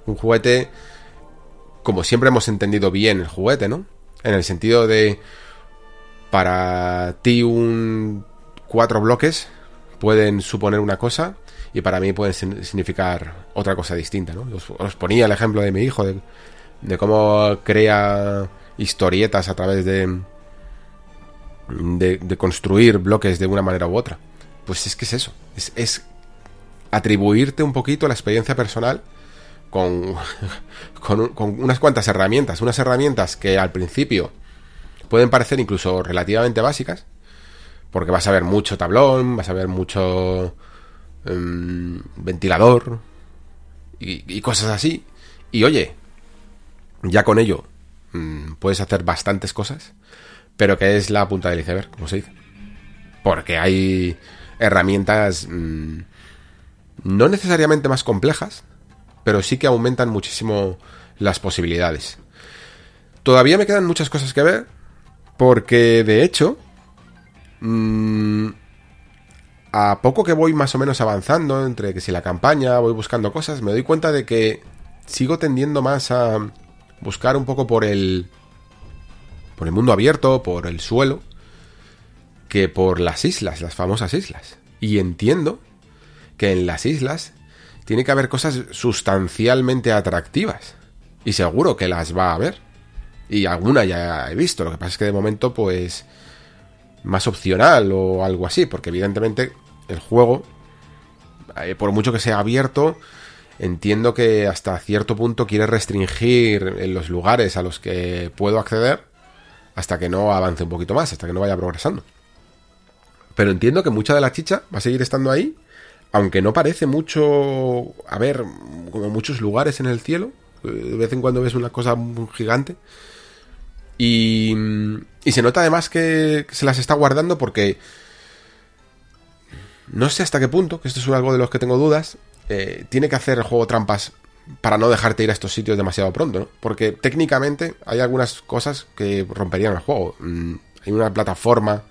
Un juguete como siempre hemos entendido bien el juguete, ¿no? En el sentido de para ti un cuatro bloques pueden suponer una cosa y para mí pueden significar otra cosa distinta, ¿no? Os, ponía el ejemplo de mi hijo, de, cómo crea historietas a través de, de, construir bloques de una manera u otra. Pues es que es eso, es, atribuirte un poquito la experiencia personal con, con, con, unas cuantas herramientas, unas herramientas que al principio pueden parecer incluso relativamente básicas, porque vas a ver mucho tablón, vas a ver mucho em, ventilador y, cosas así. Y oye, ya con ello mm, puedes hacer bastantes cosas, pero que es la punta del iceberg, como se dice. Porque hay herramientas mm, no necesariamente más complejas, pero sí que aumentan muchísimo las posibilidades. Todavía me quedan muchas cosas que ver, porque de hecho Mm, a poco que voy más o menos avanzando, entre que si la campaña voy buscando cosas, me doy cuenta de que sigo tendiendo más a buscar un poco por el por el mundo abierto, por el suelo, que por las islas, las famosas islas. Y entiendo que en las islas tiene que haber cosas sustancialmente atractivas. Y seguro que las va a haber. Y alguna ya he visto. Lo que pasa es que de momento, pues más opcional o algo así, porque evidentemente el juego, eh, por mucho que sea abierto, entiendo que hasta cierto punto quiere restringir en los lugares a los que puedo acceder hasta que no avance un poquito más, hasta que no vaya progresando. Pero entiendo que mucha de la chicha va a seguir estando ahí, aunque no parece mucho haber como muchos lugares en el cielo. De vez en cuando ves una cosa gigante. Y, y se nota además que se las está guardando porque no sé hasta qué punto, que esto es algo de los que tengo dudas, eh, tiene que hacer el juego trampas para no dejarte ir a estos sitios demasiado pronto, ¿no? Porque técnicamente hay algunas cosas que romperían el juego. Mm, hay una plataforma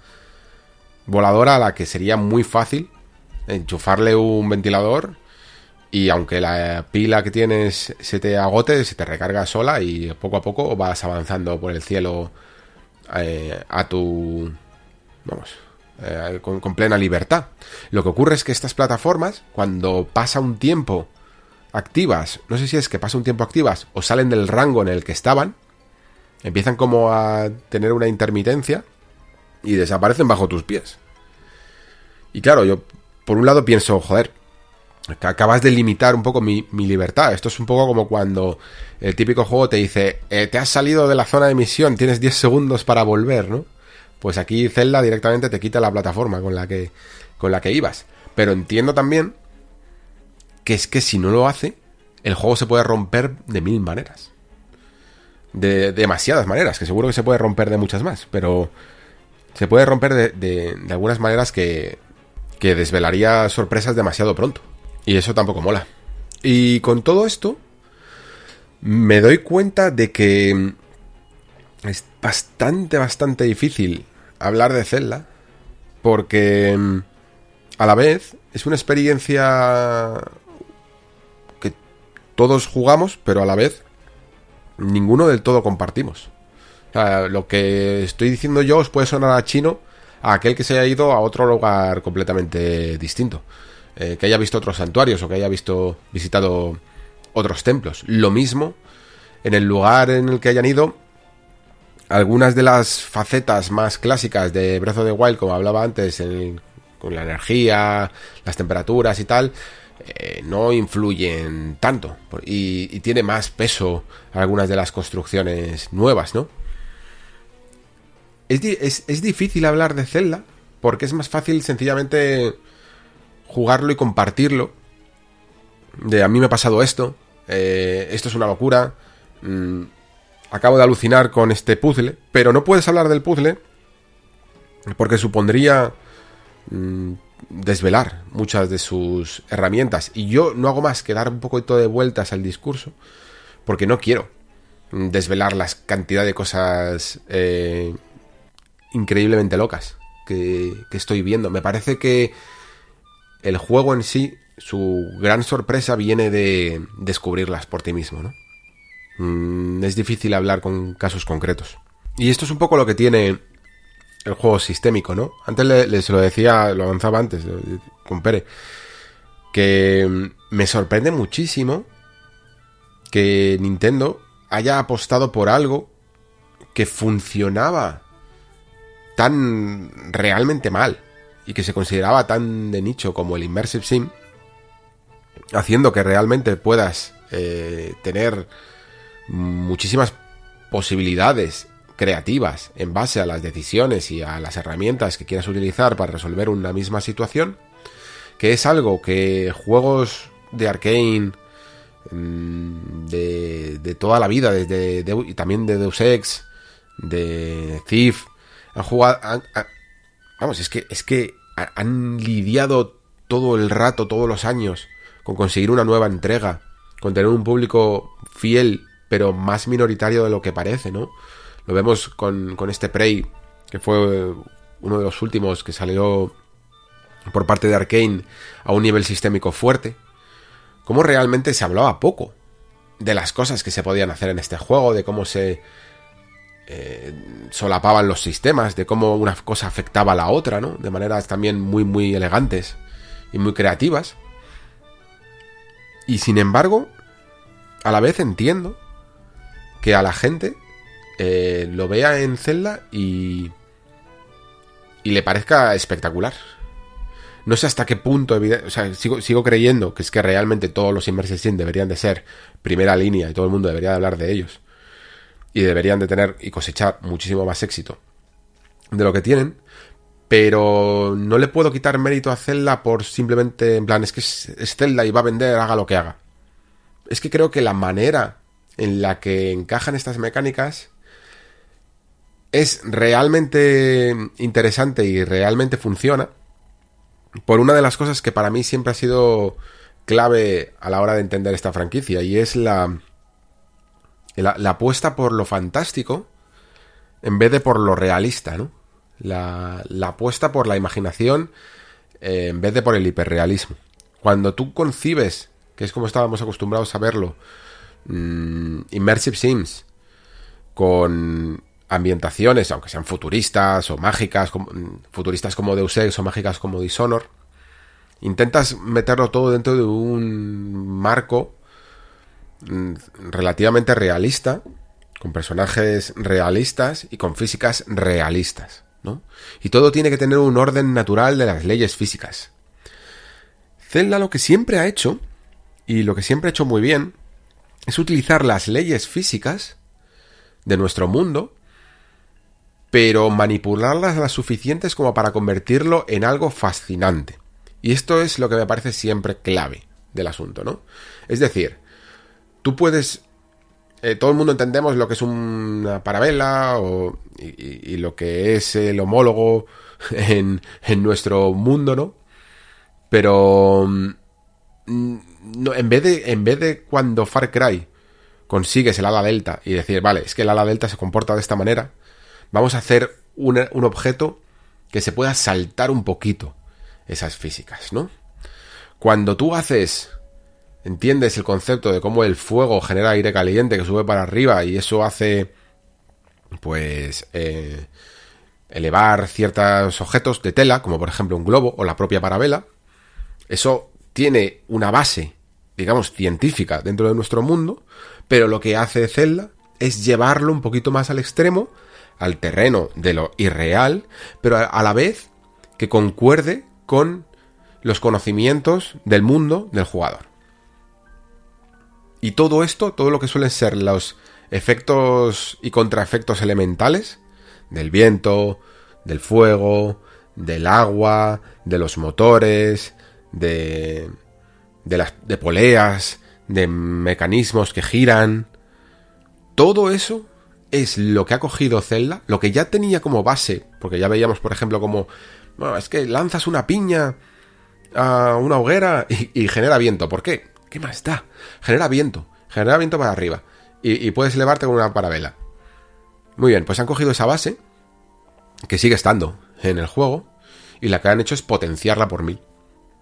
voladora a la que sería muy fácil enchufarle un ventilador y aunque la pila que tienes se te agote, se te recarga sola y poco a poco vas avanzando por el cielo eh, a tu... vamos, eh, con, plena libertad. Lo que ocurre es que estas plataformas, cuando pasa un tiempo activas, no sé si es que pasa un tiempo activas o salen del rango en el que estaban, empiezan como a tener una intermitencia y desaparecen bajo tus pies. Y claro, yo por un lado pienso, joder, acabas de limitar un poco mi, libertad. Esto es un poco como cuando el típico juego te dice, eh, te has salido de la zona de misión, tienes 10 segundos para volver, ¿no? Pues aquí Zelda directamente te quita la plataforma con la que, con la que ibas. Pero entiendo también que es que si no lo hace, el juego se puede romper de mil maneras. De, demasiadas maneras, que seguro que se puede romper de muchas más, pero se puede romper de, de, algunas maneras que, que desvelaría sorpresas demasiado pronto. Y eso tampoco mola. Y con todo esto, me doy cuenta de que es bastante, bastante difícil hablar de Zelda. Porque a la vez es una experiencia que todos jugamos, pero a la vez ninguno del todo compartimos. O sea, lo que estoy diciendo yo os puede sonar a chino a aquel que se haya ido a otro lugar completamente distinto. Eh, que haya visto otros santuarios o que haya visto visitado otros templos. Lo mismo en el lugar en el que hayan ido algunas de las facetas más clásicas de Breath of the Wild, como hablaba antes, con la energía, las temperaturas y tal, eh, no influyen tanto. Y, tiene más peso algunas de las construcciones nuevas, ¿no? Es, es difícil hablar de Zelda, porque es más fácil sencillamente jugarlo y compartirlo. De a mí me ha pasado esto, eh, esto es una locura, mm, acabo de alucinar con este puzzle, pero no puedes hablar del puzzle porque supondría mm, desvelar muchas de sus herramientas. Y yo no hago más que dar un poquito de vueltas al discurso porque no quiero desvelar la cantidad de cosas eh, increíblemente locas que estoy viendo. Me parece que el juego en sí, su gran sorpresa viene de descubrirlas por ti mismo, ¿no? Mm, es difícil hablar con casos concretos. Y esto es un poco lo que tiene el juego sistémico, ¿no? Antes les lo decía, lo avanzaba antes con Pere, que mm, me sorprende muchísimo que Nintendo haya apostado por algo que funcionaba tan realmente mal y que se consideraba tan de nicho como el Immersive Sim, haciendo que realmente puedas eh, tener muchísimas posibilidades creativas en base a las decisiones y a las herramientas que quieras utilizar para resolver una misma situación, que es algo que juegos de Arkane mm, de, toda la vida, desde y también de Deus Ex, de Thief, han jugado, vamos, es que, es que han lidiado todo el rato, todos los años, con conseguir una nueva entrega, con tener un público fiel, pero más minoritario de lo que parece, ¿no? Lo vemos con, con este Prey, que fue uno de los últimos que salió por parte de Arkane a un nivel sistémico fuerte. Cómo realmente se hablaba poco de las cosas que se podían hacer en este juego, de cómo se eh, solapaban los sistemas, de cómo una cosa afectaba a la otra, ¿no? De maneras también muy, muy elegantes y muy creativas. Y sin embargo, a la vez entiendo que a la gente eh, lo vea en Zelda y, y le parezca espectacular. No sé hasta qué punto, o sea, sigo, sigo, creyendo que es que realmente todos los Immersive Sim deberían de ser primera línea y todo el mundo debería de hablar de ellos y deberían de tener y cosechar muchísimo más éxito de lo que tienen, pero no le puedo quitar mérito a Zelda por simplemente, en plan, es que es, Zelda y va a vender, haga lo que haga. Es que creo que la manera en la que encajan estas mecánicas es realmente interesante y realmente funciona por una de las cosas que para mí siempre ha sido clave a la hora de entender esta franquicia y es la la, apuesta por lo fantástico en vez de por lo realista, ¿no? La, apuesta por la imaginación eh, en vez de por el hiperrealismo. Cuando tú concibes, que es como estábamos acostumbrados a verlo, mm, Immersive Sims, con ambientaciones, aunque sean futuristas o mágicas, mm, futuristas como Deus Ex o mágicas como Dishonor, intentas meterlo todo dentro de un marco Mm, relativamente realista, con personajes realistas y con físicas realistas, ¿no? Y todo tiene que tener un orden natural de las leyes físicas. Zelda lo que siempre ha hecho, y lo que siempre ha hecho muy bien, es utilizar las leyes físicas de nuestro mundo, pero manipularlas las suficientes como para convertirlo en algo fascinante. Y esto es lo que me parece siempre clave del asunto, ¿no? Es decir, tú puedes... Eh, todo el mundo entendemos lo que es una parabela o, y, lo que es el homólogo en, en nuestro mundo, ¿no? Pero... Mm, no, en, vez de, en vez de cuando Far Cry consigues el ala delta y decir, vale, es que el ala delta se comporta de esta manera, vamos a hacer un, un objeto que se pueda saltar un poquito esas físicas, ¿no? Cuando tú haces entiendes el concepto de cómo el fuego genera aire caliente que sube para arriba y eso hace pues eh, elevar ciertos objetos de tela, como por ejemplo un globo o la propia parabela, eso tiene una base, digamos, científica dentro de nuestro mundo, pero lo que hace Zelda es llevarlo un poquito más al extremo, al terreno de lo irreal, pero a, la vez que concuerde con los conocimientos del mundo del jugador. Y todo esto, todo lo que suelen ser los efectos y contraefectos elementales, del viento, del fuego, del agua, de los motores, de, de las de poleas, de mecanismos que giran. Todo eso es lo que ha cogido Zelda, lo que ya tenía como base, porque ya veíamos, por ejemplo, como, bueno, es que lanzas una piña a una hoguera y, genera viento. ¿Por qué? ¿Qué más da? Genera viento, genera viento para arriba y, y puedes elevarte con una parabela. Muy bien, pues han cogido esa base, que sigue estando en el juego, y la que han hecho es potenciarla por mil.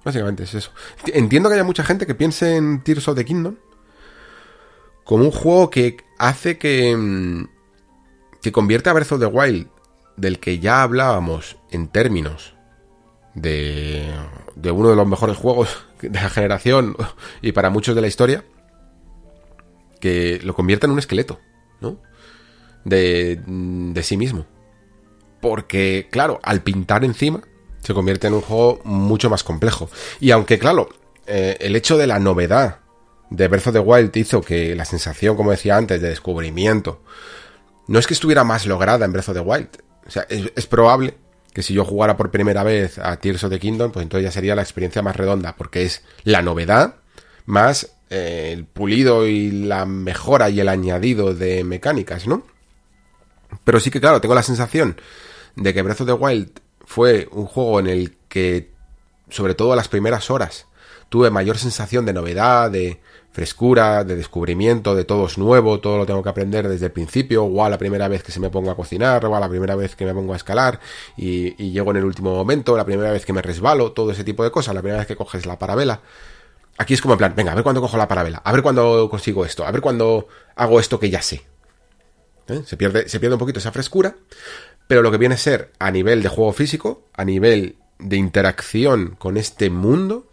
Básicamente es eso. Entiendo que haya mucha gente que piense en Tears of the Kingdom como un juego que hace que, mm, que convierte a Breath of the Wild, del que ya hablábamos en términos de, de uno de los mejores juegos de la generación y para muchos de la historia, que lo convierte en un esqueleto, ¿no? De, de sí mismo. Porque, claro, al pintar encima, se convierte en un juego mucho más complejo. Y aunque, claro, eh, el hecho de la novedad de Breath of the Wild hizo que la sensación, como decía antes, de descubrimiento, no es que estuviera más lograda en Breath of the Wild. O sea, es, probable que si yo jugara por primera vez a Tears of the Kingdom, pues entonces ya sería la experiencia más redonda, porque es la novedad más eh, el pulido y la mejora y el añadido de mecánicas, ¿no? Pero sí que, claro, tengo la sensación de que Breath of the Wild fue un juego en el que, sobre todo las primeras horas, tuve mayor sensación de novedad, de frescura, de descubrimiento, de todo es nuevo, todo lo tengo que aprender desde el principio, o a la primera vez que se me pongo a cocinar, o a la primera vez que me pongo a escalar y, y llego en el último momento, la primera vez que me resbalo, todo ese tipo de cosas, la primera vez que coges la parabela. Aquí es como en plan, venga, a ver cuándo cojo la parabela, a ver cuándo consigo esto, a ver cuándo hago esto que ya sé. ¿Eh? Se, pierde, se pierde un poquito esa frescura, pero lo que viene a ser a nivel de juego físico, a nivel de interacción con este mundo,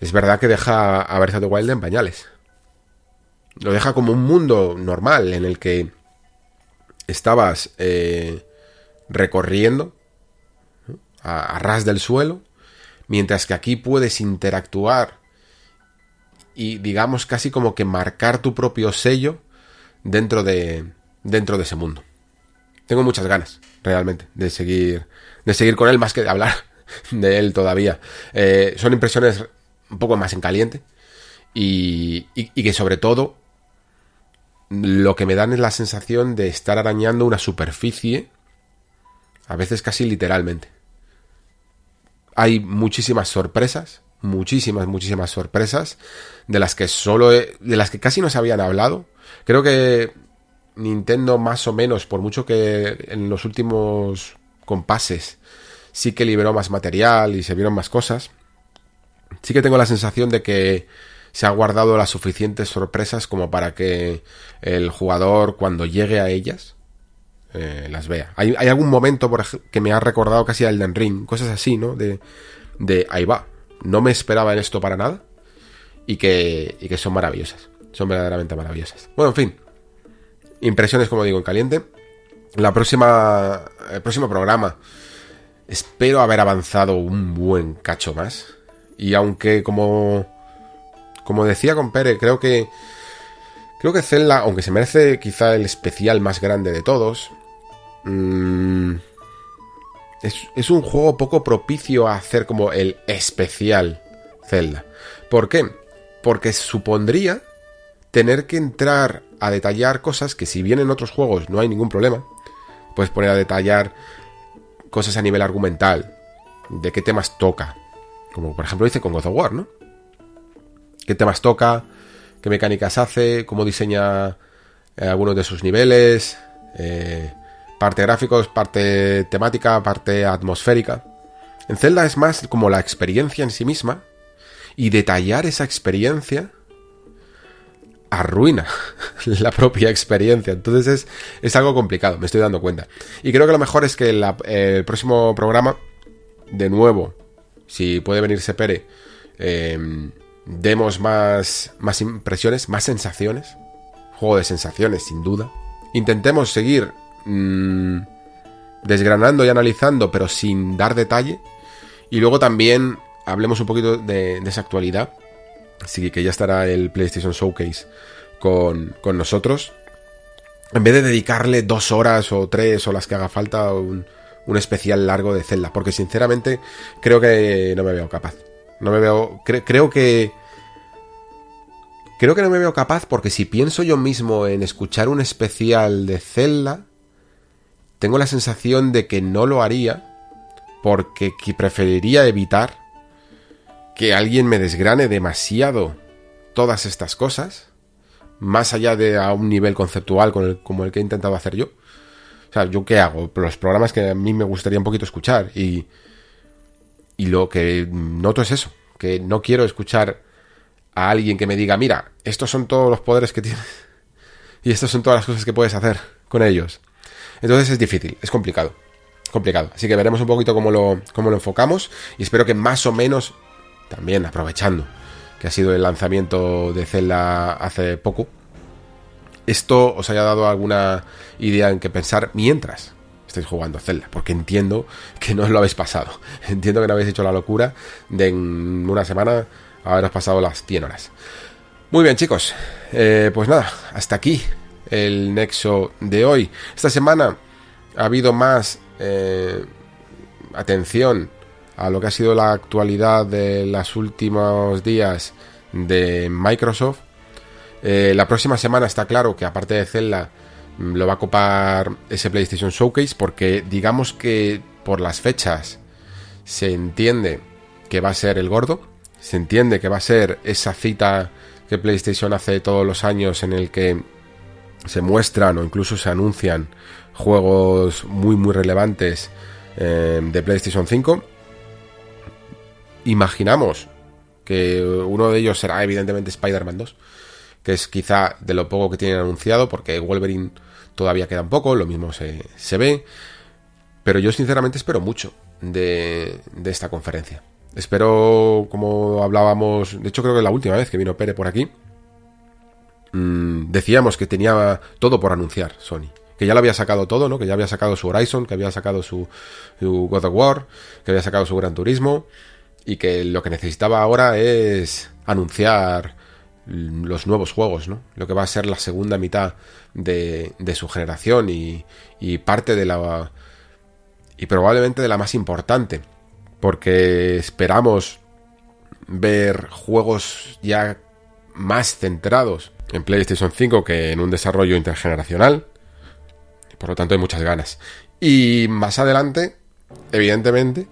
es verdad que deja a Breath of the Wild en pañales. Lo deja como un mundo normal en el que estabas eh, recorriendo a, a, ras del suelo, mientras que aquí puedes interactuar y digamos casi como que marcar tu propio sello dentro de, dentro de ese mundo tengo muchas ganas, realmente, de seguir, de seguir con él más que de hablar de él todavía. Eh, son impresiones un poco más en caliente y, y, que sobre todo lo que me dan es la sensación de estar arañando una superficie, a veces casi literalmente. Hay muchísimas sorpresas, muchísimas, muchísimas sorpresas, de las que solo, de las que casi no se habían hablado. Creo que Nintendo más o menos, por mucho que en los últimos compases sí que liberó más material y se vieron más cosas, sí que tengo la sensación de que se ha guardado las suficientes sorpresas como para que el jugador cuando llegue a ellas eh, las vea. Hay, algún momento por que me ha recordado casi al Elden Ring, cosas así, ¿no? De, de ahí va, no me esperaba en esto para nada y que, y que son maravillosas, son verdaderamente maravillosas. Bueno, en fin, Impresiones, como digo, en caliente. La próxima. El próximo programa. Espero haber avanzado un buen cacho más. Y aunque, como. Como decía con Pere, creo que. Creo que Zelda, aunque se merece quizá el especial más grande de todos. Mmm, es, es, un juego poco propicio a hacer como el especial Zelda. ¿Por qué? Porque supondría tener que entrar a detallar cosas que si bien en otros juegos no hay ningún problema, puedes poner a detallar cosas a nivel argumental, de qué temas toca, como por ejemplo dice con God of War, ¿no? ¿Qué temas toca? ¿Qué mecánicas hace? ¿Cómo diseña eh, algunos de sus niveles? Eh, parte gráficos, parte temática, parte atmosférica. En Zelda es más como la experiencia en sí misma y detallar esa experiencia arruina la propia experiencia. Entonces es, es, algo complicado, me estoy dando cuenta. Y creo que lo mejor es que el próximo programa, de nuevo, si puede venirse Pere, em, demos más, más impresiones, más sensaciones. juego de sensaciones, sin duda. Intentemos seguir mmm, desgranando y analizando, pero sin dar detalle. Y luego también hablemos un poquito de, esa actualidad. Así que ya estará el PlayStation Showcase con, con, nosotros. En vez de dedicarle dos horas o tres o las que haga falta un, un especial largo de Zelda. Porque sinceramente creo que no me veo capaz. No me veo. creo que. Creo que no me veo capaz porque si pienso yo mismo en escuchar un especial de Zelda, tengo la sensación de que no lo haría porque preferiría evitar que alguien me desgrane demasiado todas estas cosas, más allá de a un nivel conceptual como el que he intentado hacer yo. O sea, ¿yo qué hago? Los programas que a mí me gustaría un poquito escuchar y, y lo que noto es eso, que no quiero escuchar a alguien que me diga, mira, estos son todos los poderes que tienes y estas son todas las cosas que puedes hacer con ellos. Entonces es difícil, es complicado. Complicado. Así que veremos un poquito cómo lo, cómo lo enfocamos. Y espero que más o menos, también aprovechando que ha sido el lanzamiento de Zelda hace poco, esto os haya dado alguna idea en que pensar mientras estáis jugando Zelda, porque entiendo que no os lo habéis pasado. Entiendo que no habéis hecho la locura de en una semana haberos pasado las 100 horas. Muy bien, chicos. Eh, pues nada, hasta aquí el nexo de hoy. Esta semana ha habido más eh, atención a lo que ha sido la actualidad de los últimos días de Microsoft. Eh, la próxima semana está claro que aparte de Zelda mm, lo va a copar ese PlayStation Showcase porque digamos que por las fechas se entiende que va a ser el gordo, se entiende que va a ser esa cita que PlayStation hace todos los años en el que se muestran o incluso se anuncian juegos muy muy relevantes eh, de PlayStation 5. Imaginamos que uno de ellos será evidentemente Spider-Man 2, que es quizá de lo poco que tienen anunciado, porque Wolverine todavía queda un poco, lo mismo se, se ve, pero yo sinceramente espero mucho de, de esta conferencia. Espero, como hablábamos, de hecho creo que la última vez que vino Pere por aquí, Mm, decíamos que tenía todo por anunciar Sony. Que ya lo había sacado todo, ¿no? Que ya había sacado su Horizon, que había sacado su, God of War, que había sacado su Gran Turismo. Y que lo que necesitaba ahora es anunciar los nuevos juegos, ¿no? Lo que va a ser la segunda mitad de, de su generación y, y parte de la... y probablemente de la más importante. Porque esperamos ver juegos ya más centrados en PlayStation 5 que en un desarrollo intergeneracional. Por lo tanto, hay muchas ganas. Y más adelante, evidentemente,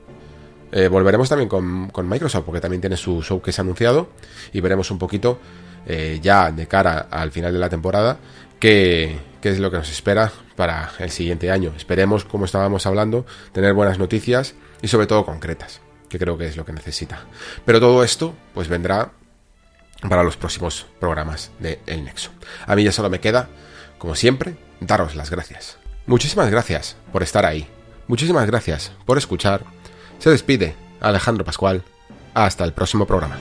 eh, volveremos también con, Microsoft, porque también tiene su showcase anunciado. Y veremos un poquito, eh, ya de cara al final de la temporada, qué, qué es lo que nos espera para el siguiente año. Esperemos, como estábamos hablando, tener buenas noticias y sobre todo concretas, que creo que es lo que necesita. Pero todo esto, pues vendrá para los próximos programas de El Nexo. A mí ya solo me queda, como siempre, daros las gracias. Muchísimas gracias por estar ahí. Muchísimas gracias por escuchar. Se despide Alejandro Pascual. Hasta el próximo programa.